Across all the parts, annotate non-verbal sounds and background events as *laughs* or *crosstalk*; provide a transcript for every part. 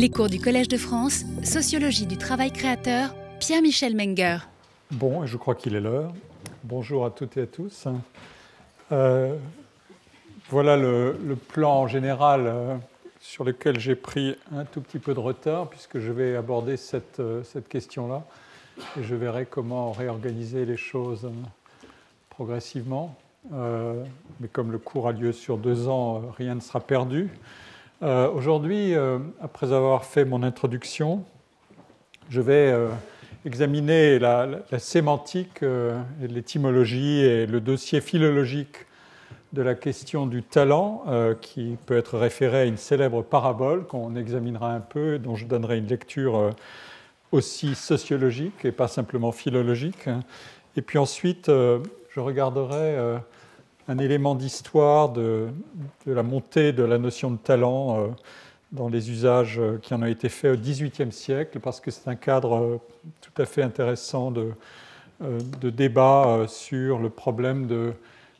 Les cours du Collège de France, Sociologie du travail créateur, Pierre-Michel Menger. Bon, je crois qu'il est l'heure. Bonjour à toutes et à tous. Euh, voilà le, plan général euh, sur lequel j'ai pris un tout petit peu de retard, puisque je vais aborder cette, euh, cette question-là. Et je verrai comment réorganiser les choses progressivement. mais comme le cours a lieu sur deux ans, rien ne sera perdu. Euh, aujourd'hui, euh, après avoir fait mon introduction, je vais euh, examiner la, sémantique, l'étymologie et le dossier philologique de la question du talent, qui peut être référé à une célèbre parabole qu'on examinera un peu, dont je donnerai une lecture aussi sociologique et pas simplement philologique. Et puis ensuite, je regarderai un élément d'histoire de, la montée de la notion de talent euh, dans les usages euh, qui en ont été faits au XVIIIe siècle, parce que c'est un cadre euh, tout à fait intéressant de, débat sur le problème de,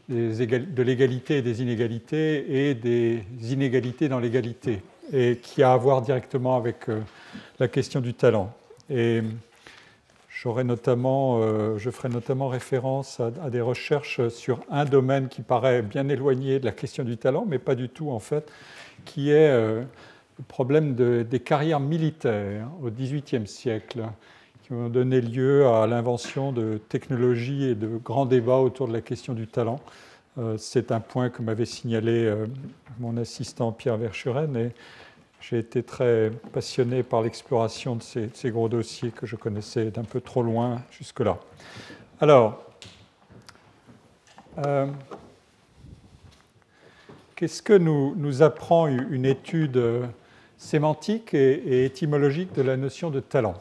l'égalité et des inégalités et des inégalités dans l'égalité, et qui a à voir directement avec la question du talent. Notamment, euh, je ferai notamment référence à, des recherches sur un domaine qui paraît bien éloigné de la question du talent, mais pas du tout en fait, qui est euh, le problème des carrières militaires au XVIIIe siècle, qui ont donné lieu à l'invention de technologies et de grands débats autour de la question du talent. Euh, c'est un point que m'avait signalé mon assistant Pierre Verschuren et j'ai été très passionné par l'exploration de ces, gros dossiers que je connaissais d'un peu trop loin jusque-là. Alors, euh, qu'est-ce que nous, nous, apprend une étude sémantique et, étymologique de la notion de talent?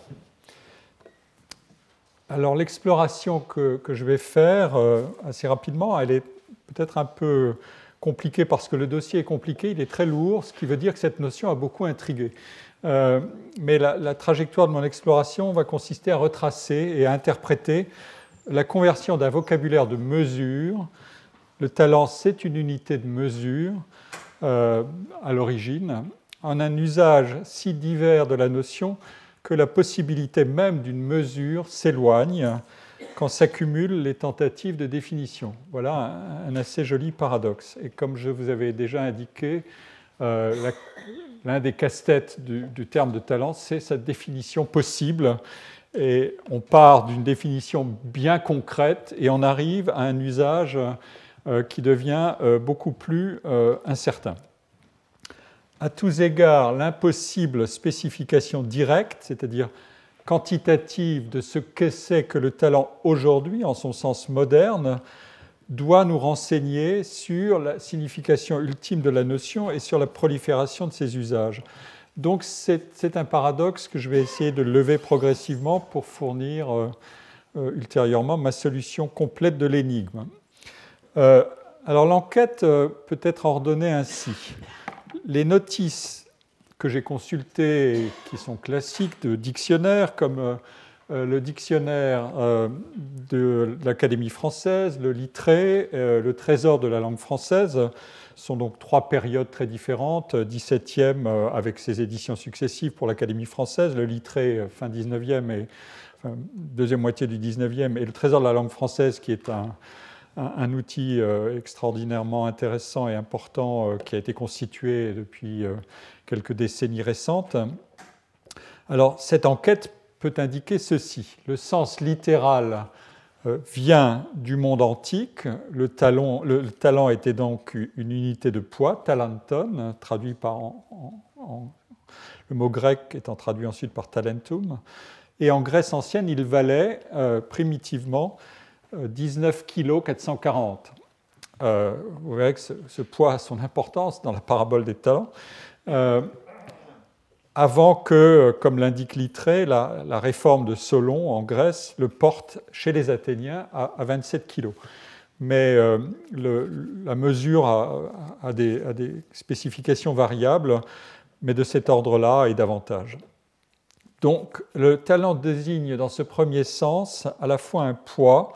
Alors, l'exploration que, je vais faire euh, assez rapidement, elle est peut-être un peu compliqué parce que le dossier est compliqué, il est très lourd, ce qui veut dire que cette notion a beaucoup intrigué. Euh, mais la, trajectoire de mon exploration va consister à retracer et à interpréter la conversion d'un vocabulaire de mesure. Le talent, c'est une unité de mesure euh, à l'origine, en un usage si divers de la notion que la possibilité même d'une mesure s'éloigne quand s'accumulent les tentatives de définition. Voilà un, assez joli paradoxe. Et comme je vous avais déjà indiqué, euh, l'un des casse-têtes du, terme de talent, c'est sa définition possible. Et on part d'une définition bien concrète et on arrive à un usage euh, qui devient euh, beaucoup plus incertain. À tous égards, l'impossible spécification directe, c'est-à-dire quantitative de ce que c'est que le talent aujourd'hui, en son sens moderne, doit nous renseigner sur la signification ultime de la notion et sur la prolifération de ses usages. Donc c'est un paradoxe que je vais essayer de lever progressivement pour fournir euh, euh, ultérieurement ma solution complète de l'énigme. Euh, alors l'enquête peut être ordonnée ainsi. Les notices que j'ai consultés qui sont classiques de dictionnaires, comme euh, euh, le dictionnaire euh, de l'Académie française, le Littré, le Trésor de la langue française, sont donc trois périodes très différentes. 17e avec ses éditions successives pour l'Académie française, le Littré fin 19e et deuxième moitié du 19e, et le Trésor de la langue française qui est un, un, outil extraordinairement intéressant et important qui a été constitué depuis quelques décennies récentes. Alors, cette enquête peut indiquer ceci. Le sens littéral euh, vient du monde antique. Le, talent était donc une unité de poids, talenton, traduit par le mot grec étant traduit ensuite par talentum. Et en Grèce ancienne, il valait euh, primitivement 19 kg 440. vous voyez que ce, poids a son importance dans la parabole des talents. Euh, avant que, comme l'indique Littré, la, réforme de Solon en Grèce le porte chez les Athéniens à, 27 kg. Mais euh, la mesure a, des, spécifications variables, mais de cet ordre-là et davantage. Donc le talent désigne dans ce premier sens à la fois un poids,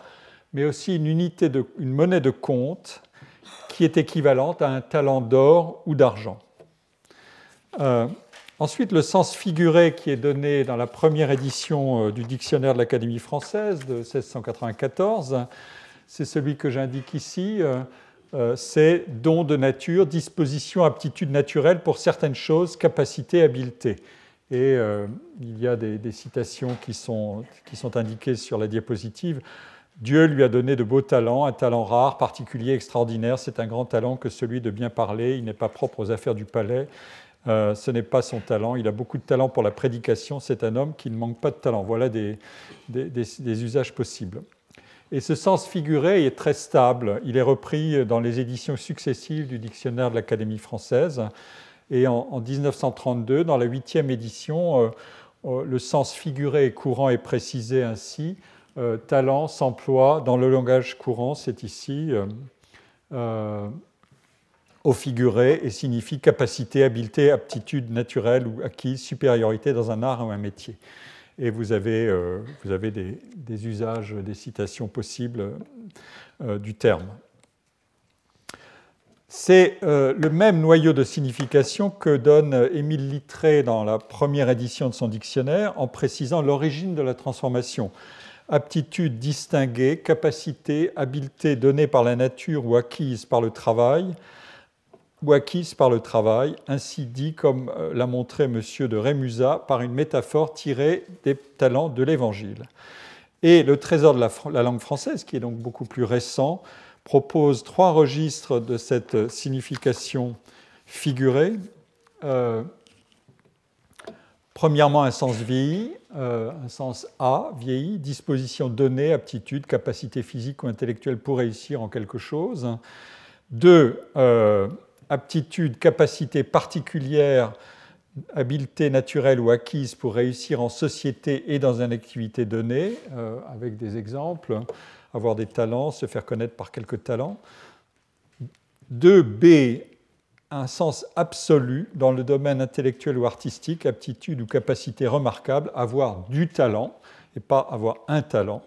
mais aussi une monnaie de compte qui est équivalente à un talent d'or ou d'argent. Euh, Ensuite, le sens figuré qui est donné dans la première édition du dictionnaire de l'Académie française de 1694, c'est celui que j'indique ici. C'est don de nature, disposition, aptitude naturelle pour certaines choses, capacité, habileté. Et il y a des, citations qui sont indiquées sur la diapositive. Dieu lui a donné de beaux talents, un talent rare, particulier, extraordinaire. C'est un grand talent que celui de bien parler. Il n'est pas propre aux affaires du palais. Euh, ce n'est pas son talent. Il a beaucoup de talent pour la prédication. C'est un homme qui ne manque pas de talent. Voilà des, usages possibles. Et ce sens figuré est très stable. Il est repris dans les éditions successives du dictionnaire de l'Académie française. Et en, 1932, dans la huitième édition, euh, euh, le sens figuré et courant est précisé ainsi. Euh, talent s'emploie dans le langage courant, c'est ici, euh, euh, au figuré et signifie capacité, habileté, aptitude naturelle ou acquise, supériorité dans un art ou un métier. Et vous avez, des, usages, des citations possibles du terme. C'est le même noyau de signification que donne Émile Littré dans la première édition de son dictionnaire en précisant l'origine de la transformation aptitude distinguée, capacité, habileté donnée par la nature ou acquise par le travail, ou acquise par le travail, ainsi dit comme euh, l'a montré M. de Rémusat par une métaphore tirée des talents de l'Évangile. Et le Trésor de la, langue française, qui est donc beaucoup plus récent, propose trois registres de cette signification figurée. Euh, Premièrement, un sens vieilli, euh, un sens A, vieilli, disposition donnée, aptitude, capacité physique ou intellectuelle pour réussir en quelque chose. Deux, euh, aptitude, capacité particulière, habileté naturelle ou acquise pour réussir en société et dans une activité donnée, euh, avec des exemples, avoir des talents, se faire connaître par quelques talents. Deux, B, un sens absolu dans le domaine intellectuel ou artistique, aptitude ou capacité remarquable, avoir du talent et pas avoir un talent.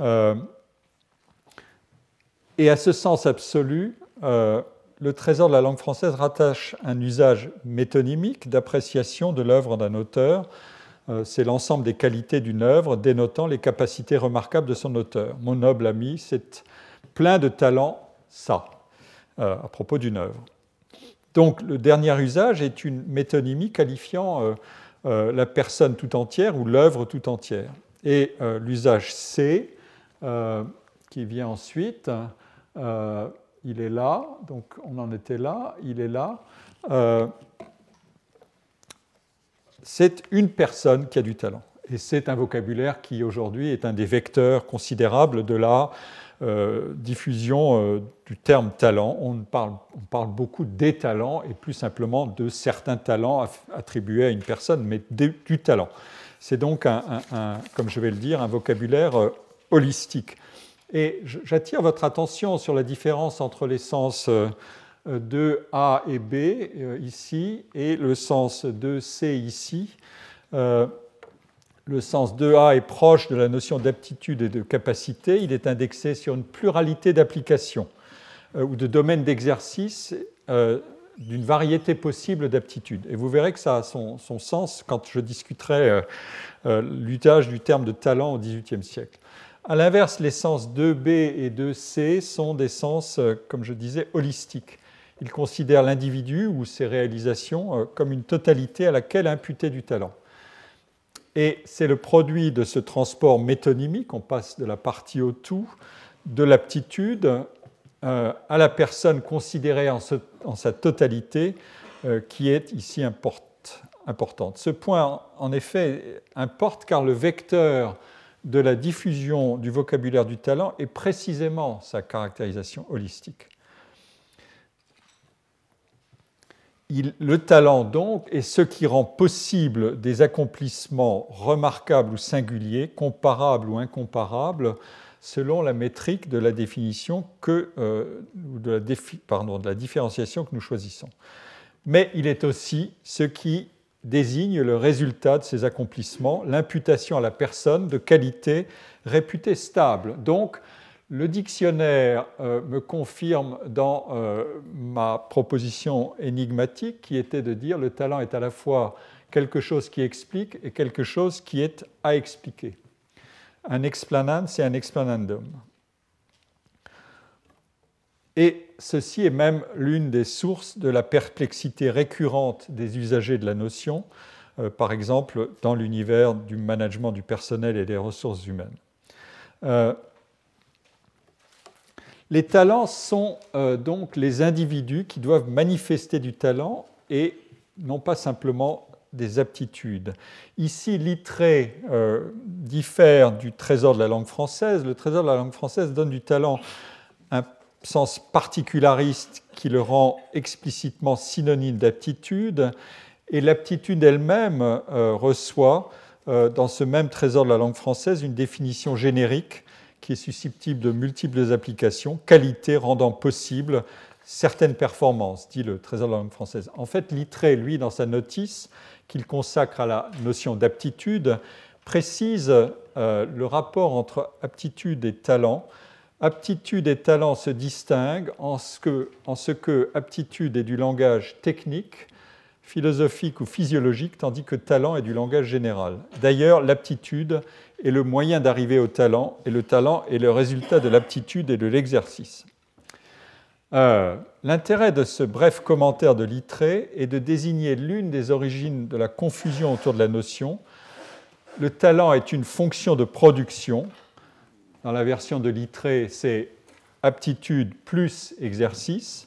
Euh, et à ce sens absolu, euh, le trésor de la langue française rattache un usage métonymique d'appréciation de l'œuvre d'un auteur. Euh, c'est l'ensemble des qualités d'une œuvre dénotant les capacités remarquables de son auteur. Mon noble ami, c'est plein de talent, ça, à propos d'une œuvre. Donc le dernier usage est une métonymie qualifiant euh, euh, la personne tout entière ou l'œuvre tout entière. Et euh, l'usage C, qui vient ensuite, il est là, donc on en était là, il est là. c'est une personne qui a du talent. Et c'est un vocabulaire qui aujourd'hui est un des vecteurs considérables de la euh, diffusion euh, du terme talent. On parle, on parle, beaucoup des talents et plus simplement de certains talents attribués à une personne, mais du talent. C'est donc, un, comme je vais le dire, un vocabulaire euh, holistique. Et j'attire votre attention sur la différence entre les sens de A et B ici et le sens de C ici le sens 2A est proche de la notion d'aptitude et de capacité. Il est indexé sur une pluralité d'applications euh, ou de domaines d'exercice euh, d'une variété possible d'aptitudes. Et vous verrez que ça a son, sens quand je discuterai euh, l'usage du terme de talent au XVIIIe siècle. A l'inverse, les sens 2B et 2C sont des sens, comme je disais, holistiques. Ils considèrent l'individu ou ses réalisations comme une totalité à laquelle imputer du talent. Et c'est le produit de ce transport métonymique, on passe de la partie au tout, de l'aptitude euh, à la personne considérée en, sa totalité, euh, qui est ici importante. Ce point, en effet, importe car le vecteur de la diffusion du vocabulaire du talent est précisément sa caractérisation holistique. Le talent, donc, est ce qui rend possible des accomplissements remarquables ou singuliers, comparables ou incomparables, selon la métrique de la définition que, euh, de, la différenciation que nous choisissons. Mais il est aussi ce qui désigne le résultat de ces accomplissements, l'imputation à la personne de qualités réputées stables. Donc, le dictionnaire euh, me confirme dans euh, ma proposition énigmatique qui était de dire le talent est à la fois quelque chose qui explique et quelque chose qui est à expliquer. Un explanand, c'est un explanandum. Et ceci est même l'une des sources de la perplexité récurrente des usagers de la notion, euh, par exemple dans l'univers du management du personnel et des ressources humaines. Euh, les talents sont euh, donc les individus qui doivent manifester du talent et non pas simplement des aptitudes. Ici, l'itré diffère du trésor de la langue française. Le trésor de la langue française donne du talent un sens particulariste qui le rend explicitement synonyme d'aptitude, et l'aptitude elle-même euh, reçoit euh, dans ce même trésor de la langue française une définition générique qui est susceptible de multiples applications, qualité rendant possible certaines performances, dit le trésor de la langue française. En fait, Littré, lui, dans sa notice qu'il consacre à la notion d'aptitude, précise euh, le rapport entre aptitude et talent Aptitude et talent se distinguent en ce, que, en ce que aptitude est du langage technique, philosophique ou physiologique, tandis que talent est du langage général. D'ailleurs, l'aptitude est le moyen d'arriver au talent, et le talent est le résultat de l'aptitude et de l'exercice. Euh, l'intérêt de ce bref commentaire de Littré est de désigner l'une des origines de la confusion autour de la notion. Le talent est une fonction de production, dans la version de Littré, c'est aptitude plus exercice,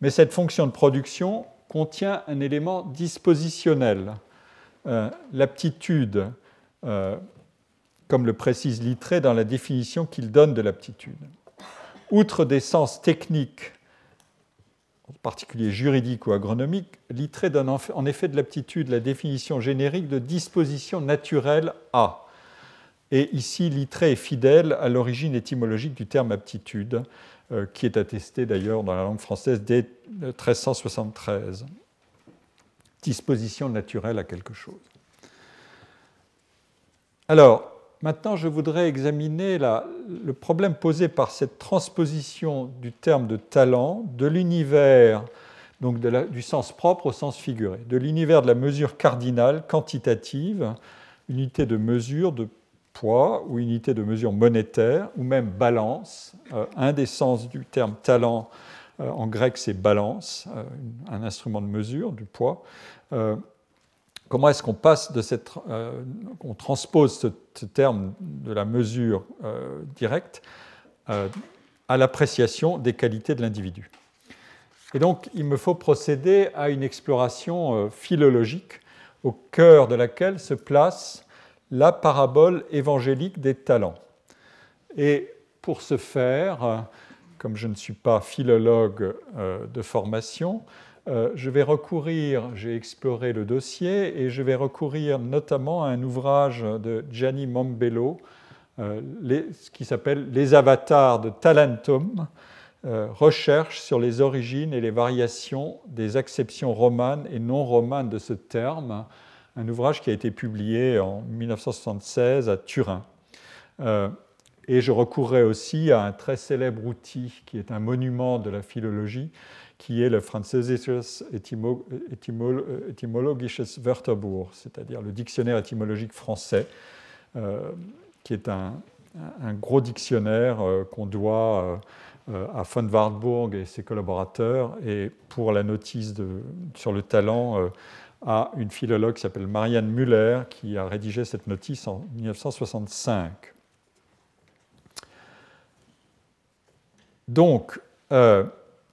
mais cette fonction de production contient un élément dispositionnel. Euh, l'aptitude, euh, comme le précise Littré dans la définition qu'il donne de l'aptitude. Outre des sens techniques, en particulier juridiques ou agronomiques, Littré donne en effet de l'aptitude la définition générique de disposition naturelle à. Et ici, Littré est fidèle à l'origine étymologique du terme aptitude, qui est attesté d'ailleurs dans la langue française dès 1373. Disposition naturelle à quelque chose. Alors, maintenant, je voudrais examiner le problème posé par cette transposition du terme de talent de l'univers, donc du sens propre au sens figuré, de l'univers de la mesure cardinale, quantitative, unité de mesure, de poids ou unité de mesure monétaire ou même balance. Euh, un des sens du terme talent euh, en grec c'est balance, euh, un instrument de mesure du poids. comment est-ce qu'on passe de cette, qu'on transpose ce, terme de la mesure directe à l'appréciation des qualités de l'individu? Et donc il me faut procéder à une exploration philologique au cœur de laquelle se place la parabole évangélique des talents. Et pour ce faire, comme je ne suis pas philologue euh, de formation, euh, je vais recourir, j'ai exploré le dossier, et je vais recourir notamment à un ouvrage de Gianni Mombello, euh, qui s'appelle Les avatars de Talentum, recherche sur les origines et les variations des acceptions romanes et non romanes de ce terme, un ouvrage qui a été publié en 1976 à Turin. Euh, et je recourrai aussi à un très célèbre outil qui est un monument de la philologie, qui est le Französisches Etymologisches Wörterbuch, c'est-à-dire le dictionnaire étymologique français, euh, qui est un, gros dictionnaire euh, qu'on doit à von Wartburg et ses collaborateurs. Et pour la notice sur le talent, à une philologue qui s'appelle Marianne Muller, qui a rédigé cette notice en 1965. Donc, euh,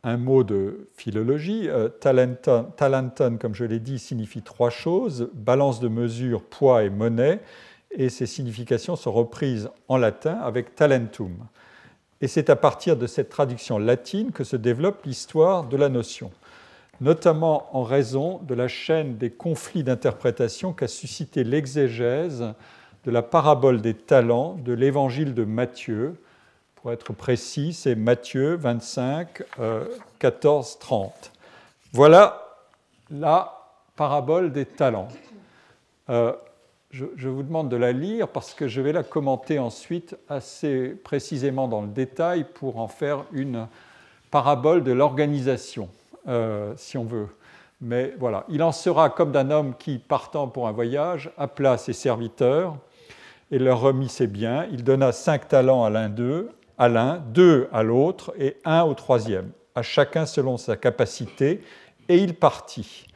un mot de philologie. Euh, talenton, comme je l'ai dit, signifie trois choses balance de mesure, poids et monnaie. Et ces significations sont reprises en latin avec talentum. Et c'est à partir de cette traduction latine que se développe l'histoire de la notion notamment en raison de la chaîne des conflits d'interprétation qu'a suscité l'exégèse de la parabole des talents de l'évangile de Matthieu. Pour être précis, c'est Matthieu 25, 14, 30. Voilà la parabole des talents. Euh, je, je, vous demande de la lire parce que je vais la commenter ensuite assez précisément dans le détail pour en faire une parabole de l'organisation. Euh, si on veut. Mais voilà, il en sera comme d'un homme qui, partant pour un voyage, appela ses serviteurs et leur remit ses biens. Il donna cinq talents à l'un d'eux, à l'un, deux à l'autre et un au troisième, à chacun selon sa capacité, et il partit.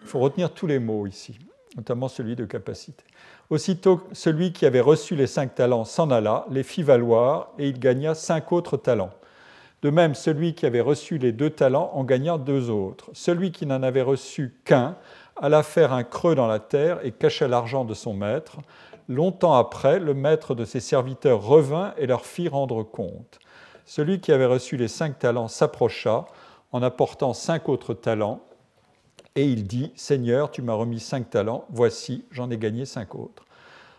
Il faut retenir tous les mots ici, notamment celui de capacité. Aussitôt, celui qui avait reçu les cinq talents s'en alla, les fit valoir, et il gagna cinq autres talents. De même, celui qui avait reçu les deux talents en gagna deux autres. Celui qui n'en avait reçu qu'un alla faire un creux dans la terre et cacha l'argent de son maître. Longtemps après, le maître de ses serviteurs revint et leur fit rendre compte. Celui qui avait reçu les cinq talents s'approcha en apportant cinq autres talents, et il dit, Seigneur, tu m'as remis cinq talents, voici, j'en ai gagné cinq autres.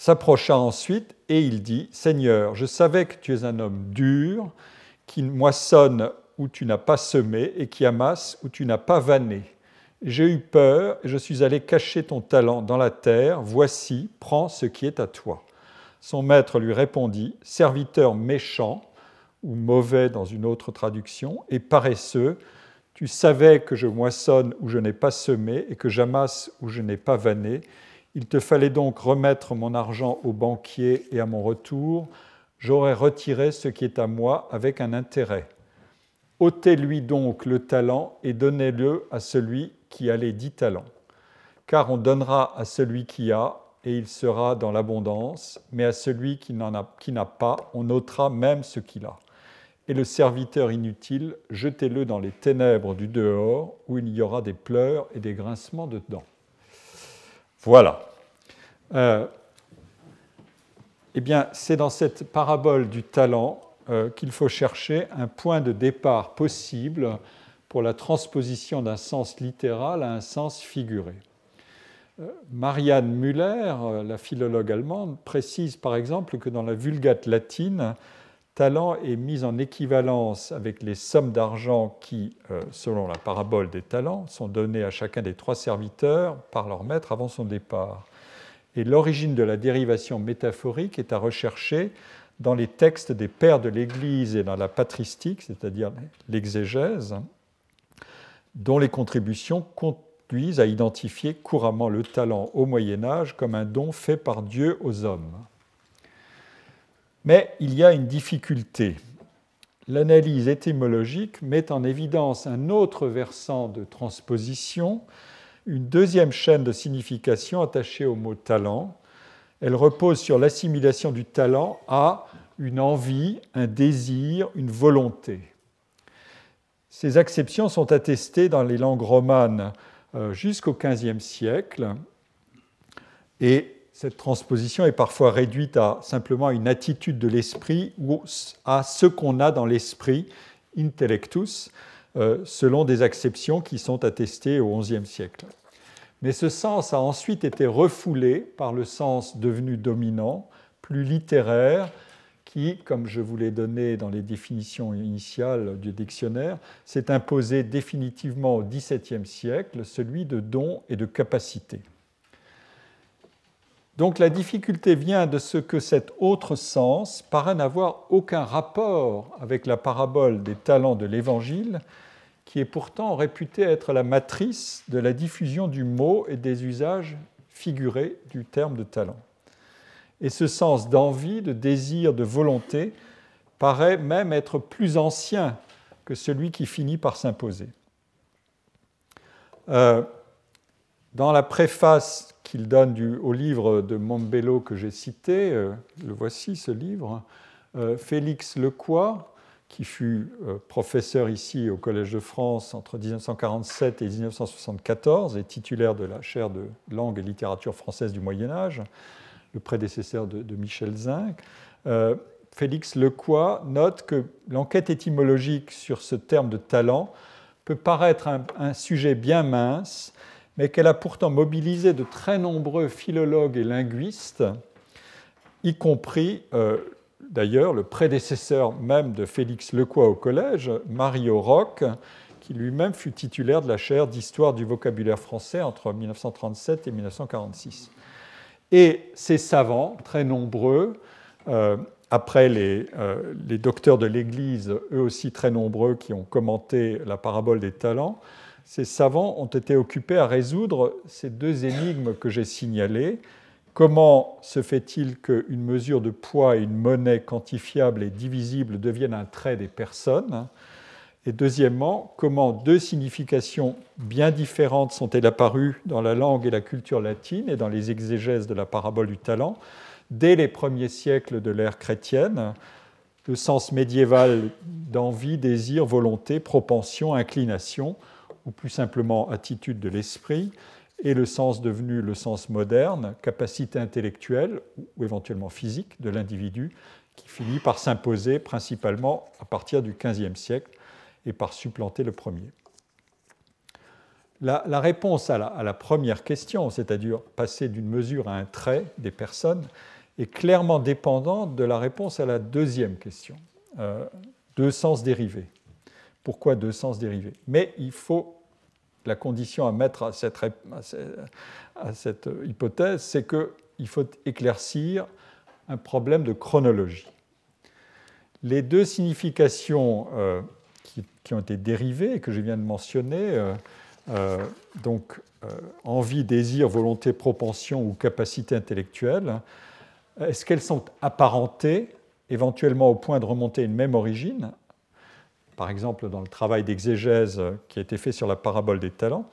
s'approcha ensuite et il dit, Seigneur, je savais que tu es un homme dur, qui moissonne où tu n'as pas semé et qui amasse où tu n'as pas vanné. J'ai eu peur et je suis allé cacher ton talent dans la terre. Voici, prends ce qui est à toi. Son maître lui répondit, Serviteur méchant, ou mauvais dans une autre traduction, et paresseux, tu savais que je moissonne où je n'ai pas semé et que j'amasse où je n'ai pas vanné. Il te fallait donc remettre mon argent au banquier et à mon retour, j'aurais retiré ce qui est à moi avec un intérêt. ôtez-lui donc le talent et donnez-le à celui qui a les dix talents. Car on donnera à celui qui a, et il sera dans l'abondance, mais à celui qui n'a pas, on ôtera même ce qu'il a. Et le serviteur inutile, jetez-le dans les ténèbres du dehors, où il y aura des pleurs et des grincements de dents. Voilà. Euh, eh bien, c'est dans cette parabole du talent euh, qu'il faut chercher un point de départ possible pour la transposition d'un sens littéral à un sens figuré. Euh, Marianne Müller, la philologue allemande, précise par exemple que dans la Vulgate latine, talent est mis en équivalence avec les sommes d'argent qui, euh, selon la parabole des talents, sont données à chacun des trois serviteurs par leur maître avant son départ. Et l'origine de la dérivation métaphorique est à rechercher dans les textes des pères de l'Église et dans la patristique, c'est-à-dire l'exégèse, dont les contributions conduisent à identifier couramment le talent au Moyen Âge comme un don fait par Dieu aux hommes. Mais il y a une difficulté. L'analyse étymologique met en évidence un autre versant de transposition, une deuxième chaîne de signification attachée au mot talent. Elle repose sur l'assimilation du talent à une envie, un désir, une volonté. Ces acceptions sont attestées dans les langues romanes euh, jusqu'au XVe siècle et cette transposition est parfois réduite à simplement une attitude de l'esprit ou à ce qu'on a dans l'esprit, intellectus, euh, selon des acceptions qui sont attestées au XIe siècle. Mais ce sens a ensuite été refoulé par le sens devenu dominant, plus littéraire, qui, comme je vous l'ai donné dans les définitions initiales du dictionnaire, s'est imposé définitivement au XVIIe siècle, celui de don et de capacité. Donc la difficulté vient de ce que cet autre sens paraît n'avoir aucun rapport avec la parabole des talents de l'Évangile, qui est pourtant réputée être la matrice de la diffusion du mot et des usages figurés du terme de talent. Et ce sens d'envie, de désir, de volonté paraît même être plus ancien que celui qui finit par s'imposer. Euh, dans la préface qu'il donne au livre de Mombello que j'ai cité, euh, le voici ce livre, euh, Félix Lecoy, qui fut euh, professeur ici au Collège de France entre 1947 et 1974 et titulaire de la chaire de langue et littérature française du Moyen Âge, le prédécesseur de, Michel Zinc. Félix Lecoy note que l'enquête étymologique sur ce terme de talent peut paraître un, sujet bien mince, mais qu'elle a pourtant mobilisé de très nombreux philologues et linguistes, y compris euh, d'ailleurs le prédécesseur même de Félix Lecoy au collège, Mario Roch, qui lui-même fut titulaire de la chaire d'histoire du vocabulaire français entre 1937 et 1946. Et ces savants, très nombreux, euh, après euh, les, docteurs de l'Église, eux aussi très nombreux, qui ont commenté la parabole des talents, ces savants ont été occupés à résoudre ces deux énigmes que j'ai signalées. Comment se fait-il qu'une mesure de poids et une monnaie quantifiable et divisible deviennent un trait des personnes? Et deuxièmement, comment deux significations bien différentes sont-elles apparues dans la langue et la culture latine et dans les exégèses de la parabole du talent dès les premiers siècles de l'ère chrétienne, le sens médiéval d'envie, désir, volonté, propension, inclination, ou plus simplement attitude de l'esprit, et le sens devenu le sens moderne, capacité intellectuelle ou éventuellement physique de l'individu, qui finit par s'imposer principalement à partir du XVe siècle et par supplanter le premier. La, réponse à la première question, c'est-à-dire passer d'une mesure à un trait des personnes, est clairement dépendante de la réponse à la deuxième question. Euh, deux sens dérivés. Pourquoi deux sens dérivés? Mais il faut, la condition à mettre à cette, à hypothèse, c'est qu'il faut éclaircir un problème de chronologie. Les deux significations euh, qui, ont été dérivées et que je viens de mentionner, euh, euh donc envie, désir, volonté, propension ou capacité intellectuelle, est-ce qu'elles sont apparentées, éventuellement au point de remonter une même origine Par exemple, dans le travail d'exégèse qui a été fait sur la parabole des talents.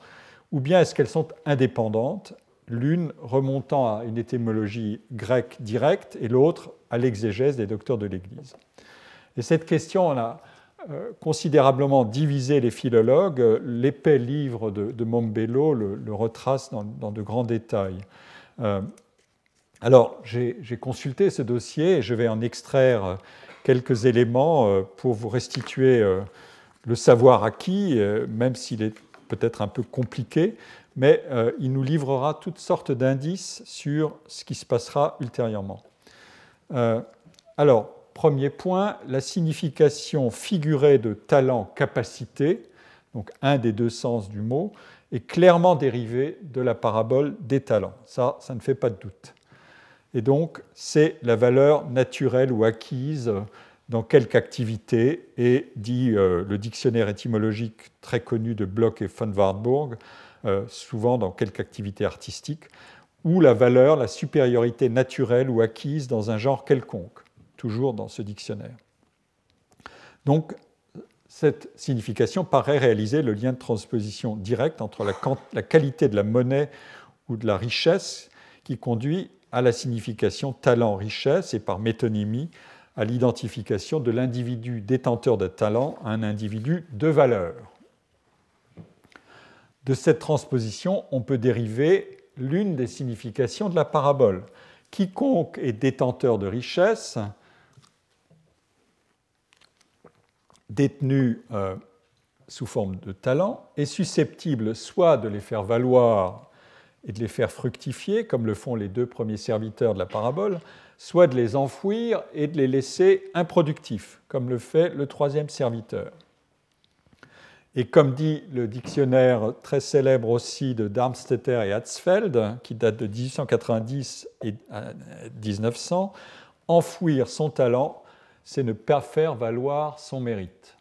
Ou bien est-ce qu'elles sont indépendantes, l'une remontant à une étymologie grecque directe et l'autre à l'exégèse des docteurs de l'Église Et cette question, a euh, considérablement divisé les philologues. L'épais livre de, Mombello le, retrace dans, de grands détails. Euh, alors, j'ai consulté ce dossier et je vais en extraire euh, quelques éléments euh, pour vous restituer euh, le savoir acquis, même s'il est peut-être un peu compliqué, mais il nous livrera toutes sortes d'indices sur ce qui se passera ultérieurement. Alors, premier point, la signification figurée de talent, capacité, donc un des deux sens du mot, est clairement dérivée de la parabole des talents. Ça, ça ne fait pas de doute. Et donc, c'est la valeur naturelle ou acquise dans quelque activité, et dit euh, le dictionnaire étymologique très connu de Bloch et von Wartburg, euh, souvent dans quelque activité artistique, ou la valeur, la supériorité naturelle ou acquise dans un genre quelconque, toujours dans ce dictionnaire. Donc, cette signification paraît réaliser le lien de transposition direct entre la, la qualité de la monnaie ou de la richesse qui conduit à la signification talent-richesse et par métonymie à l'identification de l'individu détenteur de talent à un individu de valeur. De cette transposition, on peut dériver l'une des significations de la parabole. Quiconque est détenteur de richesse, détenu euh, sous forme de talent, est susceptible soit de les faire valoir et de les faire fructifier, comme le font les deux premiers serviteurs de la parabole, soit de les enfouir et de les laisser improductifs, comme le fait le troisième serviteur. Et comme dit le dictionnaire très célèbre aussi de Darmstetter et Hatzfeld, qui date de 1890 et 1900, enfouir son talent, c'est ne pas faire valoir son mérite.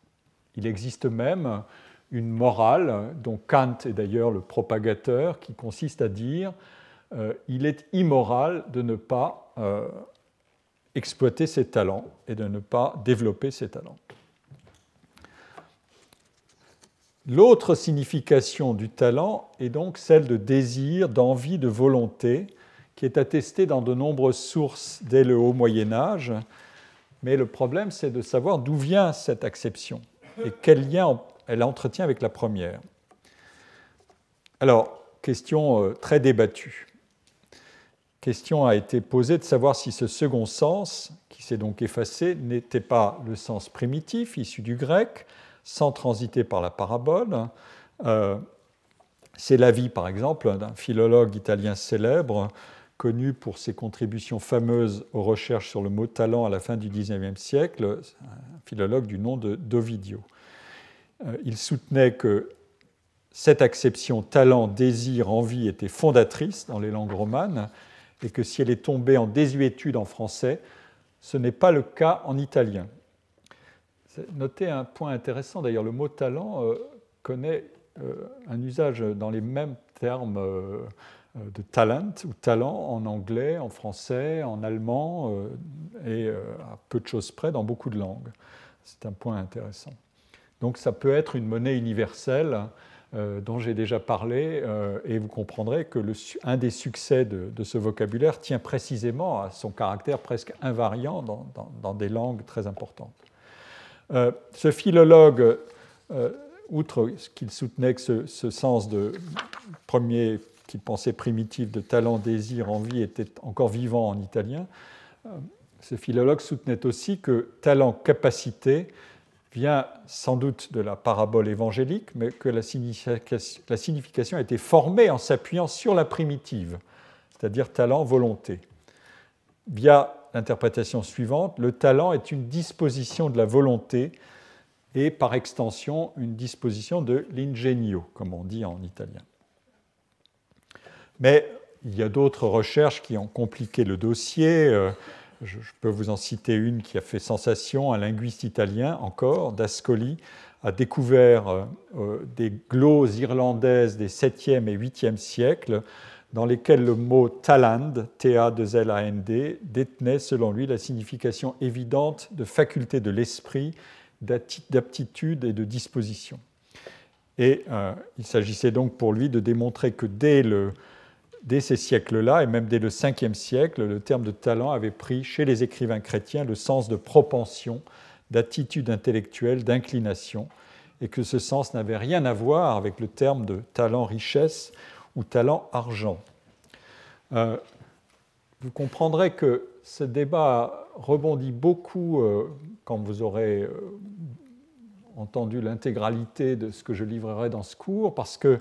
Il existe même une morale dont Kant est d'ailleurs le propagateur, qui consiste à dire euh, il est immoral de ne pas euh, exploiter ses talents et de ne pas développer ses talents. L'autre signification du talent est donc celle de désir, d'envie, de volonté, qui est attestée dans de nombreuses sources dès le haut Moyen Âge. Mais le problème, c'est de savoir d'où vient cette acception et quel lien elle entretient avec la première. Alors, question euh, très débattue. Question a été posée de savoir si ce second sens, qui s'est donc effacé, n'était pas le sens primitif issu du grec, sans transiter par la parabole. C'est l'avis, par exemple, d'un philologue italien célèbre, connu pour ses contributions fameuses aux recherches sur le mot talent à la fin du XIXe siècle, un philologue du nom de d'Ovidio. Euh, il soutenait que cette acception talent, désir, envie était fondatrice dans les langues romanes et que si elle est tombée en désuétude en français, ce n'est pas le cas en italien. Notez un point intéressant, d'ailleurs, le mot talent euh, connaît euh, un usage dans les mêmes termes de talent ou talent en anglais, en français, en allemand et à peu de choses près dans beaucoup de langues. C'est un point intéressant. Donc ça peut être une monnaie universelle euh, dont j'ai déjà parlé, euh, et vous comprendrez que un des succès de, ce vocabulaire tient précisément à son caractère presque invariant dans, des langues très importantes. Euh, ce philologue, outre qu'il soutenait que ce, ce, sens de premier qu'il pensait primitif de talent, désir, envie était encore vivant en italien, ce philologue soutenait aussi que talent, capacité vient sans doute de la parabole évangélique, mais que la signification a été formée en s'appuyant sur la primitive, c'est-à-dire talent, volonté. Via l'interprétation suivante, le talent est une disposition de la volonté et par extension une disposition de l'ingegno, comme on dit en italien. Mais il y a d'autres recherches qui ont compliqué le dossier. Je, peux vous en citer une qui a fait sensation. Un linguiste italien, encore, D'Ascoli, a découvert euh, euh, des gloses irlandaises des 7e et 8e siècles dans lesquelles le mot taland, T-A-2-L-A-N-D, détenait selon lui la signification évidente de faculté de l'esprit, d'aptitude et de disposition. Et euh, il s'agissait donc pour lui de démontrer que dès le Dès ces siècles-là, et même dès le 5e siècle, le terme de talent avait pris chez les écrivains chrétiens le sens de propension, d'attitude intellectuelle, d'inclination, et que ce sens n'avait rien à voir avec le terme de talent richesse ou talent argent. Euh, vous comprendrez que ce débat rebondit beaucoup euh, quand vous aurez euh, entendu l'intégralité de ce que je livrerai dans ce cours, parce que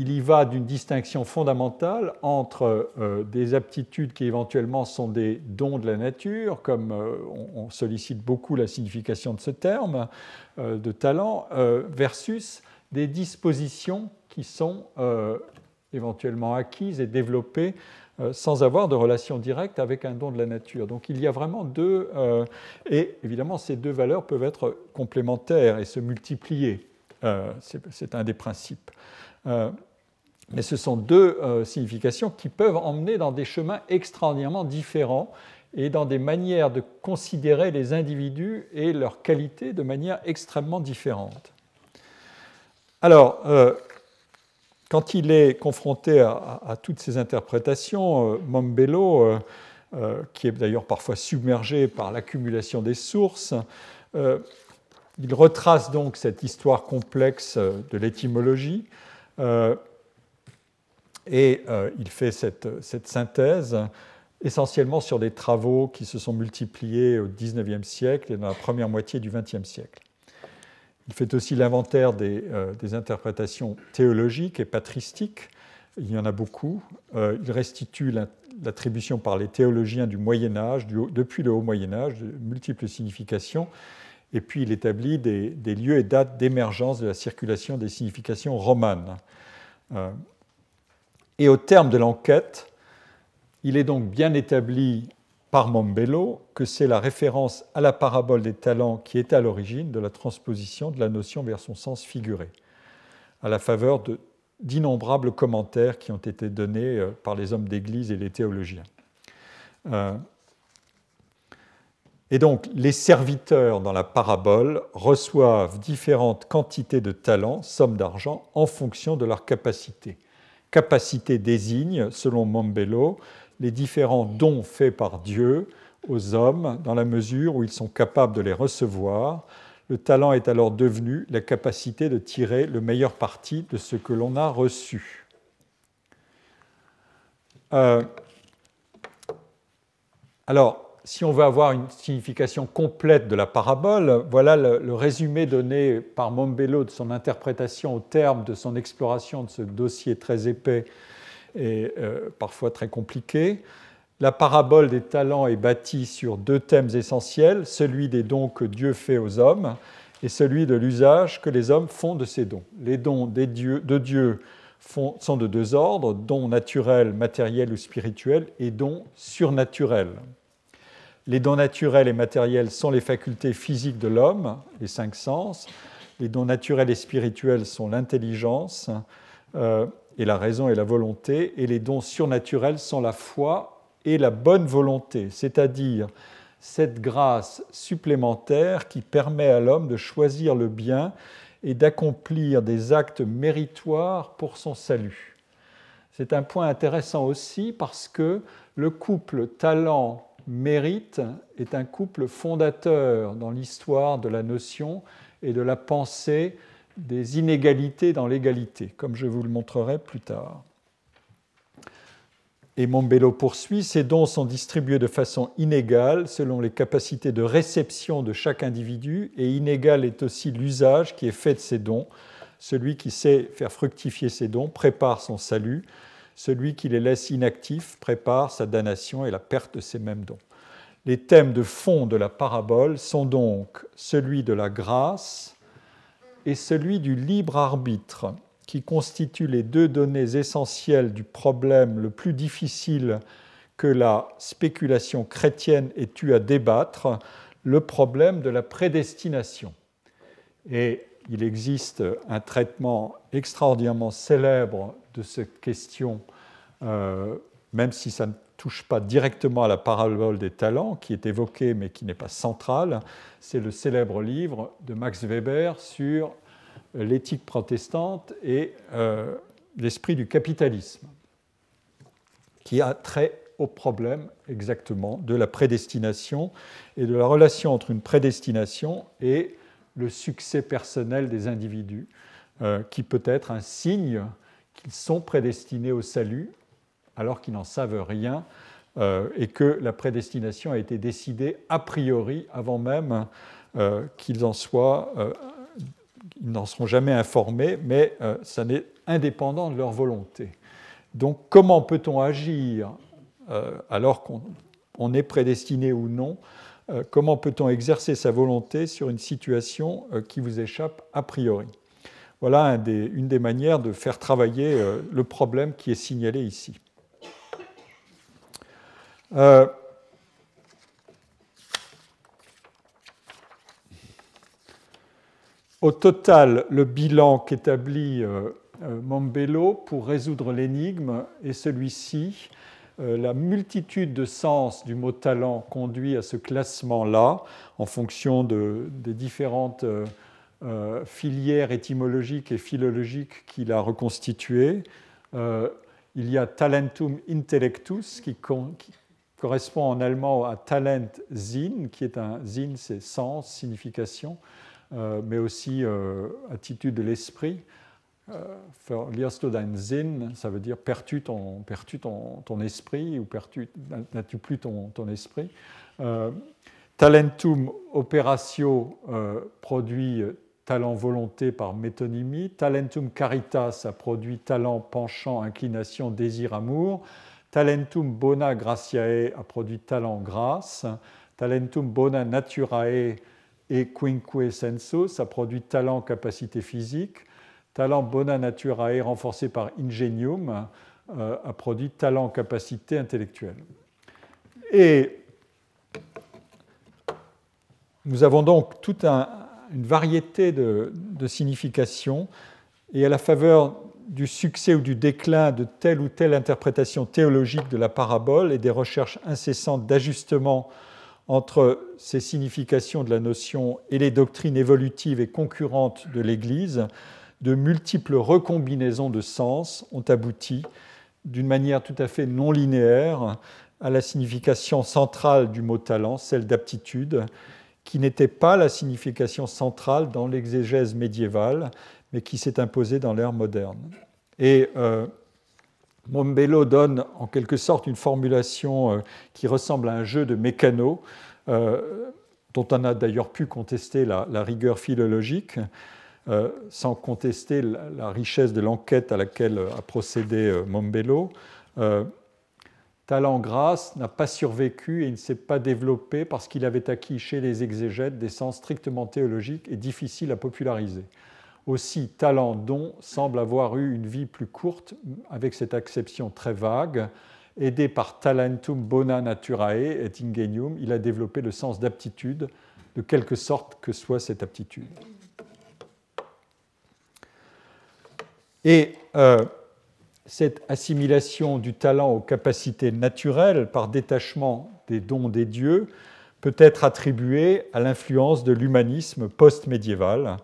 il y va d'une distinction fondamentale entre euh, des aptitudes qui éventuellement sont des dons de la nature, comme euh, on, sollicite beaucoup la signification de ce terme, euh, de talent, versus des dispositions qui sont éventuellement acquises et développées sans avoir de relation directe avec un don de la nature. Donc il y a vraiment deux, et évidemment ces deux valeurs peuvent être complémentaires et se multiplier. C'est un des principes. Mais ce sont deux euh, significations qui peuvent emmener dans des chemins extraordinairement différents et dans des manières de considérer les individus et leurs qualités de manière extrêmement différente. Alors, euh, quand il est confronté à, toutes ces interprétations, euh, Mombello, qui est d'ailleurs parfois submergé par l'accumulation des sources, il retrace donc cette histoire complexe de l'étymologie et euh, il fait cette, synthèse essentiellement sur des travaux qui se sont multipliés au XIXe siècle et dans la première moitié du XXe siècle. Il fait aussi l'inventaire des, euh, interprétations théologiques et patristiques. Il y en a beaucoup. Euh, il restitue l'attribution par les théologiens du Moyen Âge, depuis le Haut Moyen Âge, de multiples significations. Et puis il établit des, lieux et dates d'émergence de la circulation des significations romanes. Et au terme de l'enquête, il est donc bien établi par Mombello que c'est la référence à la parabole des talents qui est à l'origine de la transposition de la notion vers son sens figuré, à la faveur d'innombrables commentaires qui ont été donnés euh, par les hommes d'Église et les théologiens. Euh, et donc, les serviteurs dans la parabole reçoivent différentes quantités de talents, sommes d'argent, en fonction de leur capacité capacité désigne, selon Mombello, les différents dons faits par Dieu aux hommes dans la mesure où ils sont capables de les recevoir. Le talent est alors devenu la capacité de tirer le meilleur parti de ce que l'on a reçu. Euh, alors, si on veut avoir une signification complète de la parabole, voilà le, résumé donné par Mombello de son interprétation au terme de son exploration de ce dossier très épais et euh, parfois très compliqué. La parabole des talents est bâtie sur deux thèmes essentiels, celui des dons que Dieu fait aux hommes et celui de l'usage que les hommes font de ces dons. Les dons de Dieu sont de deux ordres, dons naturels, matériels ou spirituels, et dons surnaturels. Les dons naturels et matériels sont les facultés physiques de l'homme, les cinq sens. Les dons naturels et spirituels sont l'intelligence euh, et la raison et la volonté. Et les dons surnaturels sont la foi et la bonne volonté, c'est-à-dire cette grâce supplémentaire qui permet à l'homme de choisir le bien et d'accomplir des actes méritoires pour son salut. C'est un point intéressant aussi parce que le couple talent-mérite est un couple fondateur dans l'histoire de la notion et de la pensée des inégalités dans l'égalité, comme je vous le montrerai plus tard. Et Mombello poursuit, ces dons sont distribués de façon inégale selon les capacités de réception de chaque individu, et inégal est aussi l'usage qui est fait de ces dons. Celui qui sait faire fructifier ces dons prépare son salut, celui qui les laisse inactifs prépare sa damnation et la perte de ces mêmes dons. Les thèmes de fond de la parabole sont donc celui de la grâce et celui du libre arbitre qui constituent les deux données essentielles du problème le plus difficile que la spéculation chrétienne ait eu à débattre, le problème de la prédestination. Il existe un traitement extraordinairement célèbre de cette question, euh, même si ça ne touche pas directement à la parabole des talents, qui est évoquée mais qui n'est pas centrale. C'est le célèbre livre de Max Weber sur l'éthique protestante et euh, l'esprit du capitalisme, qui a trait au problème exactement de la prédestination et de la relation entre une prédestination et le succès personnel des individus, euh, qui peut être un signe qu'ils sont prédestinés au salut alors qu'ils n'en savent rien euh, et que la prédestination a été décidée a priori avant même qu'ils en soient ils n'en seront jamais informés, mais euh, ça n'est indépendant de leur volonté. Donc comment peut-on agir euh, alors qu'on est prédestiné ou non euh, Comment peut-on exercer sa volonté sur une situation qui vous échappe a priori? Voilà une des manières de faire travailler le problème qui est signalé ici. Au total, le bilan qu'établit euh, euh, Mombello pour résoudre l'énigme est celui-ci. Euh, la multitude de sens du mot talent conduit à ce classement-là en fonction des différentes filières étymologiques et philologiques qu'il a reconstituées. il y a talentum intellectus qui, correspond en allemand à talent Sinn, qui est un Sinn, c'est sens, signification. Euh, mais aussi euh, attitude de l'esprit. Sinn, ça veut dire perds-tu ton, esprit ou n'as-tu plus ton, esprit. Euh, talentum operatio produit talent volonté par métonymie. Talentum caritas a produit talent penchant, inclination, désir, amour. Talentum bona gratiae a produit talent grâce. Talentum bona naturae et quinque senso, ça produit talent, capacité physique. Talent bona naturae renforcé par ingenium euh, a produit talent, capacité intellectuelle. Et nous avons donc toute une variété de, de significations et à la faveur du succès ou du déclin de telle ou telle interprétation théologique de la parabole et des recherches incessantes d'ajustement entre ces significations de la notion et les doctrines évolutives et concurrentes de l'Église, de multiples recombinaisons de sens ont abouti, d'une manière tout à fait non linéaire, à la signification centrale du mot talent, celle d'aptitude, qui n'était pas la signification centrale dans l'exégèse médiévale, mais qui s'est imposée dans l'ère moderne. Et euh, Mombello donne en quelque sorte une formulation qui ressemble à un jeu de mécano, dont on a d'ailleurs pu contester la, rigueur philologique, sans contester la, richesse de l'enquête à laquelle a procédé Mombello. Talent grâce n'a pas survécu et il ne s'est pas développé parce qu'il avait acquis chez les exégètes des sens strictement théologiques et difficiles à populariser. Aussi, talent don semble avoir eu une vie plus courte avec cette acception très vague. Aidé par talentum bona naturae et ingenium, il a développé le sens d'aptitude, de quelque sorte que soit cette aptitude. Et euh, cette assimilation du talent aux capacités naturelles par détachement des dons des dieux peut être attribuée à l'influence de l'humanisme post-médiéval.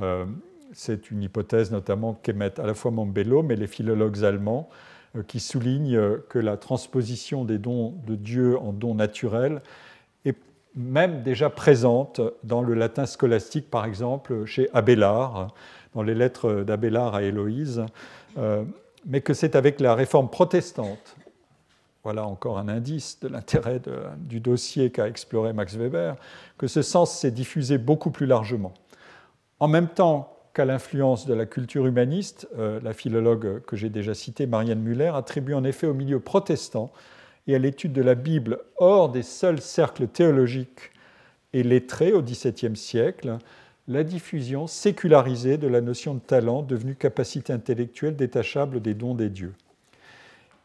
Euh, c'est une hypothèse notamment qu'émettent à la fois Mombello, mais les philologues allemands, euh, qui soulignent que la transposition des dons de Dieu en dons naturels est même déjà présente dans le latin scolastique, par exemple chez Abélard, dans les lettres d'Abélard à Héloïse. Euh, mais que c'est avec la réforme protestante, voilà encore un indice de l'intérêt du dossier qu'a exploré Max Weber, que ce sens s'est diffusé beaucoup plus largement. En même temps qu'à l'influence de la culture humaniste, euh, la philologue que j'ai déjà citée, Marianne Muller, attribue en effet au milieu protestant et à l'étude de la Bible hors des seuls cercles théologiques et lettrés au XVIIe siècle la diffusion sécularisée de la notion de talent devenue capacité intellectuelle détachable des dons des dieux.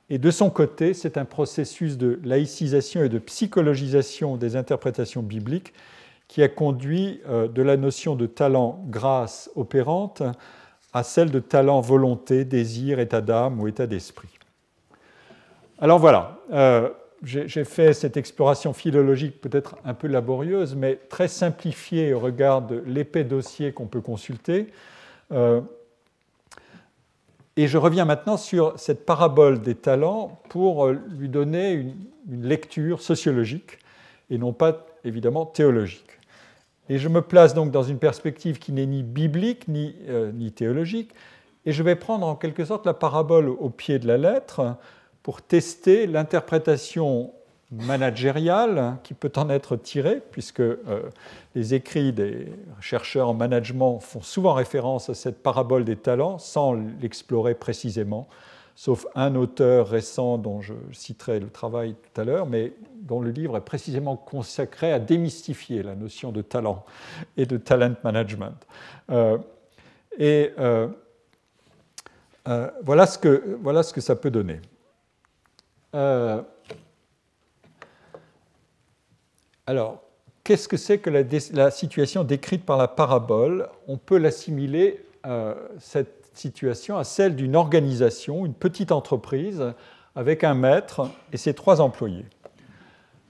Et de son côté, c'est un processus de laïcisation et de psychologisation des interprétations bibliques qui a conduit euh, de la notion de talent grâce opérante à celle de talent volonté, désir, état d'âme ou état d'esprit. Alors voilà, euh, j'ai fait cette exploration philologique peut-être un peu laborieuse, mais très simplifiée au regard de l'épais dossier qu'on peut consulter. Euh, et je reviens maintenant sur cette parabole des talents pour euh, lui donner une, lecture sociologique et non pas évidemment théologique. Et je me place donc dans une perspective qui n'est ni biblique ni, euh, ni théologique, et je vais prendre en quelque sorte la parabole au pied de la lettre pour tester l'interprétation managériale qui peut en être tirée, puisque euh, les écrits des chercheurs en management font souvent référence à cette parabole des talents sans l'explorer précisément, sauf un auteur récent dont je citerai le travail tout à l'heure, mais dont le livre est précisément consacré à démystifier la notion de talent et de talent management. Euh, et euh, voilà, ce que, voilà ce que ça peut donner. Euh, alors, qu'est-ce que c'est que la, situation décrite par la parabole? On peut l'assimiler, euh, cette situation, à celle d'une organisation, une petite entreprise, avec un maître et ses trois employés.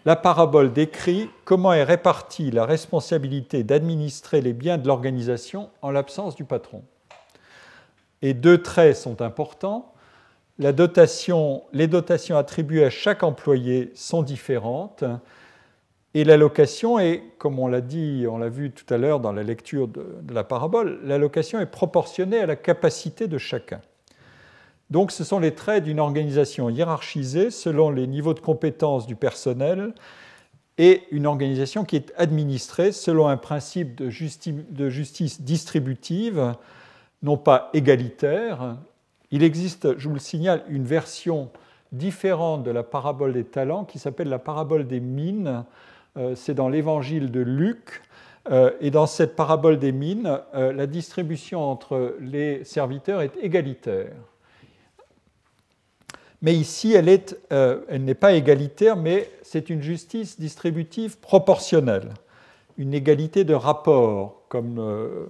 La parabole décrit comment est répartie la responsabilité d'administrer les biens de l'organisation en l'absence du patron. Et deux traits sont importants les dotations attribuées à chaque employé sont différentes et l'allocation est, comme on l'a dit, on l'a vu tout à l'heure dans la lecture de, la parabole, l'allocation est proportionnée à la capacité de chacun. Donc ce sont les traits d'une organisation hiérarchisée selon les niveaux de compétence du personnel et une organisation qui est administrée selon un principe de justice distributive, non pas égalitaire, il existe, je vous le signale, une version différente de la parabole des talents qui s'appelle la parabole des mines. Euh, c'est dans l'évangile de Luc. Euh, et dans cette parabole des mines, euh, la distribution entre les serviteurs est égalitaire. Mais ici, elle, n'est pas égalitaire, mais c'est une justice distributive proportionnelle, une égalité de rapport, comme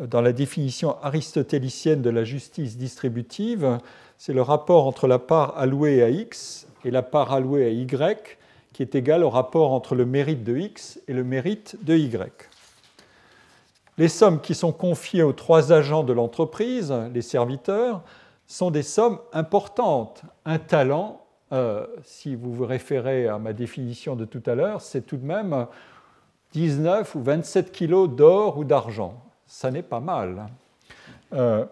dans la définition aristotélicienne de la justice distributive, c'est le rapport entre la part allouée à x et la part allouée à y qui est égal au rapport entre le mérite de x et le mérite de y. Les sommes qui sont confiées aux trois agents de l'entreprise, les serviteurs, sont des sommes importantes. Un talent, euh, si vous vous référez à ma définition de tout à l'heure, c'est tout de même 19 ou 27 kilos d'or ou d'argent ça n'est pas mal. Euh,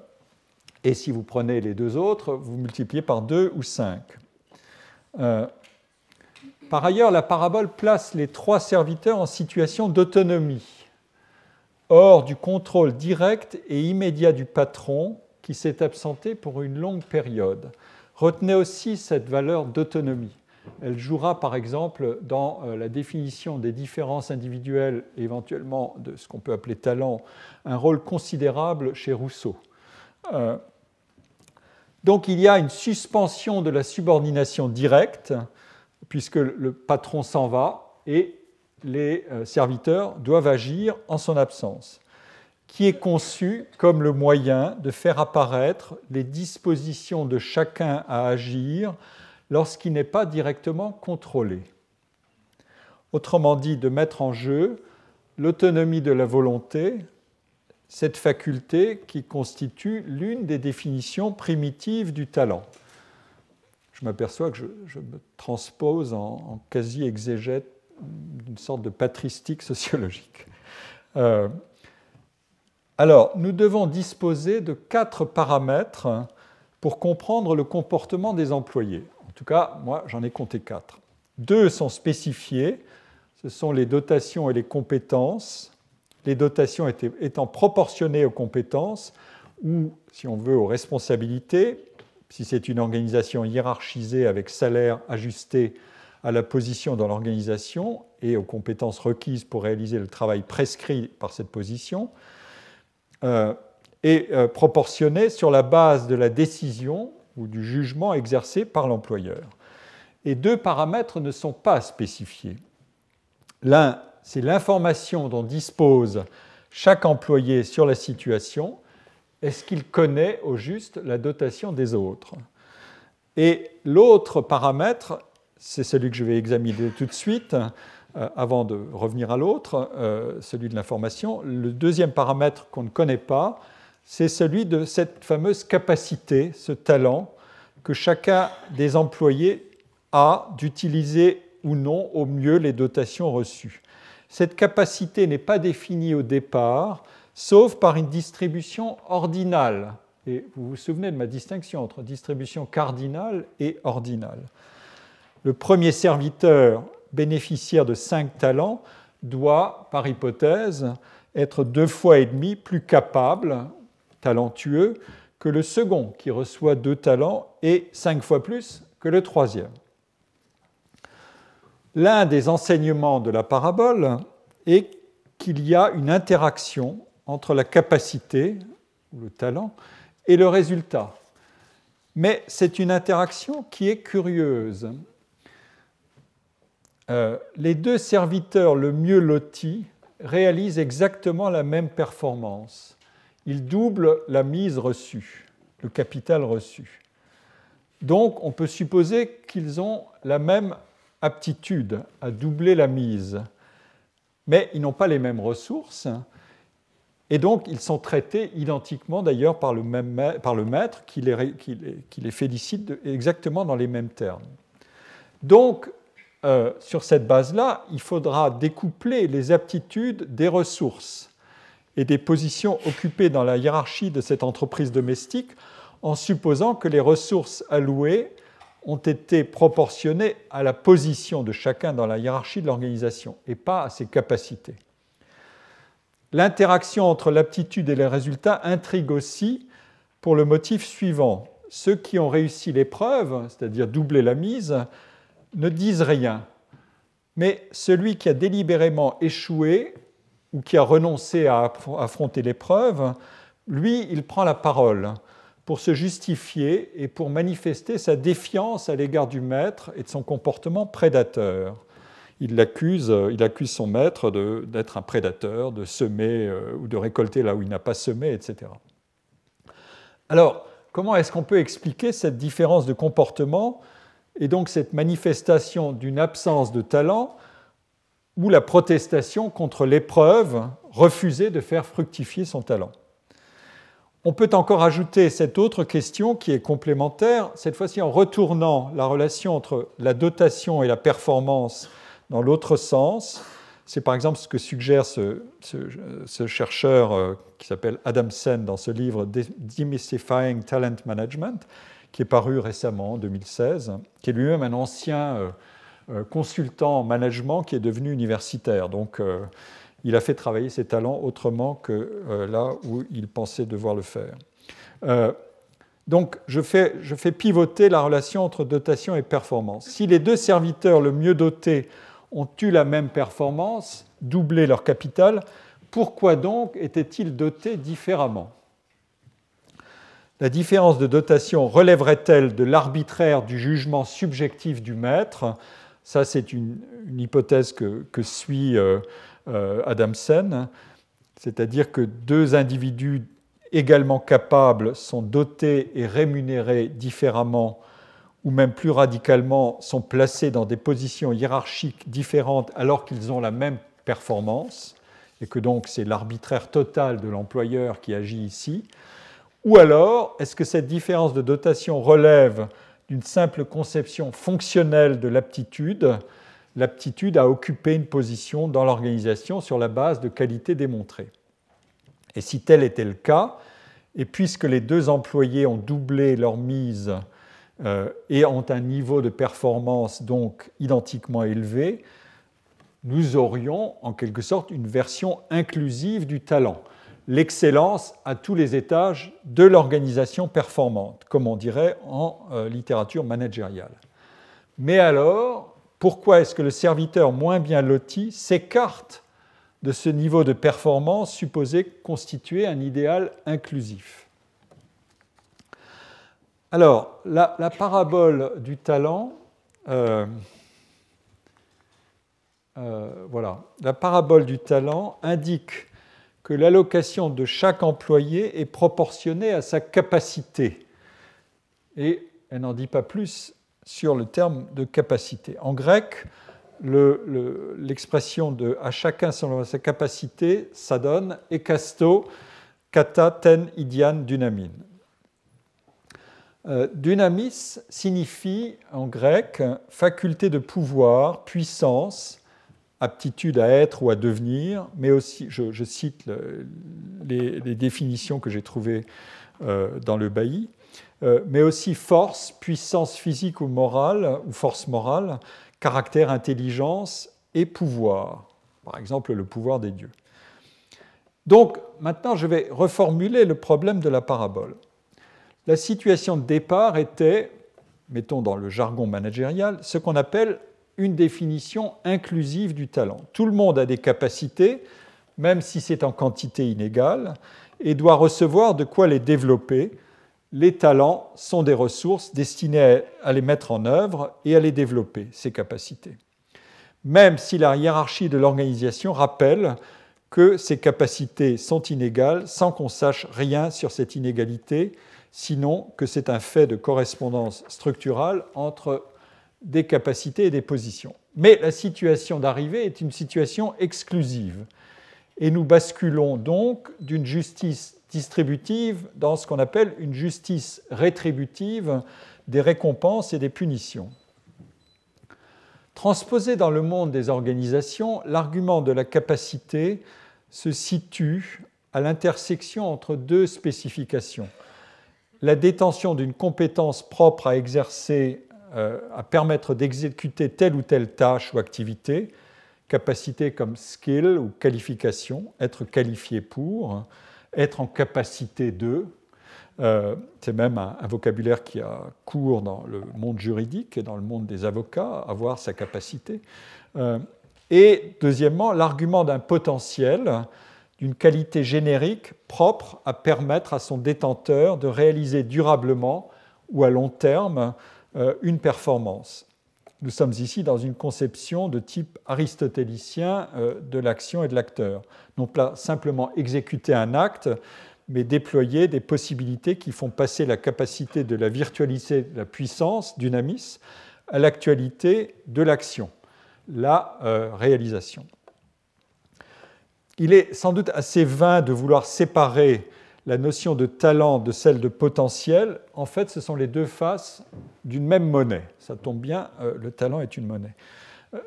Et si vous prenez les deux autres, vous multipliez par 2 ou 5. Euh, par ailleurs, la parabole place les trois serviteurs en situation d'autonomie, hors du contrôle direct et immédiat du patron qui s'est absenté pour une longue période. Retenez aussi cette valeur d'autonomie. Elle jouera par exemple dans euh, la définition des différences individuelles, éventuellement de ce qu'on peut appeler talent, un rôle considérable chez Rousseau. Euh, donc il y a une suspension de la subordination directe, puisque le patron s'en va et les euh, serviteurs doivent agir en son absence, qui est conçu comme le moyen de faire apparaître les dispositions de chacun à agir lorsqu'il n'est pas directement contrôlé. Autrement dit, de mettre en jeu l'autonomie de la volonté, cette faculté qui constitue l'une des définitions primitives du talent. Je m'aperçois que je, me transpose en, quasi-exégète d'une sorte de patristique sociologique. Euh, alors, nous devons disposer de quatre paramètres pour comprendre le comportement des employés. En tout cas, moi, j'en ai compté quatre. Deux sont spécifiés, ce sont les dotations et les compétences les dotations étant proportionnées aux compétences ou, si on veut, aux responsabilités, si c'est une organisation hiérarchisée avec salaire ajusté à la position dans l'organisation et aux compétences requises pour réaliser le travail prescrit par cette position, euh, et euh, proportionnées sur la base de la décision ou du jugement exercé par l'employeur. Et deux paramètres ne sont pas spécifiés. L'un c'est l'information dont dispose chaque employé sur la situation. Est-ce qu'il connaît au juste la dotation des autres? Et l'autre paramètre, c'est celui que je vais examiner tout de suite, euh, avant de revenir à l'autre, euh, celui de l'information. Le deuxième paramètre qu'on ne connaît pas, c'est celui de cette fameuse capacité, ce talent que chacun des employés a d'utiliser ou non au mieux les dotations reçues. Cette capacité n'est pas définie au départ, sauf par une distribution ordinale. Et vous vous souvenez de ma distinction entre distribution cardinale et ordinale. Le premier serviteur bénéficiaire de cinq talents doit, par hypothèse, être deux fois et demi plus capable, talentueux, que le second qui reçoit deux talents et cinq fois plus que le troisième. L'un des enseignements de la parabole est qu'il y a une interaction entre la capacité, ou le talent, et le résultat. Mais c'est une interaction qui est curieuse. Euh, les deux serviteurs le mieux lotis réalisent exactement la même performance. Ils doublent la mise reçue, le capital reçu. Donc on peut supposer qu'ils ont la même aptitude à doubler la mise, mais ils n'ont pas les mêmes ressources, et donc ils sont traités identiquement d'ailleurs par, le maître qui les, félicite exactement dans les mêmes termes. Donc, euh, sur cette base-là, il faudra découpler les aptitudes des ressources et des positions occupées dans la hiérarchie de cette entreprise domestique en supposant que les ressources allouées ont été proportionnés à la position de chacun dans la hiérarchie de l'organisation et pas à ses capacités. L'interaction entre l'aptitude et les résultats intrigue aussi pour le motif suivant. Ceux qui ont réussi l'épreuve, c'est-à-dire doubler la mise, ne disent rien. Mais celui qui a délibérément échoué ou qui a renoncé à affronter l'épreuve, lui, il prend la parole pour se justifier et pour manifester sa défiance à l'égard du maître et de son comportement prédateur. Il accuse, il accuse son maître d'être un prédateur, de semer euh, ou de récolter là où il n'a pas semé, etc. Alors, comment est-ce qu'on peut expliquer cette différence de comportement et donc cette manifestation d'une absence de talent ou la protestation contre l'épreuve refusée de faire fructifier son talent on peut encore ajouter cette autre question qui est complémentaire, cette fois-ci en retournant la relation entre la dotation et la performance dans l'autre sens. C'est par exemple ce que suggère ce, chercheur euh, qui s'appelle Adamsen dans ce livre Demystifying Talent Management, qui est paru récemment en 2016, qui est lui-même un ancien euh, consultant en management qui est devenu universitaire. Donc il a fait travailler ses talents autrement que là où il pensait devoir le faire. Donc je fais, je fais, pivoter la relation entre dotation et performance. Si les deux serviteurs le mieux dotés ont eu la même performance, doublé leur capital, pourquoi donc étaient-ils dotés différemment? La différence de dotation relèverait-elle de l'arbitraire du jugement subjectif du maître? Ça, c'est une, hypothèse que, suit euh, euh, Adamsen, c'est-à-dire que deux individus également capables sont dotés et rémunérés différemment ou même plus radicalement, sont placés dans des positions hiérarchiques différentes alors qu'ils ont la même performance, et que donc c'est l'arbitraire total de l'employeur qui agit ici, ou alors est-ce que cette différence de dotation relève d'une simple conception fonctionnelle de l'aptitude, l'aptitude à occuper une position dans l'organisation sur la base de qualités démontrées. Et si tel était le cas, et puisque les deux employés ont doublé leur mise euh, et ont un niveau de performance donc identiquement élevé, nous aurions en quelque sorte une version inclusive du talent, l'excellence à tous les étages de l'organisation performante, comme on dirait en euh, littérature managériale. Mais alors, pourquoi est-ce que le serviteur moins bien loti s'écarte de ce niveau de performance supposé constituer un idéal inclusif? Alors, la, parabole du talent, euh, euh, voilà, la parabole du talent indique que l'allocation de chaque employé est proportionnée à sa capacité. Et elle n'en dit pas plus sur le terme de capacité. En grec, l'expression de à chacun selon sa capacité, ça donne ekasto kata ten idian dynamine. Euh, dynamis signifie en grec faculté de pouvoir, puissance, aptitude à être ou à devenir, mais aussi, je, cite les, définitions que j'ai trouvées euh, dans le bailli, euh, mais aussi force, puissance physique ou morale, ou force morale, caractère, intelligence et pouvoir, par exemple le pouvoir des dieux. Donc maintenant, je vais reformuler le problème de la parabole la situation de départ était, mettons dans le jargon managérial, ce qu'on appelle une définition inclusive du talent. Tout le monde a des capacités, même si c'est en quantité inégale, et doit recevoir de quoi les développer. Les talents sont des ressources destinées à les mettre en œuvre et à les développer, ces capacités. Même si la hiérarchie de l'organisation rappelle que ces capacités sont inégales sans qu'on sache rien sur cette inégalité sinon que c'est un fait de correspondance structurale entre des capacités et des positions. Mais la situation d'arrivée est une situation exclusive. Et nous basculons donc d'une justice distributive dans ce qu'on appelle une justice rétributive des récompenses et des punitions. Transposé dans le monde des organisations, l'argument de la capacité se situe à l'intersection entre deux spécifications la détention d'une compétence propre à exercer, à permettre d'exécuter telle ou telle tâche ou activité, capacité comme skill ou qualification, être qualifié pour, être en capacité de. Euh, c'est même un, vocabulaire qui a cours dans le monde juridique et dans le monde des avocats, avoir sa capacité. Euh, et deuxièmement, l'argument d'un potentiel d'une qualité générique propre à permettre à son détenteur de réaliser durablement ou à long terme euh, une performance. Nous sommes ici dans une conception de type aristotélicien euh, de l'action et de l'acteur. Non pas simplement exécuter un acte, mais déployer des possibilités qui font passer la capacité de la virtualité de la puissance, dynamis, à l'actualité de l'action, la euh, réalisation. Il est sans doute assez vain de vouloir séparer la notion de talent de celle de potentiel. En fait, ce sont les deux faces d'une même monnaie. Ça tombe bien, euh, le talent est une monnaie.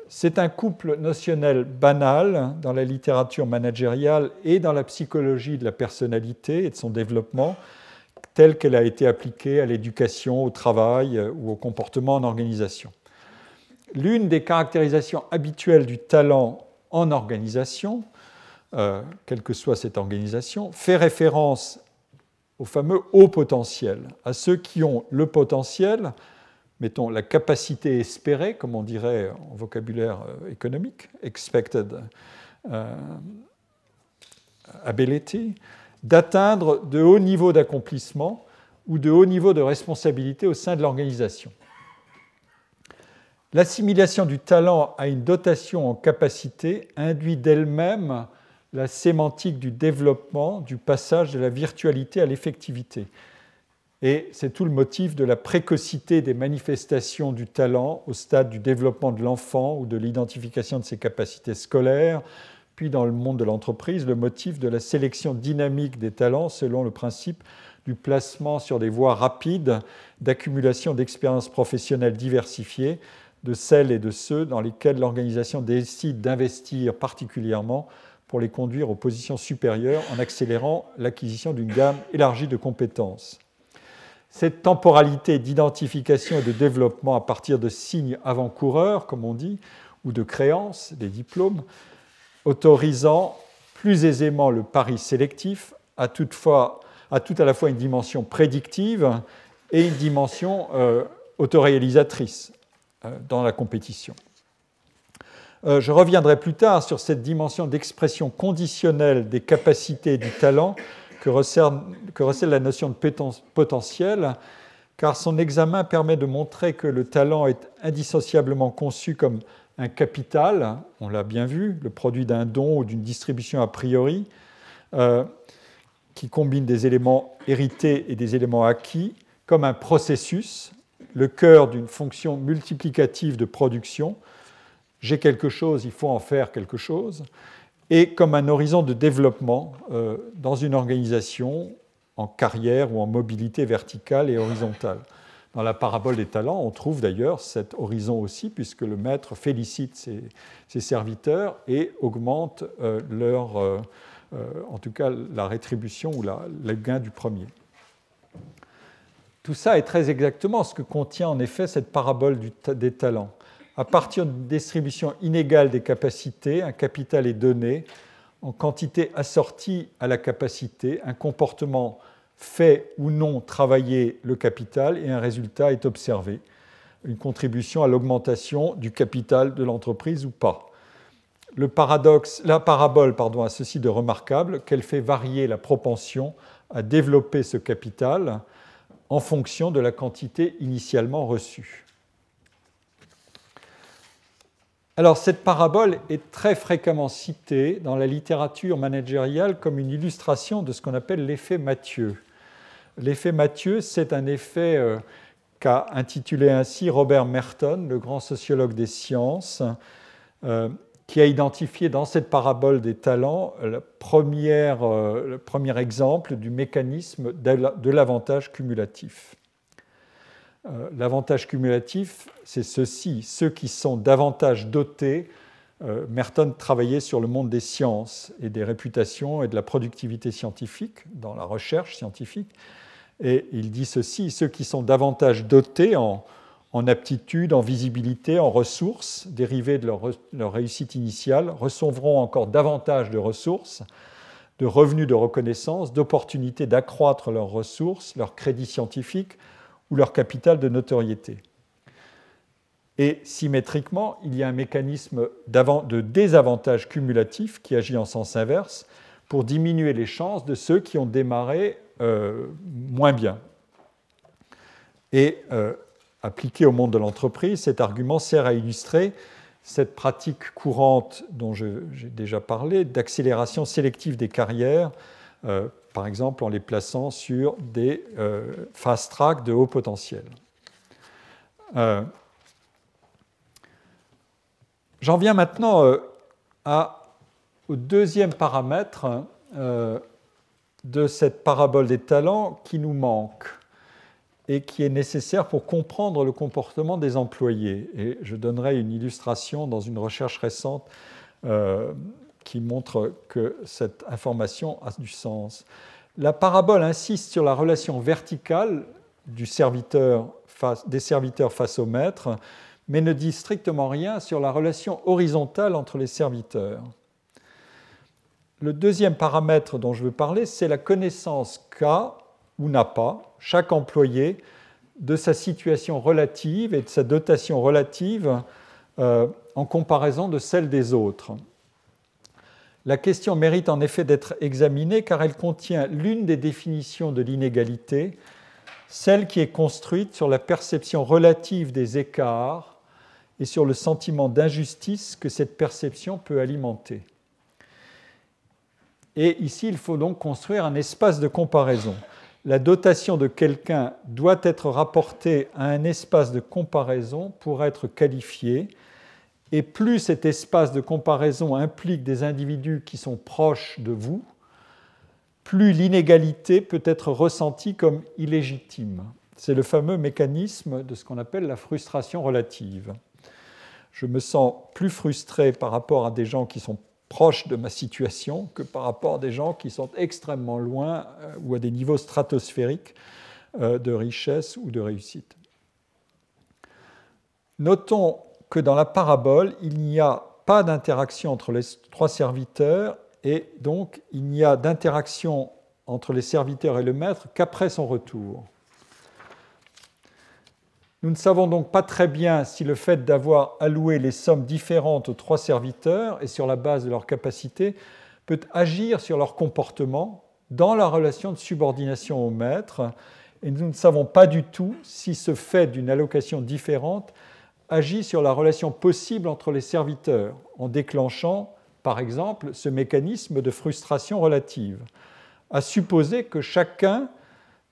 C'est un couple notionnel banal dans la littérature managériale et dans la psychologie de la personnalité et de son développement, telle qu'elle a été appliquée à l'éducation, au travail ou au comportement en organisation. L'une des caractérisations habituelles du talent en organisation, euh, quelle que soit cette organisation, fait référence au fameux haut potentiel, à ceux qui ont le potentiel, mettons la capacité espérée, comme on dirait en vocabulaire euh, économique, expected euh, ability, d'atteindre de hauts niveaux d'accomplissement ou de hauts niveaux de responsabilité au sein de l'organisation. L'assimilation du talent à une dotation en capacité induit d'elle-même la sémantique du développement, du passage de la virtualité à l'effectivité. Et c'est tout le motif de la précocité des manifestations du talent au stade du développement de l'enfant ou de l'identification de ses capacités scolaires, puis dans le monde de l'entreprise, le motif de la sélection dynamique des talents selon le principe du placement sur des voies rapides d'accumulation d'expériences professionnelles diversifiées de celles et de ceux dans lesquels l'organisation décide d'investir particulièrement pour les conduire aux positions supérieures en accélérant l'acquisition d'une gamme élargie de compétences. Cette temporalité d'identification et de développement à partir de signes avant-coureurs, comme on dit, ou de créances, des diplômes, autorisant plus aisément le pari sélectif, a, tout à la fois une dimension prédictive et une dimension euh, autoréalisatrice euh, dans la compétition. Euh, je reviendrai plus tard sur cette dimension d'expression conditionnelle des capacités et du talent que recèle, la notion de potentiel, car son examen permet de montrer que le talent est indissociablement conçu comme un capital, on l'a bien vu, le produit d'un don ou d'une distribution a priori, euh, qui combine des éléments hérités et des éléments acquis, comme un processus, le cœur d'une fonction multiplicative de production, j'ai quelque chose, il faut en faire quelque chose, et comme un horizon de développement euh, dans une organisation en carrière ou en mobilité verticale et horizontale. Dans la parabole des talents, on trouve d'ailleurs cet horizon aussi, puisque le maître félicite ses, serviteurs et augmente euh, leur, euh, en tout cas la rétribution ou le gain du premier. Tout ça est très exactement ce que contient en effet cette parabole des talents à partir d'une distribution inégale des capacités, un capital est donné en quantité assortie à la capacité, un comportement fait ou non travailler le capital et un résultat est observé, une contribution à l'augmentation du capital de l'entreprise ou pas. Le paradoxe, la parabole pardon, a ceci de remarquable qu'elle fait varier la propension à développer ce capital en fonction de la quantité initialement reçue. Alors cette parabole est très fréquemment citée dans la littérature managériale comme une illustration de ce qu'on appelle l'effet Mathieu. L'effet Mathieu, c'est un effet euh, qu'a intitulé ainsi Robert Merton, le grand sociologue des sciences, euh, qui a identifié dans cette parabole des talents euh, le premier exemple du mécanisme de l'avantage cumulatif. Euh, l'avantage cumulatif, c'est ceci. Ceux qui sont davantage dotés, euh, Merton travaillait sur le monde des sciences et des réputations et de la productivité scientifique, dans la recherche scientifique. Et il dit ceci, ceux qui sont davantage dotés en, aptitude, en visibilité, en ressources dérivées de leur, leur, réussite initiale, recevront encore davantage de ressources, de revenus de reconnaissance, d'opportunités d'accroître leurs ressources, leur crédit scientifique, ou leur capital de notoriété. Et symétriquement, il y a un mécanisme de désavantage cumulatif qui agit en sens inverse pour diminuer les chances de ceux qui ont démarré euh, moins bien. Et euh, appliqué au monde de l'entreprise, cet argument sert à illustrer cette pratique courante dont j'ai déjà parlé d'accélération sélective des carrières euh, par exemple en les plaçant sur des euh, fast track de haut potentiel. Euh, j'en viens maintenant euh, au deuxième paramètre de cette parabole des talents qui nous manque et qui est nécessaire pour comprendre le comportement des employés. Et je donnerai une illustration dans une recherche récente qui montre que cette information a du sens. La parabole insiste sur la relation verticale du serviteur des serviteurs face au maître, mais ne dit strictement rien sur la relation horizontale entre les serviteurs. Le deuxième paramètre dont je veux parler, c'est la connaissance qu'a ou n'a pas chaque employé de sa situation relative et de sa dotation relative euh, en comparaison de celle des autres. La question mérite en effet d'être examinée car elle contient l'une des définitions de l'inégalité, celle qui est construite sur la perception relative des écarts et sur le sentiment d'injustice que cette perception peut alimenter. Et ici, il faut donc construire un espace de comparaison. La dotation de quelqu'un doit être rapportée à un espace de comparaison pour être qualifiée et plus cet espace de comparaison implique des individus qui sont proches de vous, plus l'inégalité peut être ressentie comme illégitime. C'est le fameux mécanisme de ce qu'on appelle la frustration relative. Je me sens plus frustré par rapport à des gens qui sont proches de ma situation que par rapport à des gens qui sont extrêmement loin euh, ou à des niveaux stratosphériques euh, de richesse ou de réussite. Notons que dans la parabole, il n'y a pas d'interaction entre les trois serviteurs et donc il n'y a d'interaction entre les serviteurs et le maître qu'après son retour. Nous ne savons donc pas très bien si le fait d'avoir alloué les sommes différentes aux trois serviteurs et sur la base de leur capacité peut agir sur leur comportement dans la relation de subordination au maître, et nous ne savons pas du tout si ce fait d'une allocation différente agit sur la relation possible entre les serviteurs en déclenchant, par exemple, ce mécanisme de frustration relative, à supposer que chacun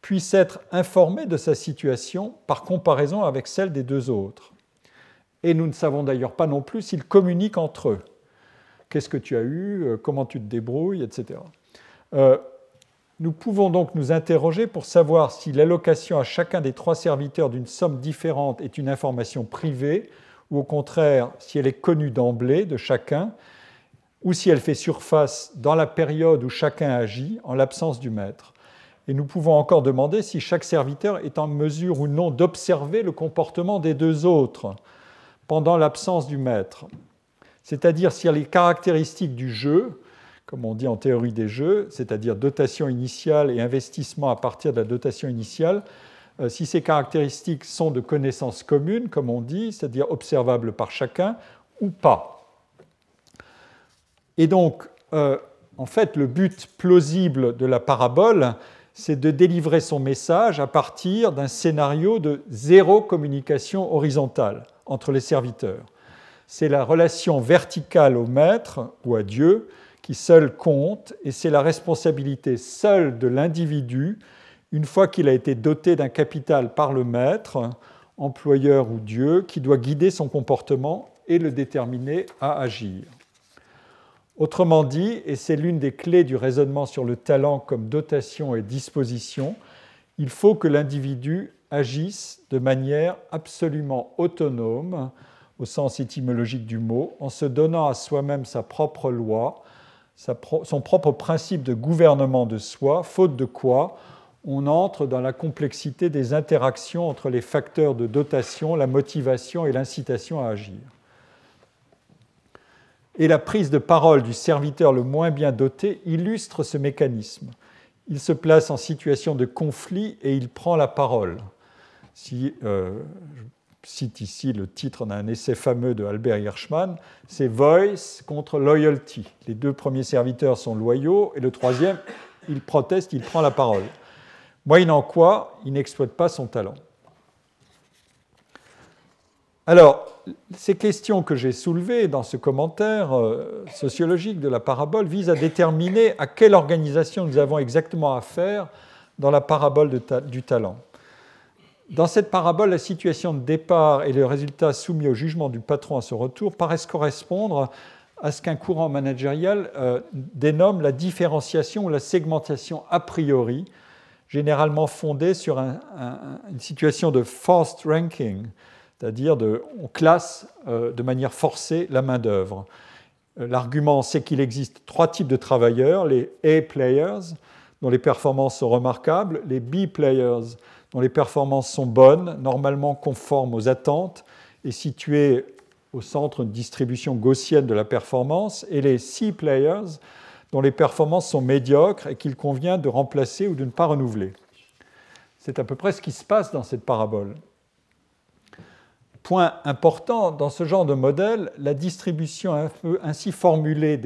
puisse être informé de sa situation par comparaison avec celle des deux autres. Et nous ne savons d'ailleurs pas non plus s'ils communiquent entre eux. Qu'est-ce que tu as eu euh, Comment tu te débrouilles Etc. Nous pouvons donc nous interroger pour savoir si l'allocation à chacun des trois serviteurs d'une somme différente est une information privée, ou au contraire si elle est connue d'emblée de chacun, ou si elle fait surface dans la période où chacun agit en l'absence du maître. Et nous pouvons encore demander si chaque serviteur est en mesure ou non d'observer le comportement des deux autres pendant l'absence du maître. C'est-à-dire si les caractéristiques du jeu comme on dit en théorie des jeux, c'est-à-dire dotation initiale et investissement à partir de la dotation initiale, euh, si ces caractéristiques sont de connaissances communes, comme on dit, c'est-à-dire observables par chacun, ou pas. Et donc, euh, en fait, le but plausible de la parabole, c'est de délivrer son message à partir d'un scénario de zéro communication horizontale entre les serviteurs. C'est la relation verticale au maître ou à Dieu qui seul compte, et c'est la responsabilité seule de l'individu, une fois qu'il a été doté d'un capital par le maître, employeur ou Dieu, qui doit guider son comportement et le déterminer à agir. Autrement dit, et c'est l'une des clés du raisonnement sur le talent comme dotation et disposition, il faut que l'individu agisse de manière absolument autonome, au sens étymologique du mot, en se donnant à soi-même sa propre loi, son propre principe de gouvernement de soi, faute de quoi on entre dans la complexité des interactions entre les facteurs de dotation, la motivation et l'incitation à agir. Et la prise de parole du serviteur le moins bien doté illustre ce mécanisme. Il se place en situation de conflit et il prend la parole. Euh, cite ici le titre d'un essai fameux de Albert Hirschman, c'est Voice contre Loyalty. Les deux premiers serviteurs sont loyaux et le troisième, il proteste, il prend la parole. Moyennant quoi, il n'exploite pas son talent. Alors, ces questions que j'ai soulevées dans ce commentaire euh, sociologique de la parabole visent à déterminer à quelle organisation nous avons exactement affaire dans la parabole du talent. Dans cette parabole, la situation de départ et le résultat soumis au jugement du patron à ce retour paraissent correspondre à ce qu'un courant managérial euh, dénomme la différenciation ou la segmentation a priori. généralement fondée sur une situation de forced ranking, c'est-à-dire on classe euh, de manière forcée la main-d'œuvre. Euh, l'argument, c'est qu'il existe trois types de travailleurs les A players, dont les performances sont remarquables, les B players, dont les performances sont bonnes, normalement conformes aux attentes et situées au centre d'une distribution gaussienne de la performance, et les C players, dont les performances sont médiocres et qu'il convient de remplacer ou de ne pas renouveler. C'est à peu près ce qui se passe dans cette parabole. Point important, dans ce genre de modèle, la distribution ainsi formulée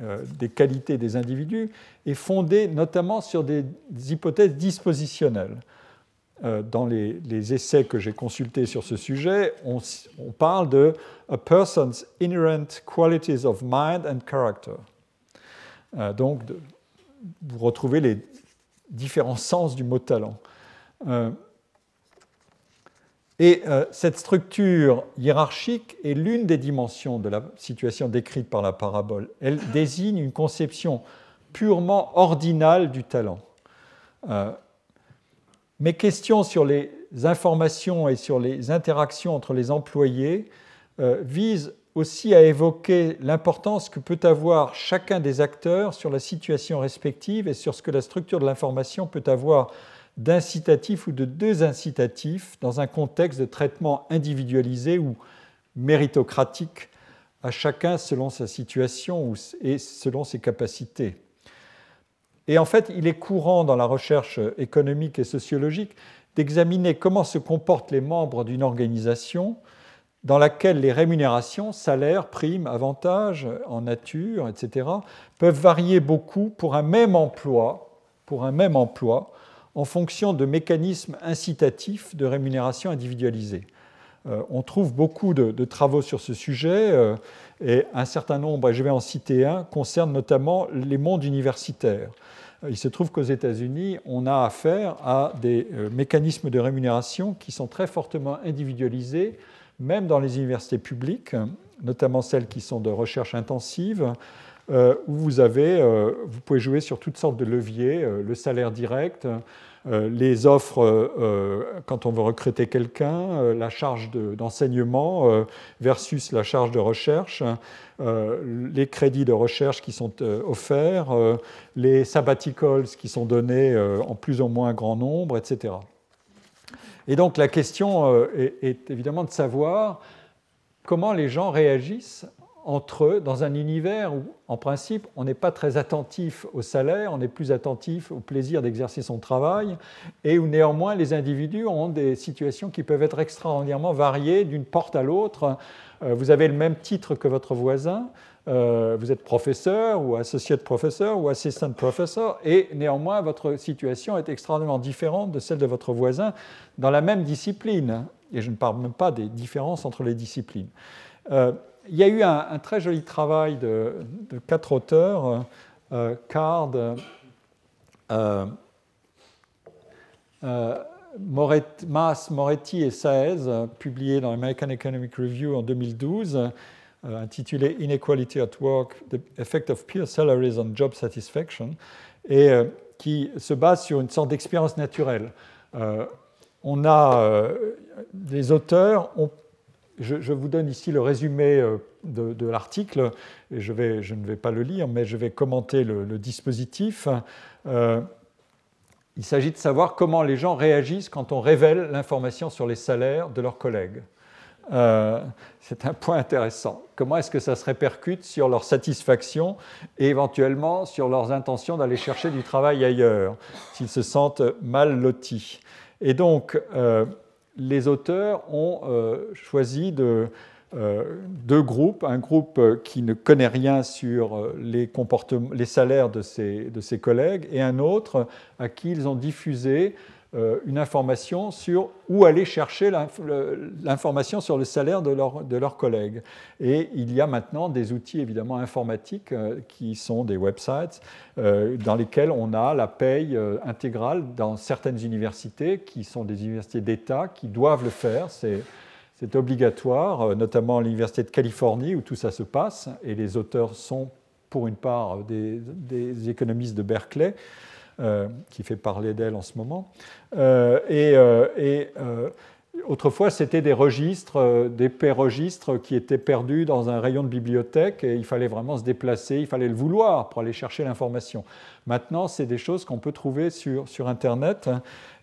euh, des, qualités des individus est fondée notamment sur des, hypothèses dispositionnelles. Euh, dans les, essais que j'ai consultés sur ce sujet, on, parle de a person's inherent qualities of mind and character. Euh, donc, vous retrouvez les différents sens du mot talent. Et euh, cette structure hiérarchique est l'une des dimensions de la situation décrite par la parabole. Elle désigne une conception purement ordinale du talent. Mes questions sur les informations et sur les interactions entre les employés euh, visent aussi à évoquer l'importance que peut avoir chacun des acteurs sur la situation respective et sur ce que la structure de l'information peut avoir d'incitatif ou de deux incitatifs dans un contexte de traitement individualisé ou méritocratique à chacun selon sa situation et selon ses capacités. Et en fait, il est courant dans la recherche économique et sociologique d'examiner comment se comportent les membres d'une organisation dans laquelle les rémunérations, salaires, primes, avantages en nature, etc., peuvent varier beaucoup pour un même emploi, pour un même emploi en fonction de mécanismes incitatifs de rémunération individualisée. Euh, on trouve beaucoup de, travaux sur ce sujet euh, et un certain nombre, et je vais en citer un, concernent notamment les mondes universitaires. Euh, il se trouve qu'aux États-Unis, on a affaire à des mécanismes de rémunération qui sont très fortement individualisés, même dans les universités publiques, notamment celles qui sont de recherche intensive, euh, où euh, vous pouvez jouer sur toutes sortes de leviers, euh, le salaire direct, les offres quand on veut recruter quelqu'un, la charge d'enseignement versus la charge de recherche, les crédits de recherche qui sont offerts, les sabbaticals qui sont donnés en plus ou moins grand nombre, etc. Et donc la question est évidemment de savoir comment les gens réagissent entre eux dans un univers où, en principe, on n'est pas très attentif au salaire, on est plus attentif au plaisir d'exercer son travail, et où néanmoins les individus ont des situations qui peuvent être extraordinairement variées d'une porte à l'autre. Euh, vous avez le même titre que votre voisin, euh, vous êtes professeur ou associé de professeur ou assistant professeur, et néanmoins votre situation est extraordinairement différente de celle de votre voisin dans la même discipline. Et je ne parle même pas des différences entre les disciplines. Il y a eu un, très joli travail de, quatre auteurs, euh, Card, euh, euh Moretti et Saez, publié dans l'American Economic Review en 2012, euh, intitulé Inequality at Work, The Effect of Peer Salaries on Job Satisfaction, et qui se base sur une sorte d'expérience naturelle. on a, les auteurs je, vous donne ici le résumé euh, de, l'article, et je, ne vais pas le lire, mais je vais commenter le, dispositif. Euh, il s'agit de savoir comment les gens réagissent quand on révèle l'information sur les salaires de leurs collègues. Euh, c'est un point intéressant. Comment est-ce que ça se répercute sur leur satisfaction et éventuellement sur leurs intentions d'aller chercher du travail ailleurs, s'ils se sentent mal lotis? Et donc, les auteurs ont euh, choisi euh, deux groupes. Un groupe qui ne connaît rien sur euh, les, salaires de ses, collègues et un autre à qui ils ont diffusé euh, une information sur où aller chercher l'information sur le salaire de, de, leurs collègues. Et il y a maintenant des outils évidemment informatiques euh, qui sont des websites euh, dans lesquels on a la paye intégrale dans certaines universités qui sont des universités d'État qui doivent le faire. C'est c'est obligatoire, notamment l'Université de Californie où tout ça se passe, et les auteurs sont pour une part des économistes de Berkeley. Qui fait parler d'elle en ce moment. et, et Autrefois, c'était des registres, euh, des registres qui étaient perdus dans un rayon de bibliothèque et il fallait vraiment se déplacer, il fallait le vouloir pour aller chercher l'information. Maintenant, c'est des choses qu'on peut trouver sur, Internet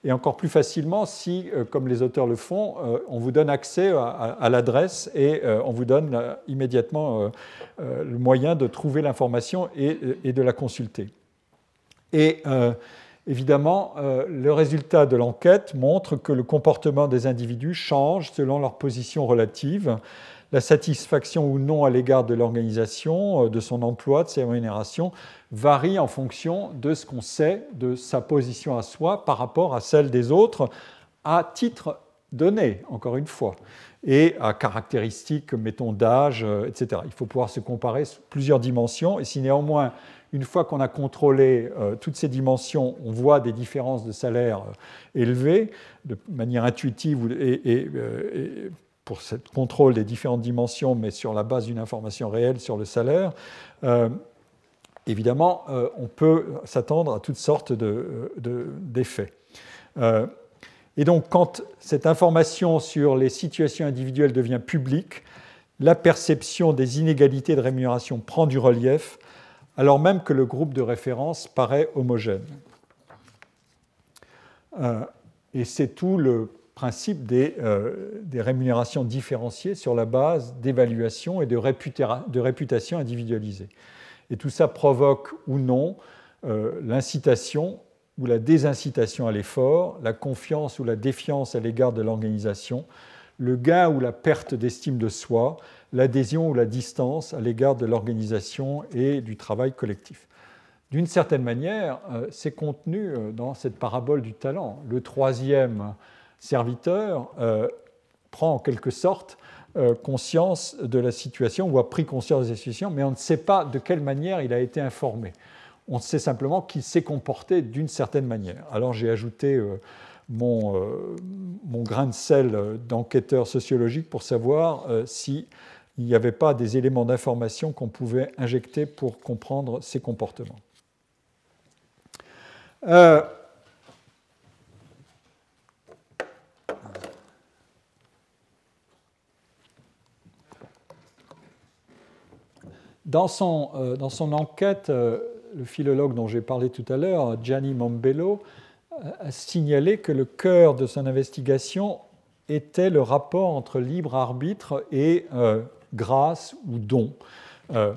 et encore plus facilement si, euh, comme les auteurs le font, euh, on vous donne accès à, l'adresse et on vous donne immédiatement le moyen de trouver l'information et, de la consulter. Et Évidemment, euh, le résultat de l'enquête montre que le comportement des individus change selon leur position relative. La satisfaction ou non à l'égard de l'organisation, euh, de son emploi, de ses rémunérations, varie en fonction de ce qu'on sait de sa position à soi par rapport à celle des autres, à titre donné, encore une fois, et à caractéristiques, mettons, d'âge, euh, etc. Il faut pouvoir se comparer plusieurs dimensions, et si néanmoins une fois qu'on a contrôlé euh, toutes ces dimensions, on voit des différences de salaire euh, élevées de manière intuitive et, euh, pour ce contrôle des différentes dimensions, mais sur la base d'une information réelle sur le salaire. évidemment, on peut s'attendre à toutes sortes d'effets. et donc, quand cette information sur les situations individuelles devient publique, la perception des inégalités de rémunération prend du relief alors même que le groupe de référence paraît homogène. Euh, et c'est tout le principe des, euh, rémunérations différenciées sur la base d'évaluation et de, réputation individualisée. Et tout ça provoque ou non euh, l'incitation ou la désincitation à l'effort, la confiance ou la défiance à l'égard de l'organisation, le gain ou la perte d'estime de soi, l'adhésion ou la distance à l'égard de l'organisation et du travail collectif. D'une certaine manière, euh, c'est contenu euh, dans cette parabole du talent. Le troisième serviteur euh, prend en quelque sorte conscience de la situation ou a pris conscience de la situation, mais on ne sait pas de quelle manière il a été informé. On sait simplement qu'il s'est comporté d'une certaine manière. Alors j'ai ajouté mon, mon, grain de sel d'enquêteur sociologique pour savoir si il n'y avait pas des éléments d'information qu'on pouvait injecter pour comprendre ces comportements. Euh, dans, son, euh, dans, son, enquête, euh, le philologue dont j'ai parlé tout à l'heure, Gianni Mombello, a signalé que le cœur de son investigation était le rapport entre libre arbitre et grâce ou don. Euh,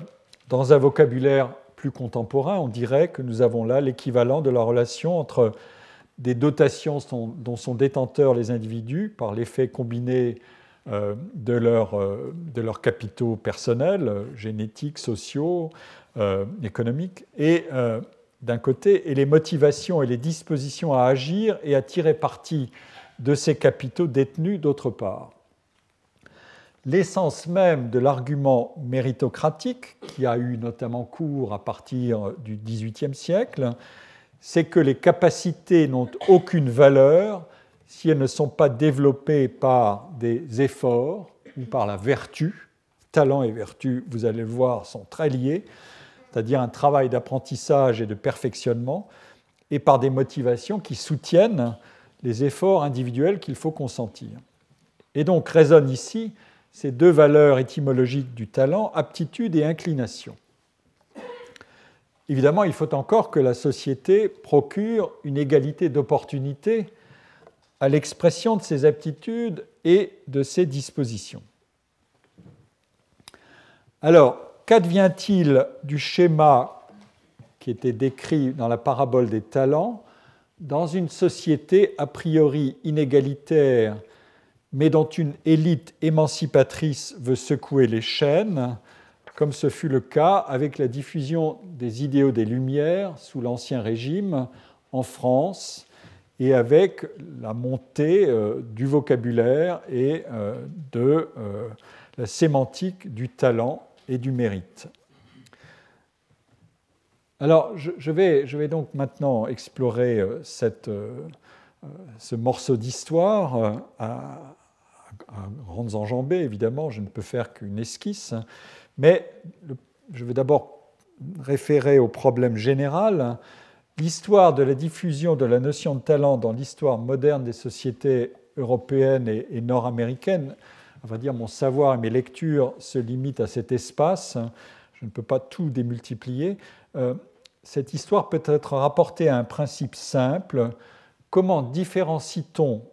dans un vocabulaire plus contemporain, on dirait que nous avons là l'équivalent de la relation entre des dotations dont sont détenteurs les individus par l'effet combiné euh, de, euh, de leurs capitaux personnels, génétiques, sociaux, économiques, et d'un côté, et les motivations et les dispositions à agir et à tirer parti de ces capitaux détenus d'autre part l'essence même de l'argument méritocratique, qui a eu notamment cours à partir du XVIIIe siècle, c'est que les capacités n'ont aucune valeur si elles ne sont pas développées par des efforts ou par la vertu. Talent et vertu, vous allez le voir, sont très liés, c'est-à-dire un travail d'apprentissage et de perfectionnement, et par des motivations qui soutiennent les efforts individuels qu'il faut consentir. Et donc résonne ici ces deux valeurs étymologiques du talent, aptitude et inclination. Évidemment, il faut encore que la société procure une égalité d'opportunités à l'expression de ses aptitudes et de ses dispositions. Alors, qu'advient-il du schéma qui était décrit dans la parabole des talents dans une société a priori inégalitaire mais dont une élite émancipatrice veut secouer les chaînes, comme ce fut le cas avec la diffusion des idéaux des Lumières sous l'Ancien Régime en France et avec la montée euh, du vocabulaire et euh, de euh, la sémantique du talent et du mérite. Alors, je vais, donc maintenant explorer ce morceau d'histoire à grandes enjambées, évidemment, je ne peux faire qu'une esquisse, mais je vais d'abord référer au problème général. L'histoire de la diffusion de la notion de talent dans l'histoire moderne des sociétés européennes et, nord-américaines, on va dire mon savoir et mes lectures se limitent à cet espace, je ne peux pas tout démultiplier, euh, cette histoire peut être rapportée à un principe simple, comment différencie-t-on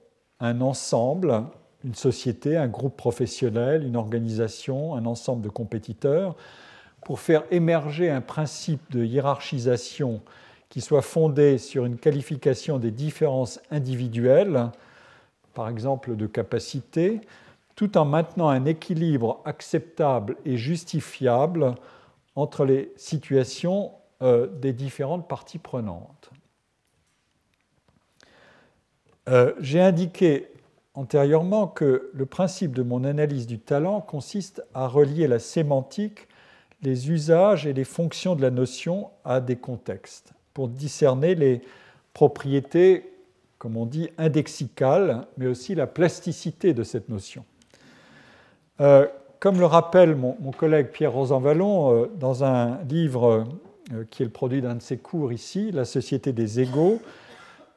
un ensemble, une société, un groupe professionnel, une organisation, un ensemble de compétiteurs, pour faire émerger un principe de hiérarchisation qui soit fondé sur une qualification des différences individuelles, par exemple de capacité, tout en maintenant un équilibre acceptable et justifiable entre les situations euh, des différentes parties prenantes. Euh, j'ai indiqué antérieurement que le principe de mon analyse du talent consiste à relier la sémantique, les usages et les fonctions de la notion à des contextes pour discerner les propriétés, comme on dit, indexicales, mais aussi la plasticité de cette notion. Euh, comme le rappelle mon, collègue Pierre Rosanvallon euh, dans un livre euh, qui est le produit d'un de ses cours ici, La Société des égaux,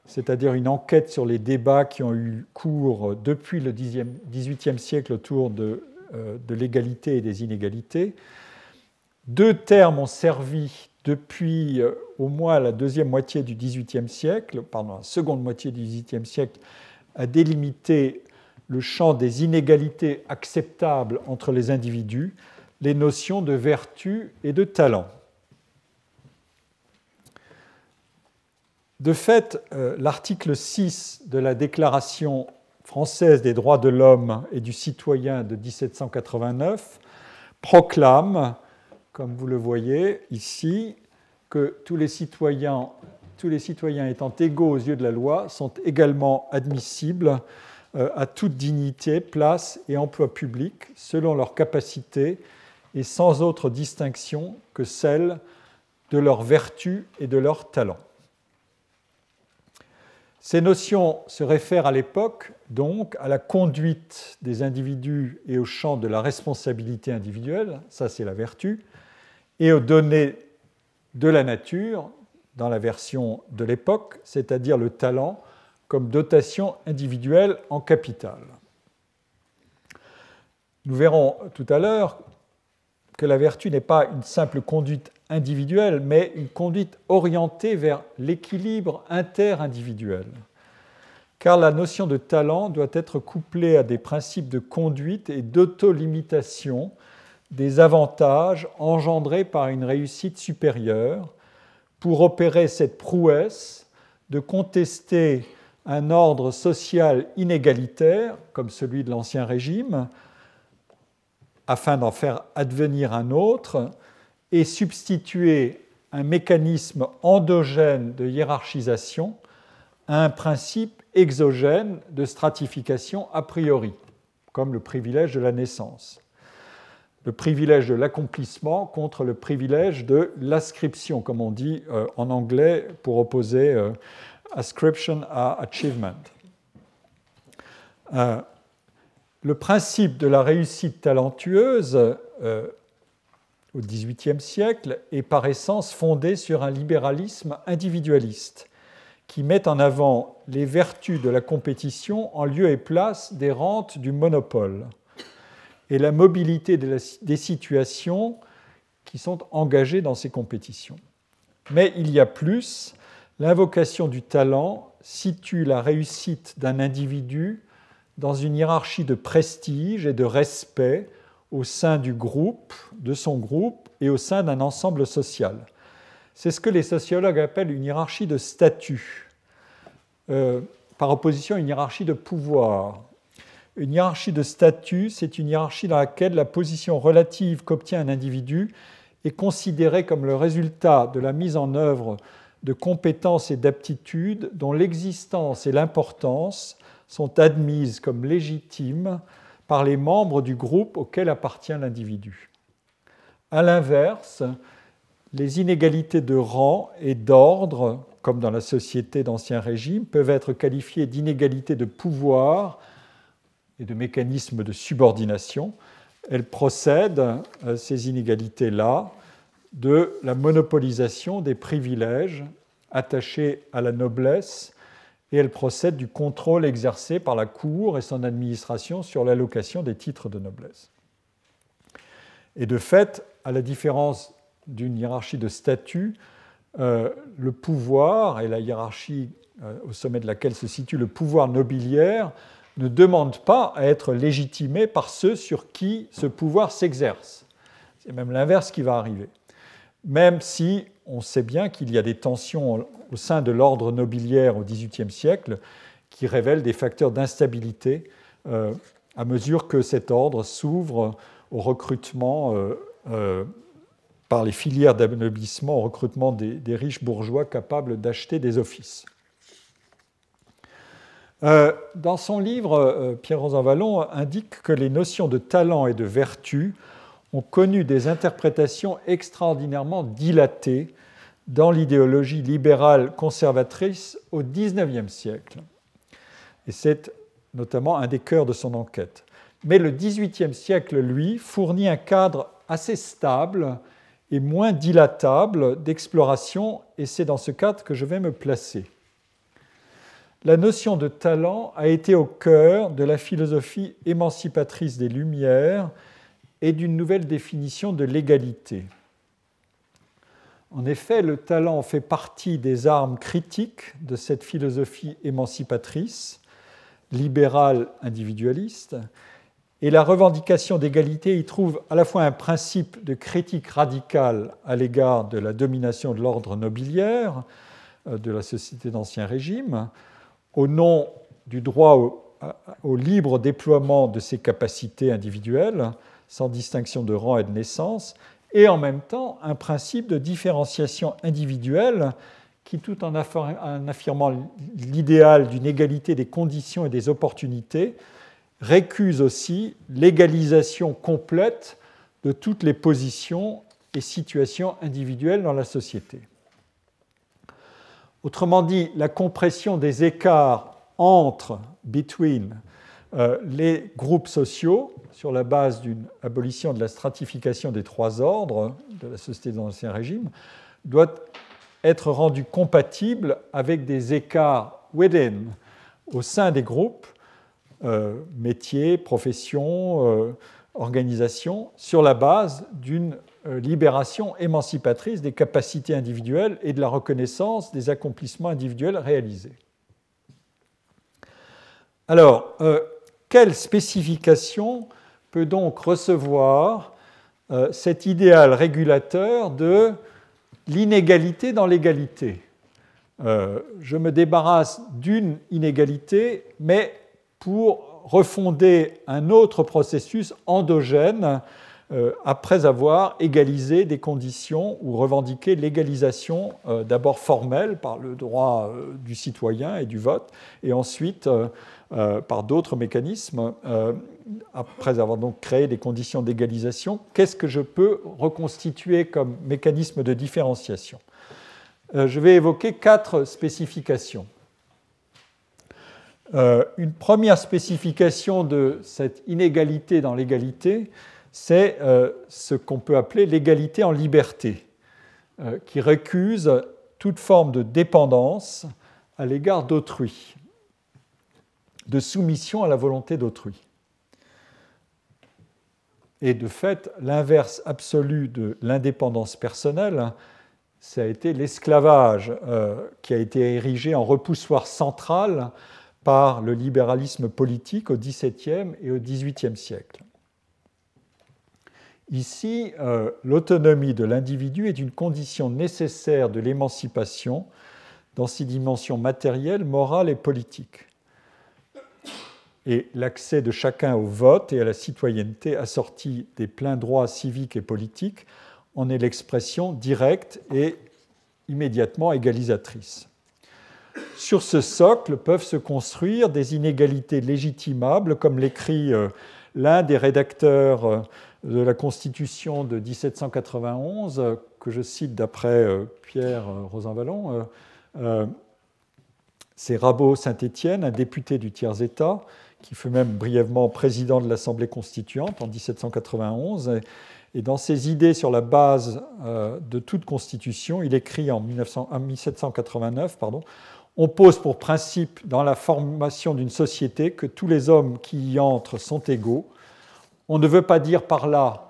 c'est-à-dire une enquête sur les débats qui ont eu cours depuis le XVIIIe siècle autour de, de l'égalité et des inégalités. Deux termes ont servi depuis euh, au moins la deuxième moitié du XVIIIe siècle, pardon, la seconde moitié du XVIIIe siècle, à délimiter le champ des inégalités acceptables entre les individus, les notions de vertu et de talent. De fait, euh, l'article 6 de la Déclaration française des droits de l'homme et du citoyen de 1789 proclame comme vous le voyez ici, que tous les citoyens, tous les citoyens étant égaux aux yeux de la loi sont également admissibles euh, à toute dignité, place et emploi public selon leurs capacités et sans autre distinction que celle de leur vertu et de leur talent. Ces notions se réfèrent à l'époque donc à la conduite des individus et au champ de la responsabilité individuelle, ça c'est la vertu, et aux données de la nature dans la version de l'époque, c'est-à-dire le talent comme dotation individuelle en capital. Nous verrons tout à l'heure que la vertu n'est pas une simple conduite individuelle, mais une conduite orientée vers l'équilibre interindividuel. Car la notion de talent doit être couplée à des principes de conduite et d'autolimitation des avantages engendrés par une réussite supérieure pour opérer cette prouesse de contester un ordre social inégalitaire, comme celui de l'Ancien Régime, afin d'en faire advenir un autre, et substituer un mécanisme endogène de hiérarchisation à un principe exogène de stratification a priori, comme le privilège de la naissance le privilège de l'accomplissement contre le privilège de l'ascription, comme on dit euh, en anglais pour opposer euh, ascription à achievement. Euh, le principe de la réussite talentueuse au XVIIIe siècle est par essence fondé sur un libéralisme individualiste qui met en avant les vertus de la compétition en lieu et place des rentes du monopole et la mobilité des situations qui sont engagées dans ces compétitions. Mais il y a plus, l'invocation du talent situe la réussite d'un individu dans une hiérarchie de prestige et de respect au sein du groupe, de son groupe et au sein d'un ensemble social. C'est ce que les sociologues appellent une hiérarchie de statut, euh, par opposition à une hiérarchie de pouvoir. Une hiérarchie de statut, c'est une hiérarchie dans laquelle la position relative qu'obtient un individu est considérée comme le résultat de la mise en œuvre de compétences et d'aptitudes dont l'existence et l'importance sont admises comme légitimes par les membres du groupe auquel appartient l'individu. A l'inverse, les inégalités de rang et d'ordre, comme dans la société d'Ancien Régime, peuvent être qualifiées d'inégalités de pouvoir et de mécanismes de subordination. Elles procèdent, ces inégalités-là, de la monopolisation des privilèges attachée à la noblesse et elle procède du contrôle exercé par la cour et son administration sur l'allocation des titres de noblesse. Et de fait, à la différence d'une hiérarchie de statut, euh, le pouvoir et la hiérarchie euh, au sommet de laquelle se situe le pouvoir nobiliaire ne demandent pas à être légitimés par ceux sur qui ce pouvoir s'exerce. C'est même l'inverse qui va arriver. Même si on sait bien qu'il y a des tensions au sein de l'ordre nobiliaire au XVIIIe siècle qui révèlent des facteurs d'instabilité euh, à mesure que cet ordre s'ouvre au recrutement euh, par les filières d'anoblissement, au recrutement des riches bourgeois capables d'acheter des offices. Euh, dans son livre, euh, Pierre Rosanvallon indique que les notions de talent et de vertu ont connu des interprétations extraordinairement dilatées dans l'idéologie libérale conservatrice au XIXe siècle. Et c'est notamment un des cœurs de son enquête. Mais le XVIIIe siècle, lui, fournit un cadre assez stable et moins dilatable d'exploration, et c'est dans ce cadre que je vais me placer la notion de talent a été au cœur de la philosophie émancipatrice des Lumières et d'une nouvelle définition de l'égalité. En effet, le talent fait partie des armes critiques de cette philosophie émancipatrice, libérale individualiste, et la revendication d'égalité y trouve à la fois un principe de critique radicale à l'égard de la domination de l'ordre nobiliaire euh, de la société d'Ancien Régime, au nom du droit au, libre déploiement de ses capacités individuelles, sans distinction de rang et de naissance, et en même temps un principe de différenciation individuelle qui, tout en affirmant l'idéal d'une égalité des conditions et des opportunités, récuse aussi l'égalisation complète de toutes les positions et situations individuelles dans la société. Autrement dit, la compression des écarts entre, between, euh, les groupes sociaux sur la base d'une abolition de la stratification des trois ordres de la société dans l'Ancien Régime doit être rendue compatible avec des écarts within, au sein des groupes, euh, métiers, professions, euh, organisations, sur la base d'une libération émancipatrice des capacités individuelles et de la reconnaissance des accomplissements individuels réalisés. Alors, quelle spécification peut donc recevoir euh, cet idéal régulateur de l'inégalité dans l'égalité? Je me débarrasse d'une inégalité, mais pour refonder un autre processus endogène euh, après avoir égalisé des conditions ou revendiqué l'égalisation euh, d'abord formelle par le droit euh, du citoyen et du vote, et ensuite par d'autres mécanismes, après avoir donc créé des conditions d'égalisation, qu'est-ce que je peux reconstituer comme mécanisme de différenciation Je vais évoquer quatre spécifications. une première spécification de cette inégalité dans l'égalité, c'est euh, ce qu'on peut appeler l'égalité en liberté, euh, qui récuse toute forme de dépendance à l'égard d'autrui, de soumission à la volonté d'autrui. Et de fait, l'inverse absolu de l'indépendance personnelle, ça a été l'esclavage, euh, qui a été érigé en repoussoir central par le libéralisme politique au XVIIe et au XVIIIe siècle. Ici, euh, l'autonomie de l'individu est une condition nécessaire de l'émancipation dans ses dimensions matérielles, morales et politiques. Et l'accès de chacun au vote et à la citoyenneté assorti des pleins droits civiques et politiques en est l'expression directe et immédiatement égalisatrice. Sur ce socle peuvent se construire des inégalités légitimables, comme l'écrit euh, l'un des rédacteurs euh, de la Constitution de 1791, que je cite d'après euh, Pierre euh, Rosanvallon, euh, c'est Rabot Saint-Étienne, un député du tiers-État, qui fut même brièvement président de l'Assemblée constituante en 1791. Et dans ses idées sur la base euh, de toute constitution, il écrit en, 1789, pardon, on pose pour principe dans la formation d'une société que tous les hommes qui y entrent sont égaux. On ne veut pas dire par là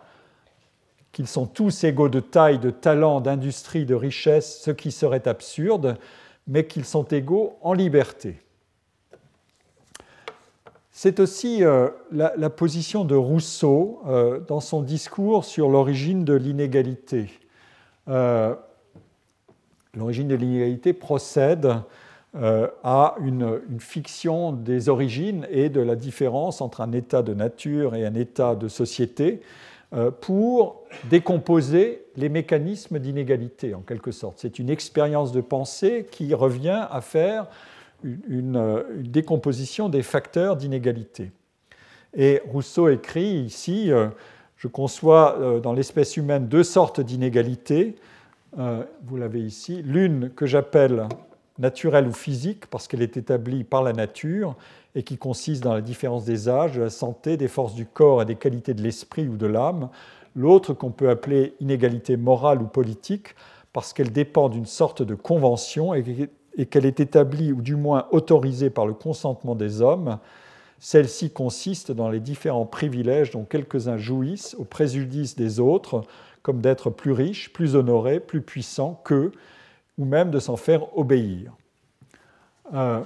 qu'ils sont tous égaux de taille, de talent, d'industrie, de richesse, ce qui serait absurde, mais qu'ils sont égaux en liberté. C'est aussi euh, la, position de Rousseau euh, dans son discours sur l'origine de l'inégalité. Euh, l'origine de l'inégalité procède à une, une, fiction des origines et de la différence entre un état de nature et un état de société pour décomposer les mécanismes d'inégalité, en quelque sorte. C'est une expérience de pensée qui revient à faire une, décomposition des facteurs d'inégalité. Et Rousseau écrit ici, euh, je conçois euh, dans l'espèce humaine deux sortes d'inégalités, euh, vous l'avez ici, l'une que j'appelle naturelle ou physique parce qu'elle est établie par la nature et qui consiste dans la différence des âges, de la santé, des forces du corps et des qualités de l'esprit ou de l'âme, l'autre qu'on peut appeler inégalité morale ou politique parce qu'elle dépend d'une sorte de convention et et qu'elle est établie ou du moins autorisée par le consentement des hommes, celle-ci consiste dans les différents privilèges dont quelques-uns jouissent au préjudice des autres, comme d'être plus riches, plus honorés, plus puissants qu'eux, ou même de s'en faire obéir. Euh,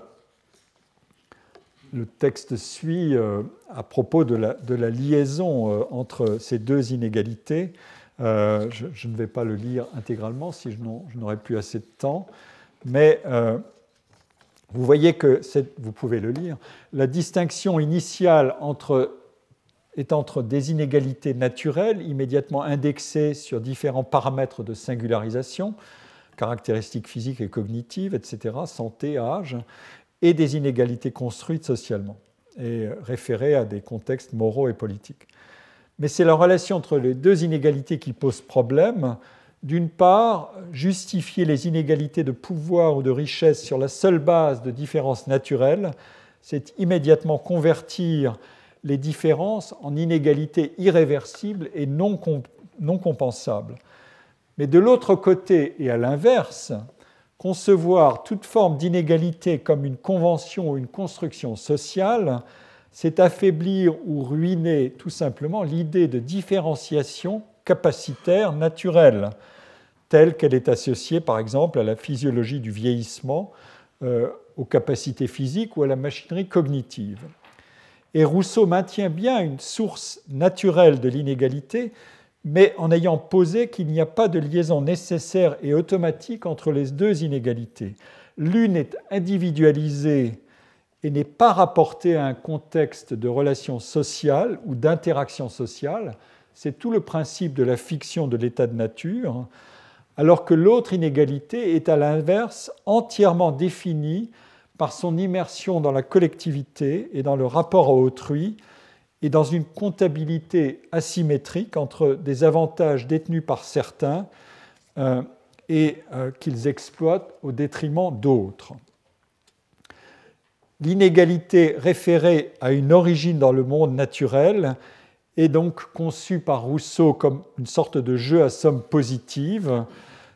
le texte suit euh, à propos de la, liaison euh, entre ces deux inégalités. Je, je, ne vais pas le lire intégralement si je n'aurais plus assez de temps. Mais euh, vous voyez que, vous pouvez le lire, la distinction initiale est entre des inégalités naturelles immédiatement indexées sur différents paramètres de singularisation, caractéristiques physiques et cognitives, etc., santé, âge, et des inégalités construites socialement et référées à des contextes moraux et politiques. Mais c'est la relation entre les deux inégalités qui pose problème, d'une part, justifier les inégalités de pouvoir ou de richesse sur la seule base de différences naturelles, c'est immédiatement convertir les différences en inégalités irréversibles et non, compensables. Mais de l'autre côté, et à l'inverse, concevoir toute forme d'inégalité comme une convention ou une construction sociale, c'est affaiblir ou ruiner tout simplement l'idée de différenciation capacitaire naturelle, telle qu'elle est associée par exemple à la physiologie du vieillissement, euh, aux capacités physiques ou à la machinerie cognitive. Et Rousseau maintient bien une source naturelle de l'inégalité, mais en ayant posé qu'il n'y a pas de liaison nécessaire et automatique entre les deux inégalités. L'une est individualisée et n'est pas rapportée à un contexte de relation sociale ou d'interaction sociale, c'est tout le principe de la fiction de l'état de nature, alors que l'autre inégalité est à l'inverse entièrement définie par son immersion dans la collectivité et dans le rapport à autrui, et dans une comptabilité asymétrique entre des avantages détenus par certains euh, et euh, qu'ils exploitent au détriment d'autres. L'inégalité référée à une origine dans le monde naturel est donc conçu par Rousseau comme une sorte de jeu à somme positive,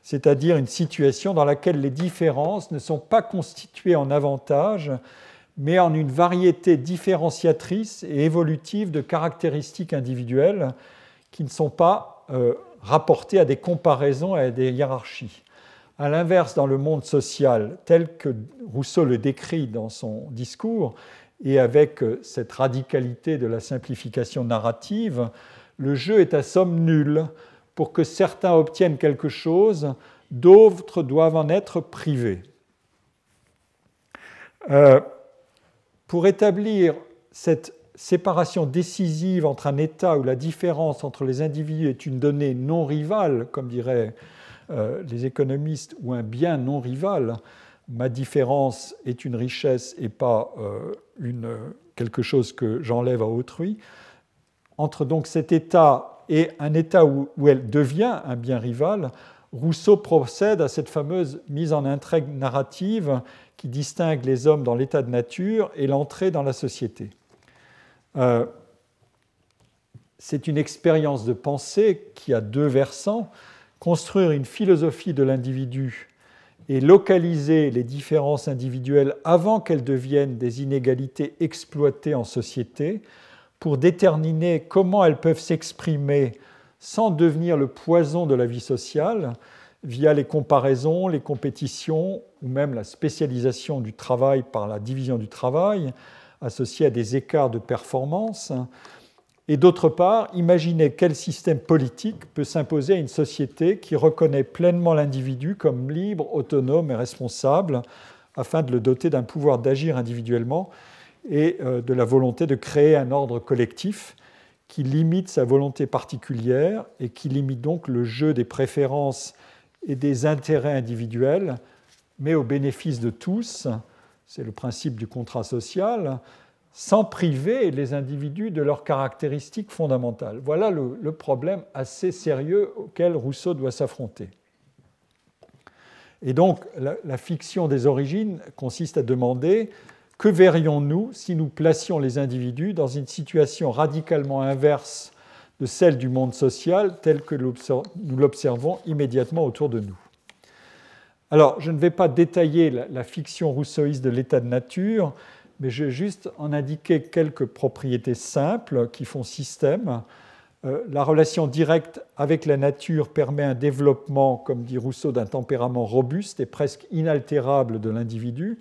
c'est-à-dire une situation dans laquelle les différences ne sont pas constituées en avantages, mais en une variété différenciatrice et évolutive de caractéristiques individuelles qui ne sont pas euh, rapportées à des comparaisons et à des hiérarchies. À l'inverse, dans le monde social, tel que Rousseau le décrit dans son discours, et avec euh, cette radicalité de la simplification narrative, le jeu est à somme nulle. Pour que certains obtiennent quelque chose, d'autres doivent en être privés. Euh, pour établir cette séparation décisive entre un État où la différence entre les individus est une donnée non rivale, comme diraient euh, les économistes, ou un bien non rival, ma différence est une richesse et pas quelque chose que j'enlève à autrui, entre donc cet état et un état où, elle devient un bien rival, Rousseau procède à cette fameuse mise en intrigue narrative qui distingue les hommes dans l'état de nature et l'entrée dans la société. Euh, c'est une expérience de pensée qui a deux versants. Construire une philosophie de l'individu et localiser les différences individuelles avant qu'elles deviennent des inégalités exploitées en société pour déterminer comment elles peuvent s'exprimer sans devenir le poison de la vie sociale via les comparaisons, les compétitions ou même la spécialisation du travail par la division du travail associée à des écarts de performance. Et d'autre part, imaginer quel système politique peut s'imposer à une société qui reconnaît pleinement l'individu comme libre, autonome et responsable, afin de le doter d'un pouvoir d'agir individuellement et euh, de la volonté de créer un ordre collectif qui limite sa volonté particulière et qui limite donc le jeu des préférences et des intérêts individuels, mais au bénéfice de tous. C'est le principe du contrat social, sans priver les individus de leurs caractéristiques fondamentales. Voilà le, problème assez sérieux auquel Rousseau doit s'affronter. Et donc, la, fiction des origines consiste à demander que verrions-nous si nous placions les individus dans une situation radicalement inverse de celle du monde social tel que nous l'observons immédiatement autour de nous? Alors, je ne vais pas détailler la fiction rousseauiste de l'état de nature, mais je vais juste en indiquer quelques propriétés simples qui font système. Euh, la relation directe avec la nature permet un développement, comme dit Rousseau, d'un tempérament robuste et presque inaltérable de l'individu.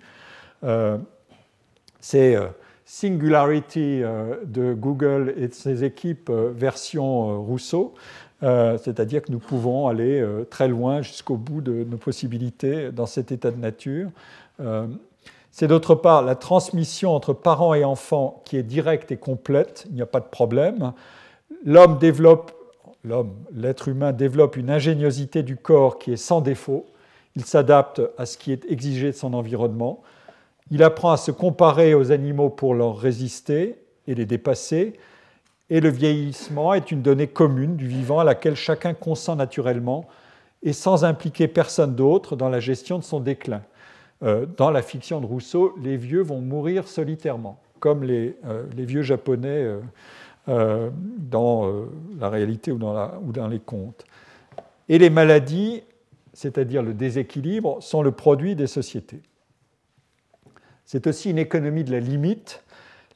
Euh, c'est euh, Singularity de Google et de ses équipes version Rousseau, c'est-à-dire que nous pouvons aller très loin jusqu'au bout de nos possibilités dans cet état de nature. C'est d'autre part la transmission entre parents et enfants qui est directe et complète, il n'y a pas de problème. L'homme développe, l'être humain développe une ingéniosité du corps qui est sans défaut. Il s'adapte à ce qui est exigé de son environnement. Il apprend à se comparer aux animaux pour leur résister et les dépasser. Et le vieillissement est une donnée commune du vivant à laquelle chacun consent naturellement et sans impliquer personne d'autre dans la gestion de son déclin. Euh, dans la fiction de Rousseau, les vieux vont mourir solitairement, comme les, euh, vieux japonais euh, dans la réalité ou dans, ou dans les contes. Et les maladies, c'est-à-dire le déséquilibre, sont le produit des sociétés. C'est aussi une économie de la limite.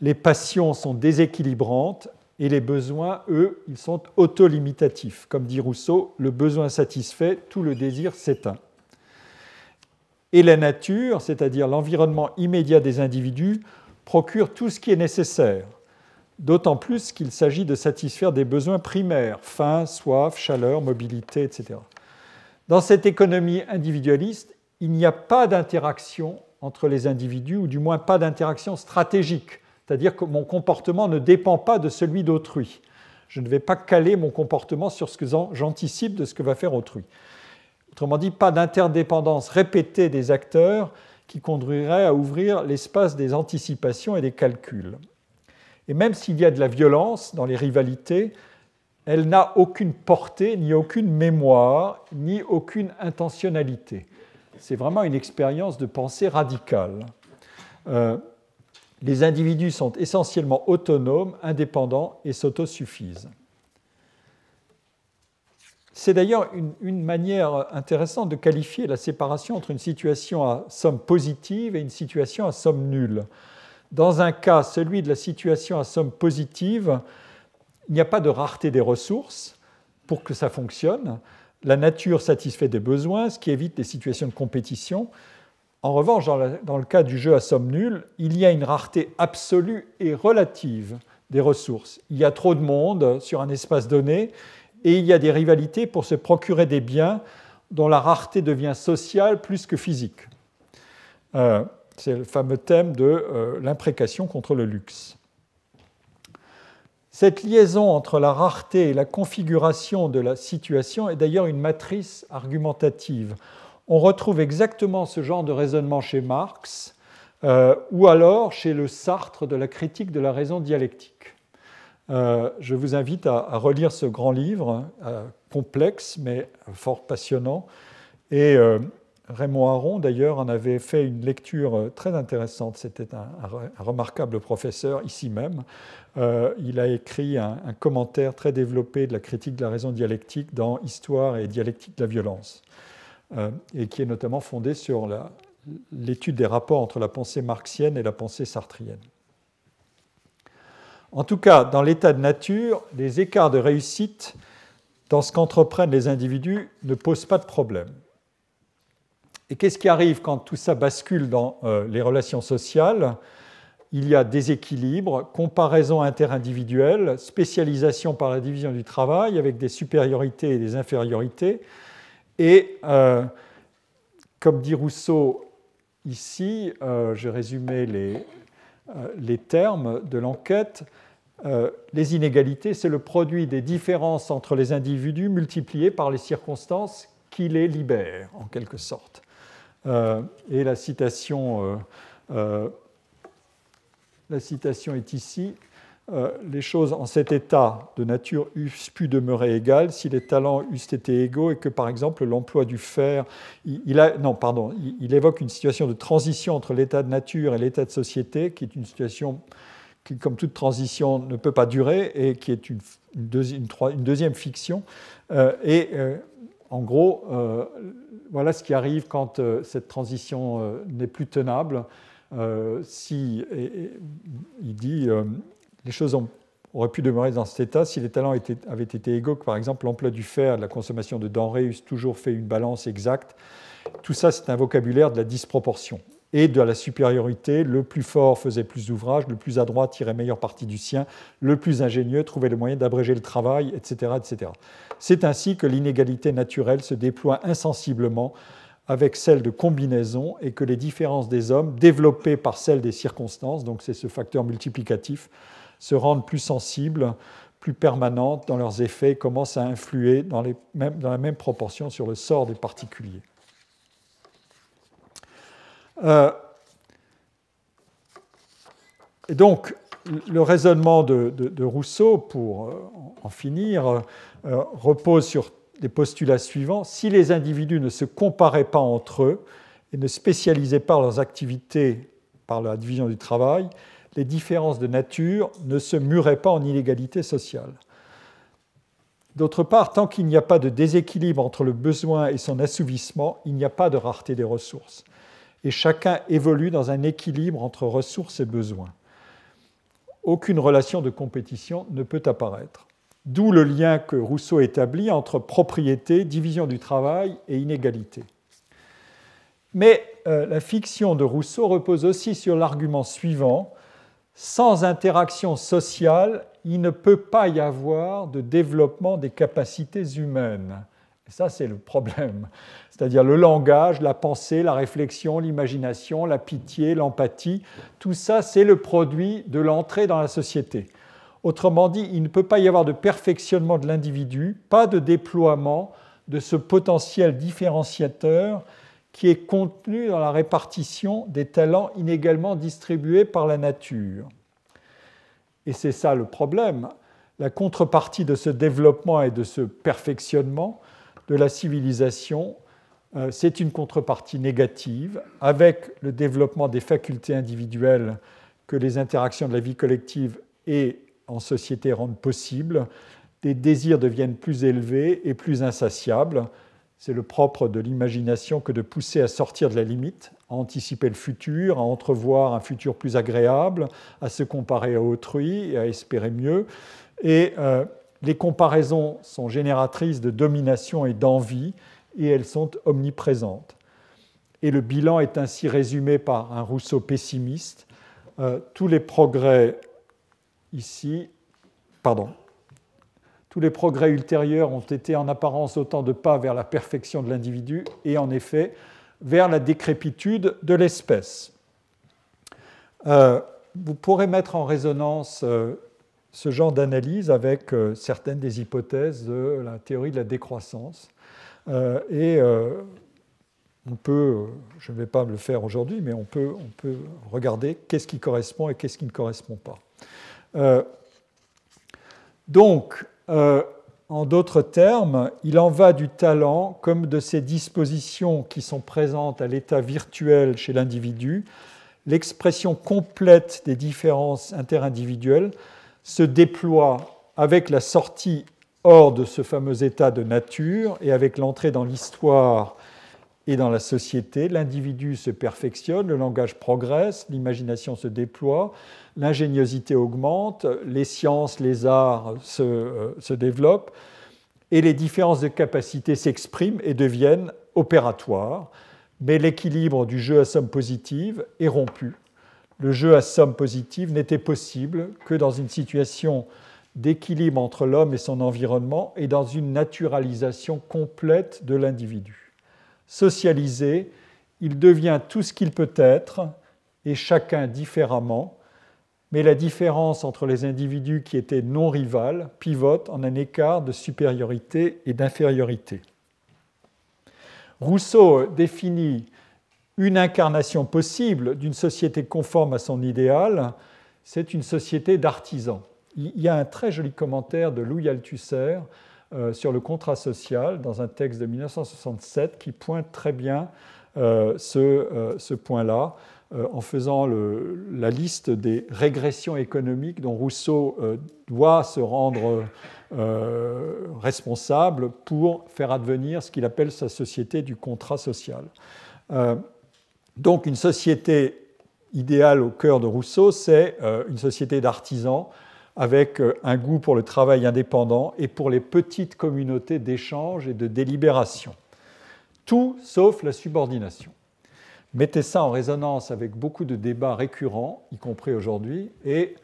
Les passions sont déséquilibrantes et les besoins, eux, ils sont autolimitatifs. Comme dit Rousseau, le besoin satisfait, tout le désir s'éteint et la nature, c'est-à-dire l'environnement immédiat des individus, procure tout ce qui est nécessaire, d'autant plus qu'il s'agit de satisfaire des besoins primaires, faim, soif, chaleur, mobilité, etc. Dans cette économie individualiste, il n'y a pas d'interaction entre les individus, ou du moins pas d'interaction stratégique, c'est-à-dire que mon comportement ne dépend pas de celui d'autrui. Je ne vais pas caler mon comportement sur ce que j'anticipe de ce que va faire autrui. Autrement dit, pas d'interdépendance répétée des acteurs qui conduirait à ouvrir l'espace des anticipations et des calculs. Et même s'il y a de la violence dans les rivalités, elle n'a aucune portée, ni aucune mémoire, ni aucune intentionnalité. C'est vraiment une expérience de pensée radicale. Euh, les individus sont essentiellement autonomes, indépendants et s'autosuffisent. C'est d'ailleurs une, manière intéressante de qualifier la séparation entre une situation à somme positive et une situation à somme nulle. Dans un cas, celui de la situation à somme positive, il n'y a pas de rareté des ressources pour que ça fonctionne. La nature satisfait des besoins, ce qui évite des situations de compétition. En revanche, dans, le cas du jeu à somme nulle, il y a une rareté absolue et relative des ressources. Il y a trop de monde sur un espace donné et il y a des rivalités pour se procurer des biens dont la rareté devient sociale plus que physique. Euh, c'est le fameux thème de euh, l'imprécation contre le luxe. Cette liaison entre la rareté et la configuration de la situation est d'ailleurs une matrice argumentative. On retrouve exactement ce genre de raisonnement chez Marx euh, ou alors chez le Sartre de la critique de la raison dialectique. Euh, je vous invite à, relire ce grand livre, euh, complexe mais fort passionnant. Et euh, Raymond Aron, d'ailleurs, en avait fait une lecture très intéressante. C'était un, remarquable professeur, ici même. il a écrit un, commentaire très développé de la critique de la raison dialectique dans Histoire et dialectique de la violence, et qui est notamment fondé sur l'étude des rapports entre la pensée marxienne et la pensée sartrienne. En tout cas, dans l'état de nature, les écarts de réussite dans ce qu'entreprennent les individus ne posent pas de problème. Et qu'est-ce qui arrive quand tout ça bascule dans euh, les relations sociales? Il y a déséquilibre, comparaison interindividuelle, spécialisation par la division du travail avec des supériorités et des infériorités. Et euh, comme dit Rousseau ici, euh, je résumais les, les termes de l'enquête, euh, les inégalités, c'est le produit des différences entre les individus multipliées par les circonstances qui les libèrent, en quelque sorte. Euh, et citation, euh, la citation est ici. Les choses en cet état de nature eussent pu demeurer égales si les talents eussent été égaux et que, par exemple, l'emploi du fer. Il, non, pardon, il, évoque une situation de transition entre l'état de nature et l'état de société, qui est une situation qui, comme toute transition, ne peut pas durer et qui est une, deuxième fiction. Euh, et euh, en gros, euh, voilà ce qui arrive quand cette transition n'est plus tenable. si, il dit, les choses auraient pu demeurer dans cet état si les talents avaient été égaux, que par exemple l'emploi du fer, la consommation de denrées eussent toujours fait une balance exacte. Tout ça, c'est un vocabulaire de la disproportion et de la supériorité. Le plus fort faisait plus d'ouvrages, le plus adroit tirait meilleure partie du sien, le plus ingénieux trouvait le moyen d'abréger le travail, etc. etc. C'est ainsi que l'inégalité naturelle se déploie insensiblement avec celle de combinaison et que les différences des hommes, développées par celles des circonstances, donc c'est ce facteur multiplicatif, se rendent plus sensibles, plus permanentes dans leurs effets et commencent à influer dans, la même proportion sur le sort des particuliers. Euh, et donc, le raisonnement de, Rousseau, pour euh, en finir, euh, repose sur les postulats suivants. Si les individus ne se comparaient pas entre eux et ne spécialisaient pas leurs activités par la division du travail, les différences de nature ne se muraient pas en inégalité sociale. D'autre part, tant qu'il n'y a pas de déséquilibre entre le besoin et son assouvissement, il n'y a pas de rareté des ressources et chacun évolue dans un équilibre entre ressources et besoins. Aucune relation de compétition ne peut apparaître. D'où le lien que Rousseau établit entre propriété, division du travail et inégalité. Mais euh, la fiction de Rousseau repose aussi sur l'argument suivant, sans interaction sociale, il ne peut pas y avoir de développement des capacités humaines. Et ça, c'est le problème. C'est-à-dire le langage, la pensée, la réflexion, l'imagination, la pitié, l'empathie, tout ça, c'est le produit de l'entrée dans la société. Autrement dit, il ne peut pas y avoir de perfectionnement de l'individu, pas de déploiement de ce potentiel différenciateur qui est contenu dans la répartition des talents inégalement distribués par la nature. Et c'est ça le problème. La contrepartie de ce développement et de ce perfectionnement, de la civilisation, euh, c'est une contrepartie négative avec le développement des facultés individuelles que les interactions de la vie collective et en société rendent possibles. Des désirs deviennent plus élevés et plus insatiables. C'est le propre de l'imagination que de pousser à sortir de la limite, à anticiper le futur, à entrevoir un futur plus agréable, à se comparer à autrui et à espérer mieux. Et euh, les comparaisons sont génératrices de domination et d'envie, et elles sont omniprésentes. Et le bilan est ainsi résumé par un Rousseau pessimiste. Euh, tous les progrès ici, pardon, tous les progrès ultérieurs ont été en apparence autant de pas vers la perfection de l'individu et en effet vers la décrépitude de l'espèce. Euh, vous pourrez mettre en résonance euh, ce genre d'analyse avec euh, certaines des hypothèses de la théorie de la décroissance. Et on peut, je ne vais pas le faire aujourd'hui, mais on peut, on peut regarder qu'est-ce qui correspond et qu'est-ce qui ne correspond pas. donc, en d'autres termes, il en va du talent comme de ces dispositions qui sont présentes à l'état virtuel chez l'individu. L'expression complète des différences interindividuelles se déploie avec la sortie hors de ce fameux état de nature et avec l'entrée dans l'histoire et dans la société. L'individu se perfectionne, le langage progresse, l'imagination se déploie, l'ingéniosité augmente, les sciences, les arts se, euh, se, développent, et les différences de capacité s'expriment et deviennent opératoires, mais l'équilibre du jeu à somme positive est rompu. Le jeu à somme positive n'était possible que dans une situation d'équilibre entre l'homme et son environnement et dans une naturalisation complète de l'individu. Socialisé, il devient tout ce qu'il peut être, et chacun différemment, mais la différence entre les individus qui étaient non rivales pivote en un écart de supériorité et d'infériorité. Rousseau définit une incarnation possible d'une société conforme à son idéal, c'est une société d'artisans. Il y a un très joli commentaire de Louis Althusser euh, sur le contrat social dans un texte de 1967 qui pointe très bien euh, ce, euh, ce point-là. En faisant la liste des régressions économiques dont Rousseau doit se rendre responsable pour faire advenir ce qu'il appelle sa société du contrat social. donc une société idéale au cœur de Rousseau, c'est une société d'artisans avec un goût pour le travail indépendant et pour les petites communautés d'échange et de délibération. Tout sauf la subordination. Mettez ça en résonance avec beaucoup de débats récurrents, y compris aujourd'hui, et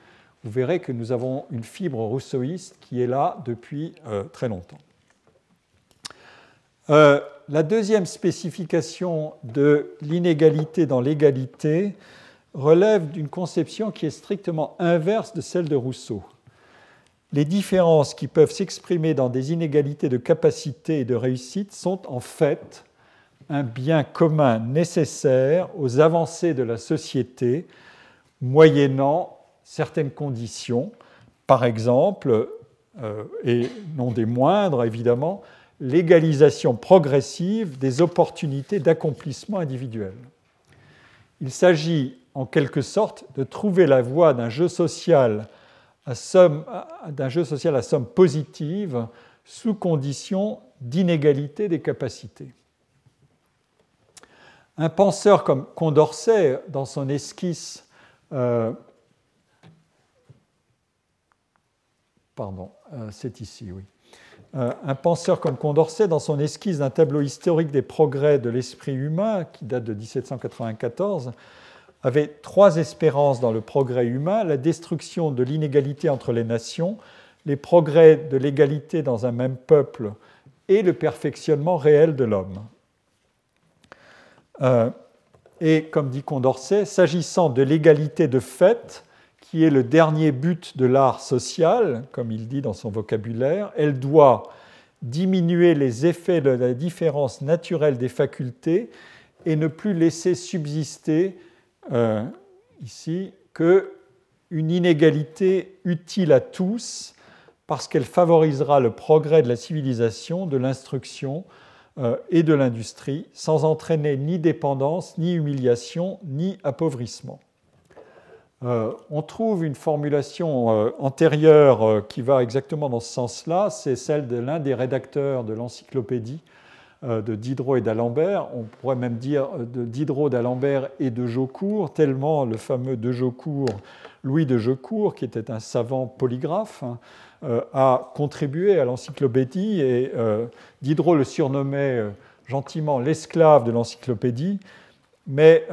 vous verrez que nous avons une fibre rousseauiste qui est là depuis euh, très longtemps. Euh, la deuxième spécification de l'inégalité dans l'égalité relève d'une conception qui est strictement inverse de celle de Rousseau. Les différences qui peuvent s'exprimer dans des inégalités de capacité et de réussite sont en fait un bien commun nécessaire aux avancées de la société, moyennant certaines conditions, par exemple, euh, et non des moindres évidemment, l'égalisation progressive des opportunités d'accomplissement individuel. Il s'agit en quelque sorte de trouver la voie d'un jeu social à somme, d'un jeu social à somme positive sous condition d'inégalité des capacités. Un penseur comme Condorcet, dans son esquisse, euh, pardon, euh, c'est ici, oui. Euh, un penseur comme Condorcet, dans son esquisse d'un tableau historique des progrès de l'esprit humain, qui date de 1794, avait trois espérances dans le progrès humain la destruction de l'inégalité entre les nations, les progrès de l'égalité dans un même peuple et le perfectionnement réel de l'homme. Euh, et comme dit Condorcet, s'agissant de l'égalité de fait, qui est le dernier but de l'art social, comme il dit dans son vocabulaire, elle doit diminuer les effets de la différence naturelle des facultés et ne plus laisser subsister euh, ici que une inégalité utile à tous parce qu'elle favorisera le progrès de la civilisation, de l'instruction, euh, et de l'industrie, sans entraîner ni dépendance, ni humiliation, ni appauvrissement. Euh, on trouve une formulation antérieure qui va exactement dans ce sens-là, c'est celle de l'un des rédacteurs de l'encyclopédie de Diderot et d'Alembert, on pourrait même dire de Diderot, d'Alembert et de Jaucourt, tellement le fameux de Jaucourt, Louis de Jaucourt, qui était un savant polygraphe, hein, euh, a contribué à l'encyclopédie et euh, Diderot le surnommait euh, gentiment l'esclave de l'encyclopédie, mais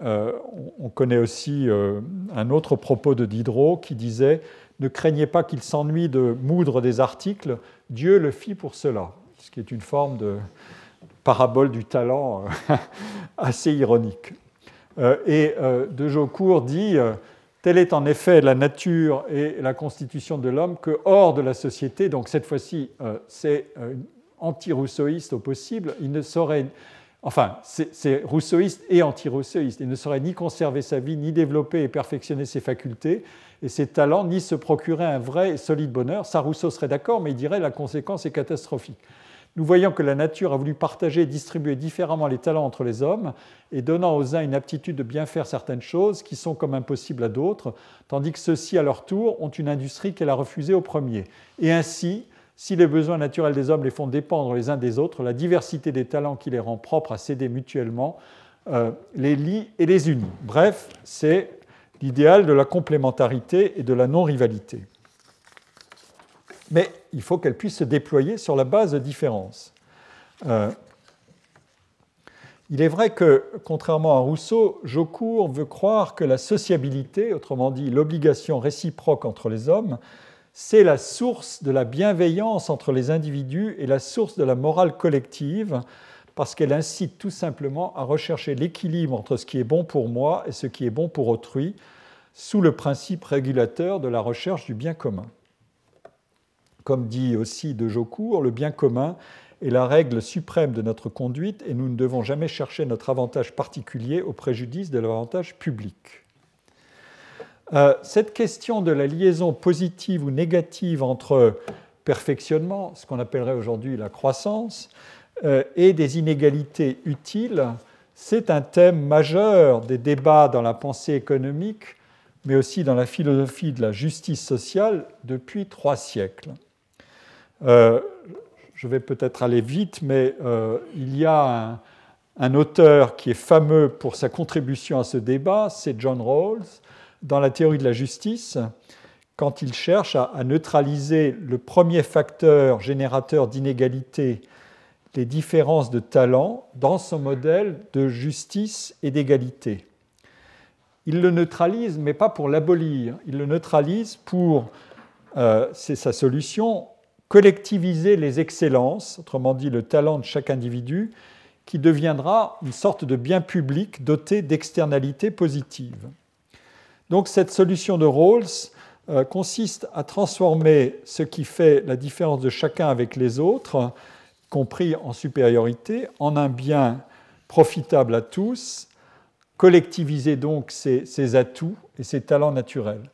on connaît aussi un autre propos de Diderot qui disait Ne craignez pas qu'il s'ennuie de moudre des articles, Dieu le fit pour cela, ce qui est une forme de parabole du talent *laughs* assez ironique. Et De Jaucourt dit Telle est en effet la nature et la constitution de l'homme que hors de la société, donc cette fois-ci euh, c'est euh, anti-rousseauiste au possible, il ne saurait enfin, c'est rousseauiste et anti-rousseauiste. Il ne saurait ni conserver sa vie, ni développer et perfectionner ses facultés et ses talents, ni se procurer un vrai et solide bonheur. Ça, Rousseau serait d'accord, mais il dirait la conséquence est catastrophique. Nous voyons que la nature a voulu partager et distribuer différemment les talents entre les hommes, et donnant aux uns une aptitude de bien faire certaines choses qui sont comme impossibles à d'autres, tandis que ceux-ci, à leur tour, ont une industrie qu'elle a refusée au premier. Et ainsi, si les besoins naturels des hommes les font dépendre les uns des autres, la diversité des talents qui les rend propres à s'aider mutuellement euh, les lie et les unit. Bref, c'est l'idéal de la complémentarité et de la non-rivalité. Mais il faut qu'elle puisse se déployer sur la base de différences. Euh, il est vrai que, contrairement à Rousseau, Jaucourt veut croire que la sociabilité, autrement dit l'obligation réciproque entre les hommes, c'est la source de la bienveillance entre les individus et la source de la morale collective, parce qu'elle incite tout simplement à rechercher l'équilibre entre ce qui est bon pour moi et ce qui est bon pour autrui, sous le principe régulateur de la recherche du bien commun. Comme dit aussi de Jaucourt, le bien commun est la règle suprême de notre conduite et nous ne devons jamais chercher notre avantage particulier au préjudice de l'avantage public. Euh, cette question de la liaison positive ou négative entre perfectionnement, ce qu'on appellerait aujourd'hui la croissance, euh, et des inégalités utiles, c'est un thème majeur des débats dans la pensée économique, mais aussi dans la philosophie de la justice sociale depuis trois siècles. Euh, je vais peut-être aller vite, mais il y a un, un, auteur qui est fameux pour sa contribution à ce débat, c'est John Rawls, dans la théorie de la justice quand il cherche à, neutraliser le premier facteur générateur d'inégalité, les différences de talent, dans son modèle de justice et d'égalité. Il le neutralise, mais pas pour l'abolir. Il le neutralise pour, euh, c'est sa solution, collectiviser les excellences, autrement dit le talent de chaque individu, qui deviendra une sorte de bien public doté d'externalités positives. Donc cette solution de Rawls euh, consiste à transformer ce qui fait la différence de chacun avec les autres, compris en supériorité, en un bien profitable à tous, collectiviser donc ses, atouts et ses talents naturels.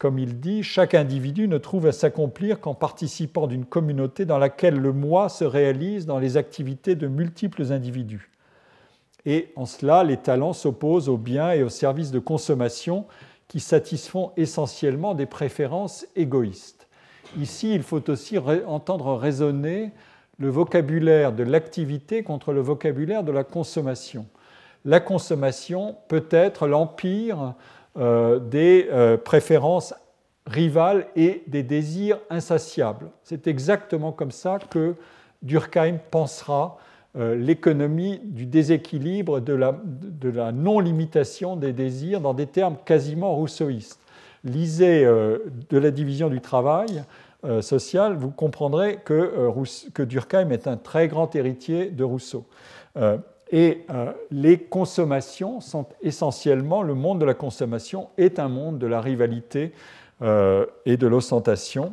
Comme il dit, chaque individu ne trouve à s'accomplir qu'en participant d'une communauté dans laquelle le moi se réalise dans les activités de multiples individus. Et en cela, les talents s'opposent aux biens et aux services de consommation qui satisfont essentiellement des préférences égoïstes. Ici, il faut aussi entendre résonner le vocabulaire de l'activité contre le vocabulaire de la consommation. La consommation peut être l'empire des euh, préférences rivales et des désirs insatiables. C'est exactement comme ça que Durkheim pensera euh, l'économie du déséquilibre, de la, non-limitation des désirs dans des termes quasiment rousseauistes. Lisez euh, de la division du travail euh, social, vous comprendrez que, Durkheim est un très grand héritier de Rousseau. Et les consommations sont essentiellement, le monde de la consommation est un monde de la rivalité et de l'ostentation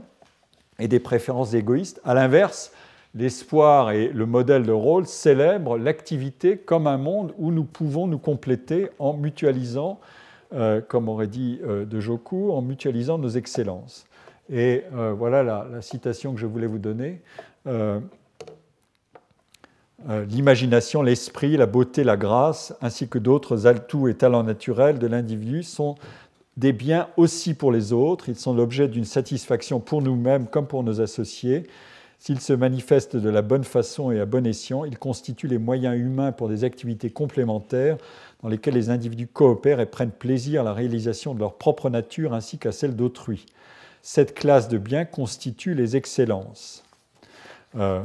et des préférences égoïstes. À l'inverse, l'espoir et le modèle de rôle célèbrent l'activité comme un monde où nous pouvons nous compléter en mutualisant, euh, comme aurait dit euh, de Jaucourt, en mutualisant nos excellences. Et euh, voilà la, citation que je voulais vous donner. L'imagination, l'esprit, la beauté, la grâce, ainsi que d'autres atouts et talents naturels de l'individu sont des biens aussi pour les autres. Ils sont l'objet d'une satisfaction pour nous-mêmes comme pour nos associés. S'ils se manifestent de la bonne façon et à bon escient, ils constituent les moyens humains pour des activités complémentaires dans lesquelles les individus coopèrent et prennent plaisir à la réalisation de leur propre nature ainsi qu'à celle d'autrui. Cette classe de biens constitue les excellences. Euh,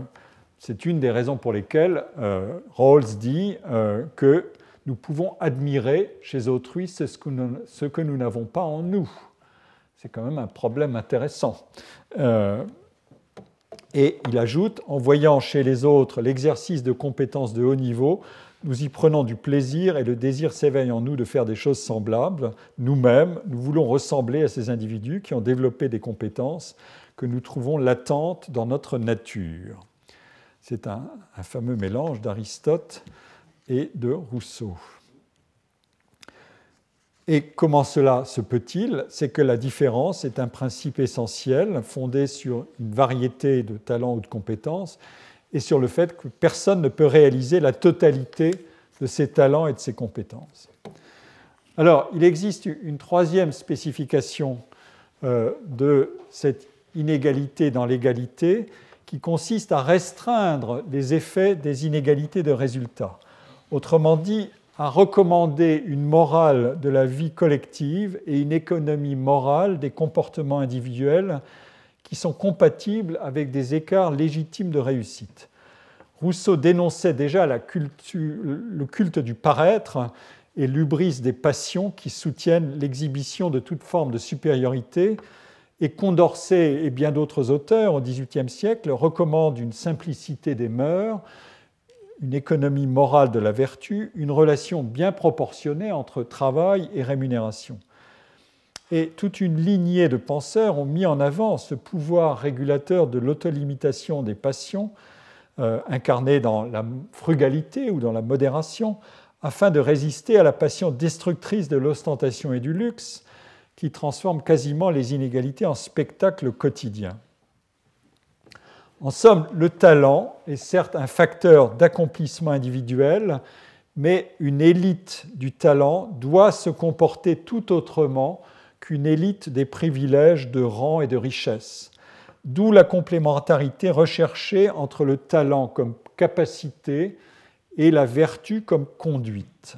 c'est une des raisons pour lesquelles euh, Rawls dit euh, que nous pouvons admirer chez autrui ce que nous n'avons pas en nous. C'est quand même un problème intéressant. Et il ajoute, en voyant chez les autres l'exercice de compétences de haut niveau, nous y prenons du plaisir et le désir s'éveille en nous de faire des choses semblables. Nous-mêmes, nous voulons ressembler à ces individus qui ont développé des compétences que nous trouvons latentes dans notre nature. C'est un, fameux mélange d'Aristote et de Rousseau. Et comment cela se peut-il? C'est que la différence est un principe essentiel fondé sur une variété de talents ou de compétences et sur le fait que personne ne peut réaliser la totalité de ses talents et de ses compétences. Alors, il existe une troisième spécification euh, de cette inégalité dans l'égalité qui consiste à restreindre les effets des inégalités de résultats. Autrement dit, à recommander une morale de la vie collective et une économie morale des comportements individuels qui sont compatibles avec des écarts légitimes de réussite. Rousseau dénonçait déjà le culte du paraître et l'ubris des passions qui soutiennent l'exhibition de toute forme de supériorité, et Condorcet et bien d'autres auteurs au XVIIIe siècle recommandent une simplicité des mœurs, une économie morale de la vertu, une relation bien proportionnée entre travail et rémunération. Et toute une lignée de penseurs ont mis en avant ce pouvoir régulateur de l'autolimitation des passions, euh, incarné dans la frugalité ou dans la modération, afin de résister à la passion destructrice de l'ostentation et du luxe, qui transforme quasiment les inégalités en spectacle quotidien. En somme, le talent est certes un facteur d'accomplissement individuel, mais une élite du talent doit se comporter tout autrement qu'une élite des privilèges de rang et de richesse. D'où la complémentarité recherchée entre le talent comme capacité et la vertu comme conduite.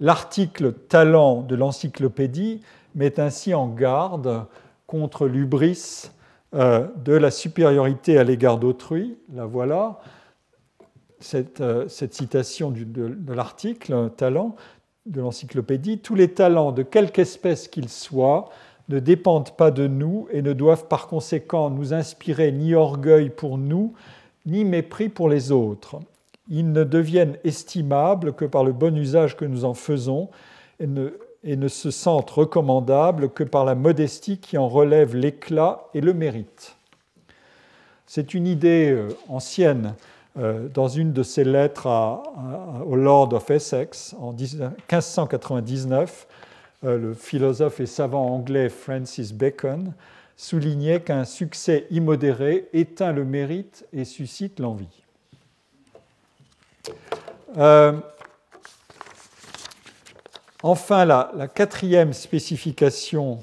L'article talent de l'encyclopédie met ainsi en garde contre l'ubris euh, de la supériorité à l'égard d'autrui. La voilà, cette, euh, citation de, l'article Talent de l'encyclopédie. Tous les talents, de quelque espèce qu'ils soient, ne dépendent pas de nous et ne doivent par conséquent nous inspirer ni orgueil pour nous, ni mépris pour les autres. Ils ne deviennent estimables que par le bon usage que nous en faisons et ne, se sentent recommandables que par la modestie qui en relève l'éclat et le mérite. C'est une idée euh, ancienne euh, dans une de ses lettres au Lord of Essex en 1599. Euh, le philosophe et savant anglais Francis Bacon soulignait qu'un succès immodéré éteint le mérite et suscite l'envie. Enfin, la, quatrième spécification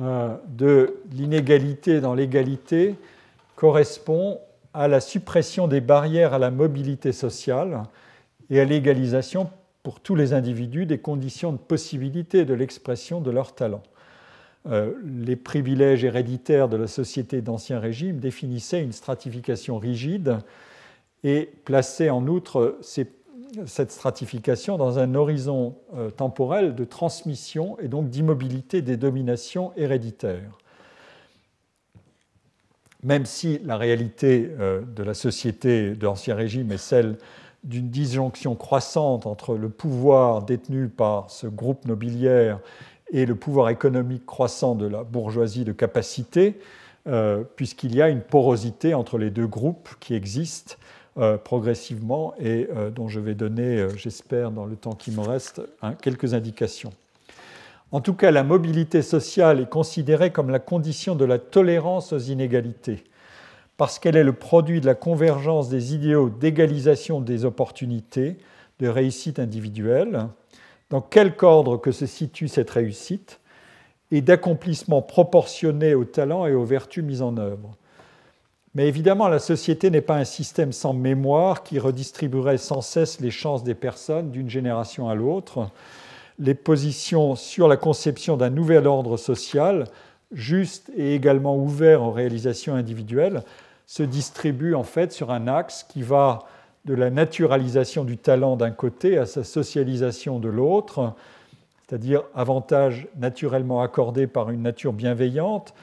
euh, de l'inégalité dans l'égalité correspond à la suppression des barrières à la mobilité sociale et à l'égalisation pour tous les individus des conditions de possibilité de l'expression de leurs talents. Euh, les privilèges héréditaires de la société d'Ancien Régime définissaient une stratification rigide et plaçaient en outre cette stratification dans un horizon euh, temporel de transmission et donc d'immobilité des dominations héréditaires. Même si la réalité euh, de la société de l'Ancien Régime est celle d'une disjonction croissante entre le pouvoir détenu par ce groupe nobiliaire et le pouvoir économique croissant de la bourgeoisie de capacité, euh, puisqu'il y a une porosité entre les deux groupes qui existent euh, progressivement et euh, dont je vais donner, euh, j'espère, dans le temps qui me reste, quelques indications. En tout cas, la mobilité sociale est considérée comme la condition de la tolérance aux inégalités, parce qu'elle est le produit de la convergence des idéaux d'égalisation des opportunités, de réussite individuelle, dans quelque ordre que se situe cette réussite, et d'accomplissement proportionné au talent et aux vertus mises en œuvre. Mais évidemment, la société n'est pas un système sans mémoire qui redistribuerait sans cesse les chances des personnes d'une génération à l'autre. Les positions sur la conception d'un nouvel ordre social, juste et également ouvert aux réalisations individuelles, se distribuent en fait sur un axe qui va de la naturalisation du talent d'un côté à sa socialisation de l'autre, c'est-à-dire avantage naturellement accordé par une nature bienveillante,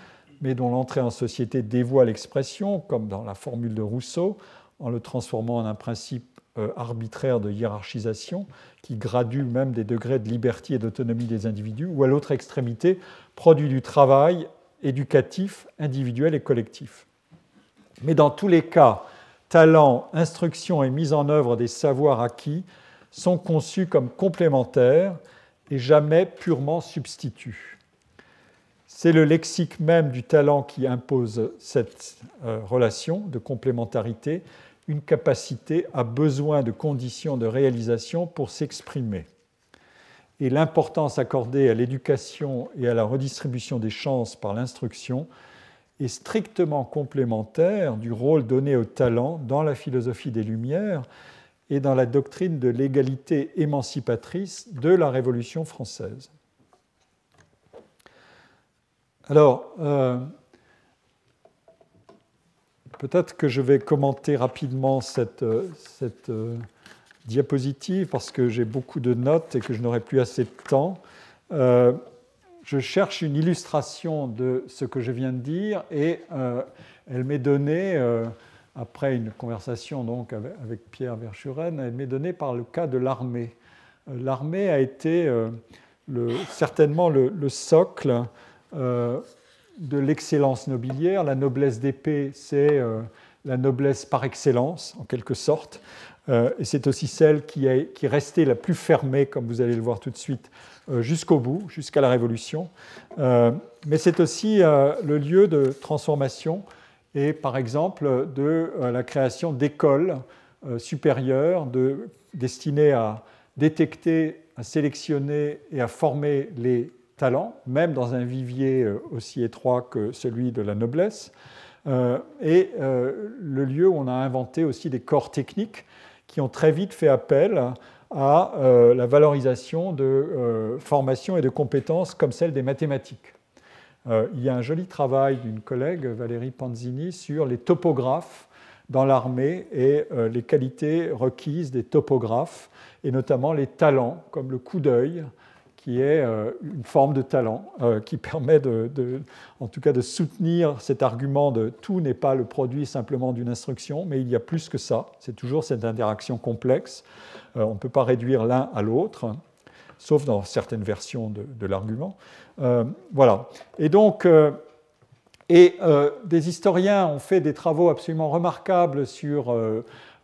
mais dont l'entrée en société dévoie l'expression, comme dans la formule de Rousseau, en le transformant en un principe euh, arbitraire de hiérarchisation qui gradue même des degrés de liberté et d'autonomie des individus, ou à l'autre extrémité, produit du travail éducatif, individuel et collectif. Mais dans tous les cas, talent, instruction et mise en œuvre des savoirs acquis sont conçus comme complémentaires et jamais purement substituts. C'est le lexique même du talent qui impose cette euh, relation de complémentarité, une capacité à besoin de conditions de réalisation pour s'exprimer. Et l'importance accordée à l'éducation et à la redistribution des chances par l'instruction est strictement complémentaire du rôle donné au talent dans la philosophie des Lumières et dans la doctrine de l'égalité émancipatrice de la Révolution française. Alors, euh, peut-être que je vais commenter rapidement cette, cette euh, diapositive parce que j'ai beaucoup de notes et que je n'aurai plus assez de temps. Euh, je cherche une illustration de ce que je viens de dire et elle m'est donnée après une conversation donc avec Pierre Verschuren, elle m'est donnée par le cas de l'armée. Euh, l'armée a été euh, certainement le, socle euh, de l'excellence nobiliaire. La noblesse d'épée, c'est la noblesse par excellence, en quelque sorte. et c'est aussi celle qui, est, qui restait la plus fermée, comme vous allez le voir tout de suite, jusqu'au bout, jusqu'à la Révolution. mais c'est aussi le lieu de transformation et par exemple de euh, la création d'écoles euh, supérieures destinées à détecter, à sélectionner et à former les même dans un vivier euh, aussi étroit que celui de la noblesse, et le lieu où on a inventé aussi des corps techniques qui ont très vite fait appel à la valorisation de formations et de compétences comme celle des mathématiques. Euh, il y a un joli travail d'une collègue, Valérie Panzini, sur les topographes dans l'armée et euh, les qualités requises des topographes, et notamment les talents, comme le coup d'œil, qui est euh, une forme de talent qui *laughs* permet de, en tout cas de soutenir cet argument de tout n'est pas le produit simplement d'une instruction, mais il y a plus que ça. C'est toujours cette interaction complexe. on ne peut pas réduire l'un à l'autre, sauf dans certaines versions de l'argument. Euh, voilà. Et donc, euh, et euh, des historiens ont fait des travaux absolument remarquables sur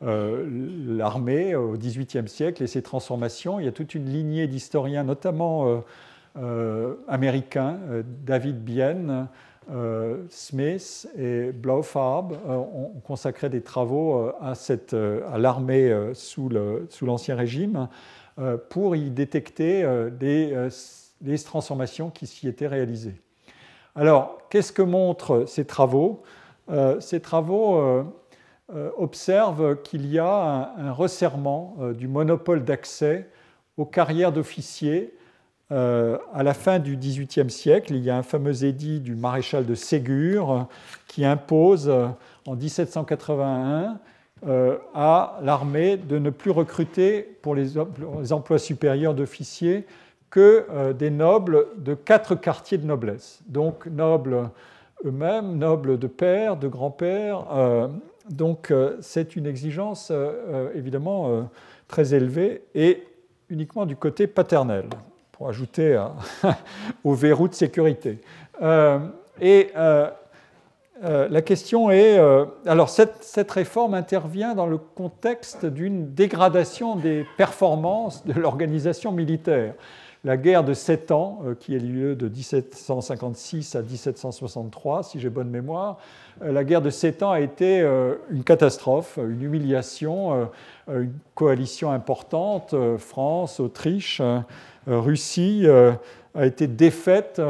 l'armée au XVIIIe siècle et ses transformations. Il y a toute une lignée d'historiens, notamment américains, David Bien, Smith et Blaufarb ont consacré des travaux à, l'armée sous l'Ancien Régime pour y détecter des les transformations qui s'y étaient réalisées. Alors, qu'est-ce que montrent ces travaux? Euh, Ces travaux euh, euh, observent qu'il y a un, resserrement du monopole d'accès aux carrières d'officiers à la fin du XVIIIe siècle. Il y a un fameux édit du maréchal de Ségur qui impose en 1781 à l'armée de ne plus recruter pour les emplois supérieurs d'officiers que euh, des nobles de quatre quartiers de noblesse. Donc nobles eux-mêmes, nobles de père, de grand-père. Euh, donc euh, c'est une exigence évidemment très élevée et uniquement du côté paternel, pour ajouter *laughs* au verrou de sécurité. et la question est, alors cette, cette, réforme intervient dans le contexte d'une dégradation des performances de l'organisation militaire la guerre de Sept Ans, euh, qui a lieu de 1756 à 1763, si j'ai bonne mémoire, euh, la guerre de Sept Ans a été euh, une catastrophe, une humiliation, une coalition importante, France, Autriche, Russie, a été défaite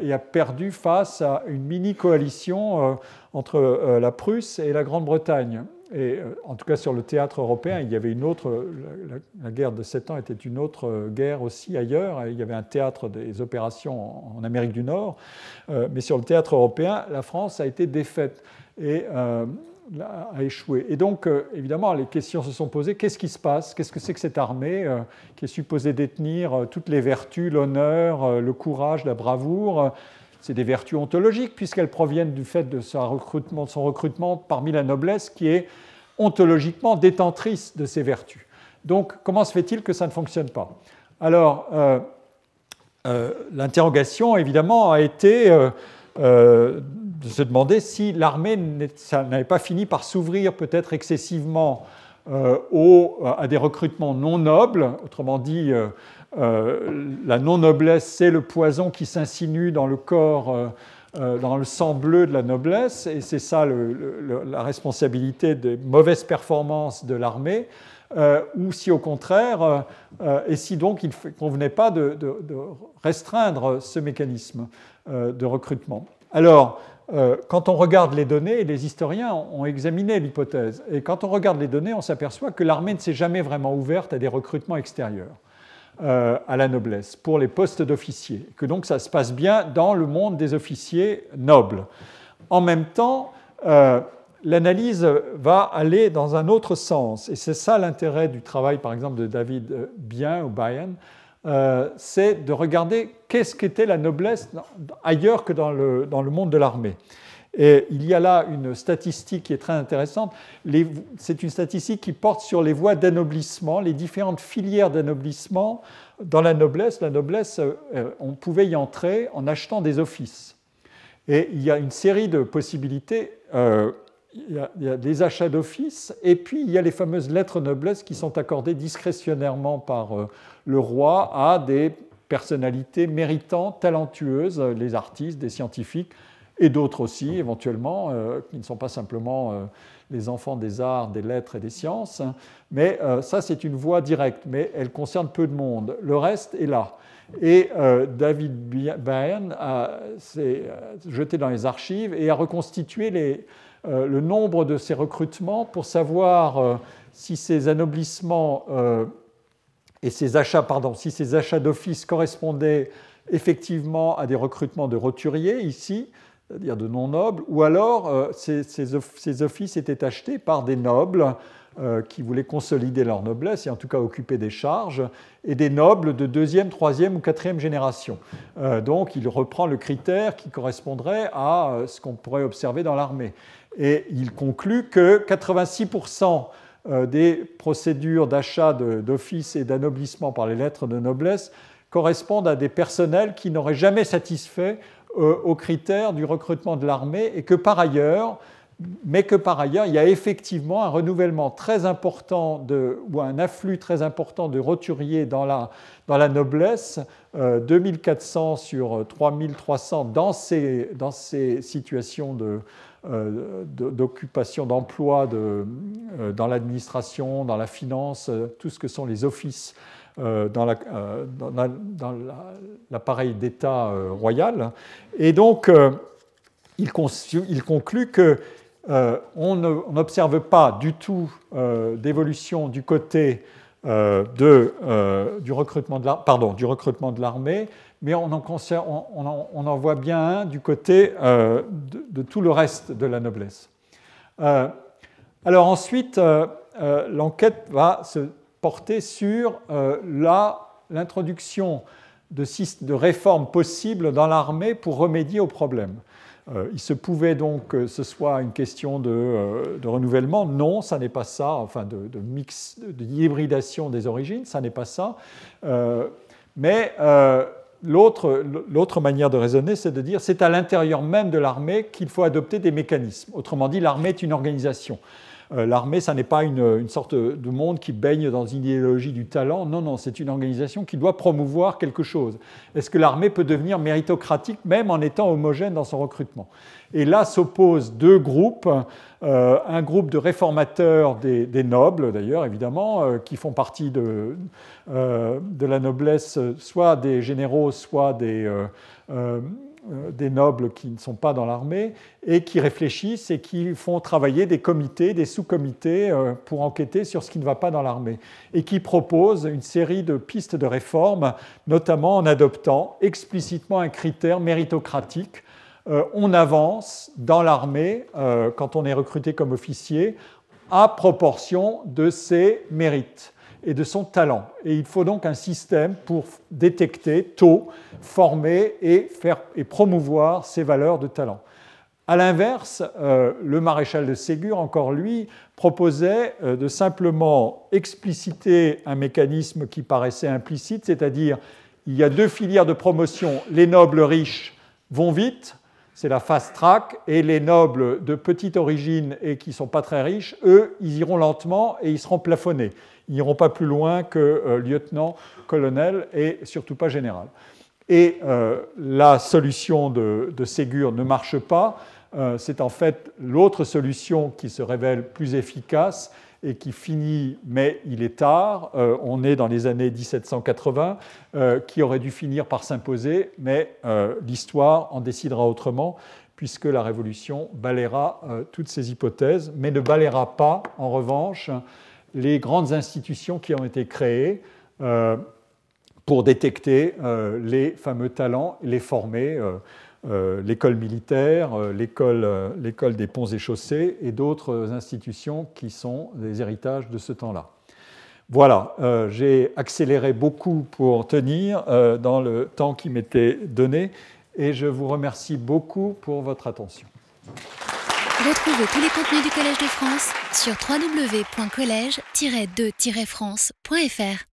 et a perdu face à une mini-coalition entre la Prusse et la Grande-Bretagne. Et euh, en tout cas, sur le théâtre européen, il y avait une autre. La, guerre de Sept Ans était une autre guerre aussi ailleurs. Il y avait un théâtre des opérations en, Amérique du Nord. Euh, mais sur le théâtre européen, la France a été défaite et euh, a échoué. Et donc, évidemment, les questions se sont posées qu'est-ce qui se passe? Qu'est-ce que c'est que cette armée qui est supposée détenir toutes les vertus, l'honneur, le courage, la bravoure? C'est des vertus ontologiques, puisqu'elles proviennent du fait de son recrutement, parmi la noblesse, qui est ontologiquement détentrice de ces vertus. Donc, comment se fait-il que ça ne fonctionne pas? Alors, euh, euh, l'interrogation, évidemment, a été, euh, de se demander si l'armée n'avait pas fini par s'ouvrir peut-être excessivement à des recrutements non nobles, autrement dit, la non-noblesse, c'est le poison qui s'insinue dans le corps euh, dans le sang bleu de la noblesse, et c'est ça la responsabilité des mauvaises performances de l'armée, euh, ou si au contraire, euh, et si donc il ne convenait pas de, restreindre ce mécanisme de recrutement. Alors, quand on regarde les données, les historiens ont examiné l'hypothèse, et quand on regarde les données, on s'aperçoit que l'armée ne s'est jamais vraiment ouverte à des recrutements extérieurs. Euh, à la noblesse pour les postes d'officiers, que donc ça se passe bien dans le monde des officiers nobles. En même temps, euh, l'analyse va aller dans un autre sens, et c'est ça l'intérêt du travail, par exemple, de David Bien ou Bayan, euh, c'est de regarder qu'est-ce qu'était la noblesse ailleurs que dans le, dans le monde de l'armée. Et il y a là une statistique qui est très intéressante. C'est une statistique qui porte sur les voies d'anoblissement, les différentes filières d'anoblissement dans la noblesse. La noblesse, euh, on pouvait y entrer en achetant des offices. Et il y a une série de possibilités. Euh, il, y a, des achats d'offices, et puis il y a les fameuses lettres noblesse qui sont accordées discrétionnairement par euh, le roi à des personnalités méritantes, talentueuses, les artistes, des scientifiques, et d'autres aussi, éventuellement, euh, qui ne sont pas simplement euh, les enfants des arts, des lettres et des sciences. Mais euh, ça, c'est une voie directe, mais elle concerne peu de monde. Le reste est là. Et David Byrne s'est jeté dans les archives et a reconstitué le nombre de ces recrutements pour savoir si ces anoblissements et ces achats, pardon, si ces achats d'office correspondaient effectivement à des recrutements de roturiers ici, c'est-à-dire de non-nobles, ou alors euh, ces, offices étaient achetés par des nobles euh, qui voulaient consolider leur noblesse et en tout cas occuper des charges, et des nobles de deuxième, troisième ou quatrième génération. Euh, donc il reprend le critère qui correspondrait à ce qu'on pourrait observer dans l'armée. Et il conclut que 86% des procédures d'achat d'offices et d'anoblissement par les lettres de noblesse correspondent à des personnels qui n'auraient jamais satisfait aux critères du recrutement de l'armée et que par ailleurs, mais que par ailleurs, il y a effectivement un renouvellement très important de, ou un afflux très important de roturiers dans la, dans la noblesse, 2400 euh, sur 3300 dans ces, dans ces situations euh, d'occupation, d'emploi dans l'administration, dans la finance, tout ce que sont les offices euh, dans l'appareil la, d'État euh, royal. Et donc, euh, il, conclut que on n'observe pas du tout d'évolution du côté de, du, recrutement de l'armée, mais on en, on, en, voit bien un du côté de, de, tout le reste de la noblesse. alors ensuite, l'enquête va se porter sur euh, l'introduction de, réformes possibles dans l'armée pour remédier au problème. Euh, il se pouvait donc que ce soit une question de, euh, renouvellement. Non, ça n'est pas ça. Enfin, de, de mix, des origines, ça n'est pas ça. mais l'autre manière de raisonner, c'est de dire c'est à l'intérieur même de l'armée qu'il faut adopter des mécanismes. Autrement dit, l'armée est une organisation. Euh, l'armée, ça n'est pas une, sorte de monde qui baigne dans une idéologie du talent. Non, non, c'est une organisation qui doit promouvoir quelque chose. Est-ce que l'armée peut devenir méritocratique même en étant homogène dans son recrutement? Et là s'opposent deux groupes. Euh, un groupe de réformateurs des, nobles, d'ailleurs, évidemment, euh, qui font partie de, de, la noblesse, soit des généraux, soit des des nobles qui ne sont pas dans l'armée et qui réfléchissent et qui font travailler des comités, des sous-comités euh, pour enquêter sur ce qui ne va pas dans l'armée et qui proposent une série de pistes de réforme, notamment en adoptant explicitement un critère méritocratique. Euh, on avance dans l'armée quand on est recruté comme officier à proportion de ses mérites et de son talent. Et il faut donc un système pour détecter tôt, former et, faire, et promouvoir ces valeurs de talent. A l'inverse, euh, le maréchal de Ségur, encore lui, proposait euh, de simplement expliciter un mécanisme qui paraissait implicite, c'est-à-dire il y a deux filières de promotion, les nobles riches vont vite, c'est la fast track, et les nobles de petite origine et qui ne sont pas très riches, eux, ils iront lentement et ils seront plafonnés. Ils n'iront pas plus loin que euh, lieutenant, colonel et surtout pas général. Et euh, la solution de, Ségur ne marche pas. Euh, c'est en fait l'autre solution qui se révèle plus efficace et qui finit, mais il est tard, on est dans les années 1780, qui aurait dû finir par s'imposer, mais l'histoire en décidera autrement, puisque la Révolution balayera toutes ces hypothèses, mais ne balayera pas, en revanche, les grandes institutions qui ont été créées euh, pour détecter euh, les fameux talents, les former, euh, l'école militaire, l'école des ponts et chaussées et d'autres institutions qui sont des héritages de ce temps-là. Voilà, j'ai accéléré beaucoup pour tenir dans le temps qui m'était donné et je vous remercie beaucoup pour votre attention. Retrouvez tous les contenus du Collège de France sur www.colège-2-france.fr.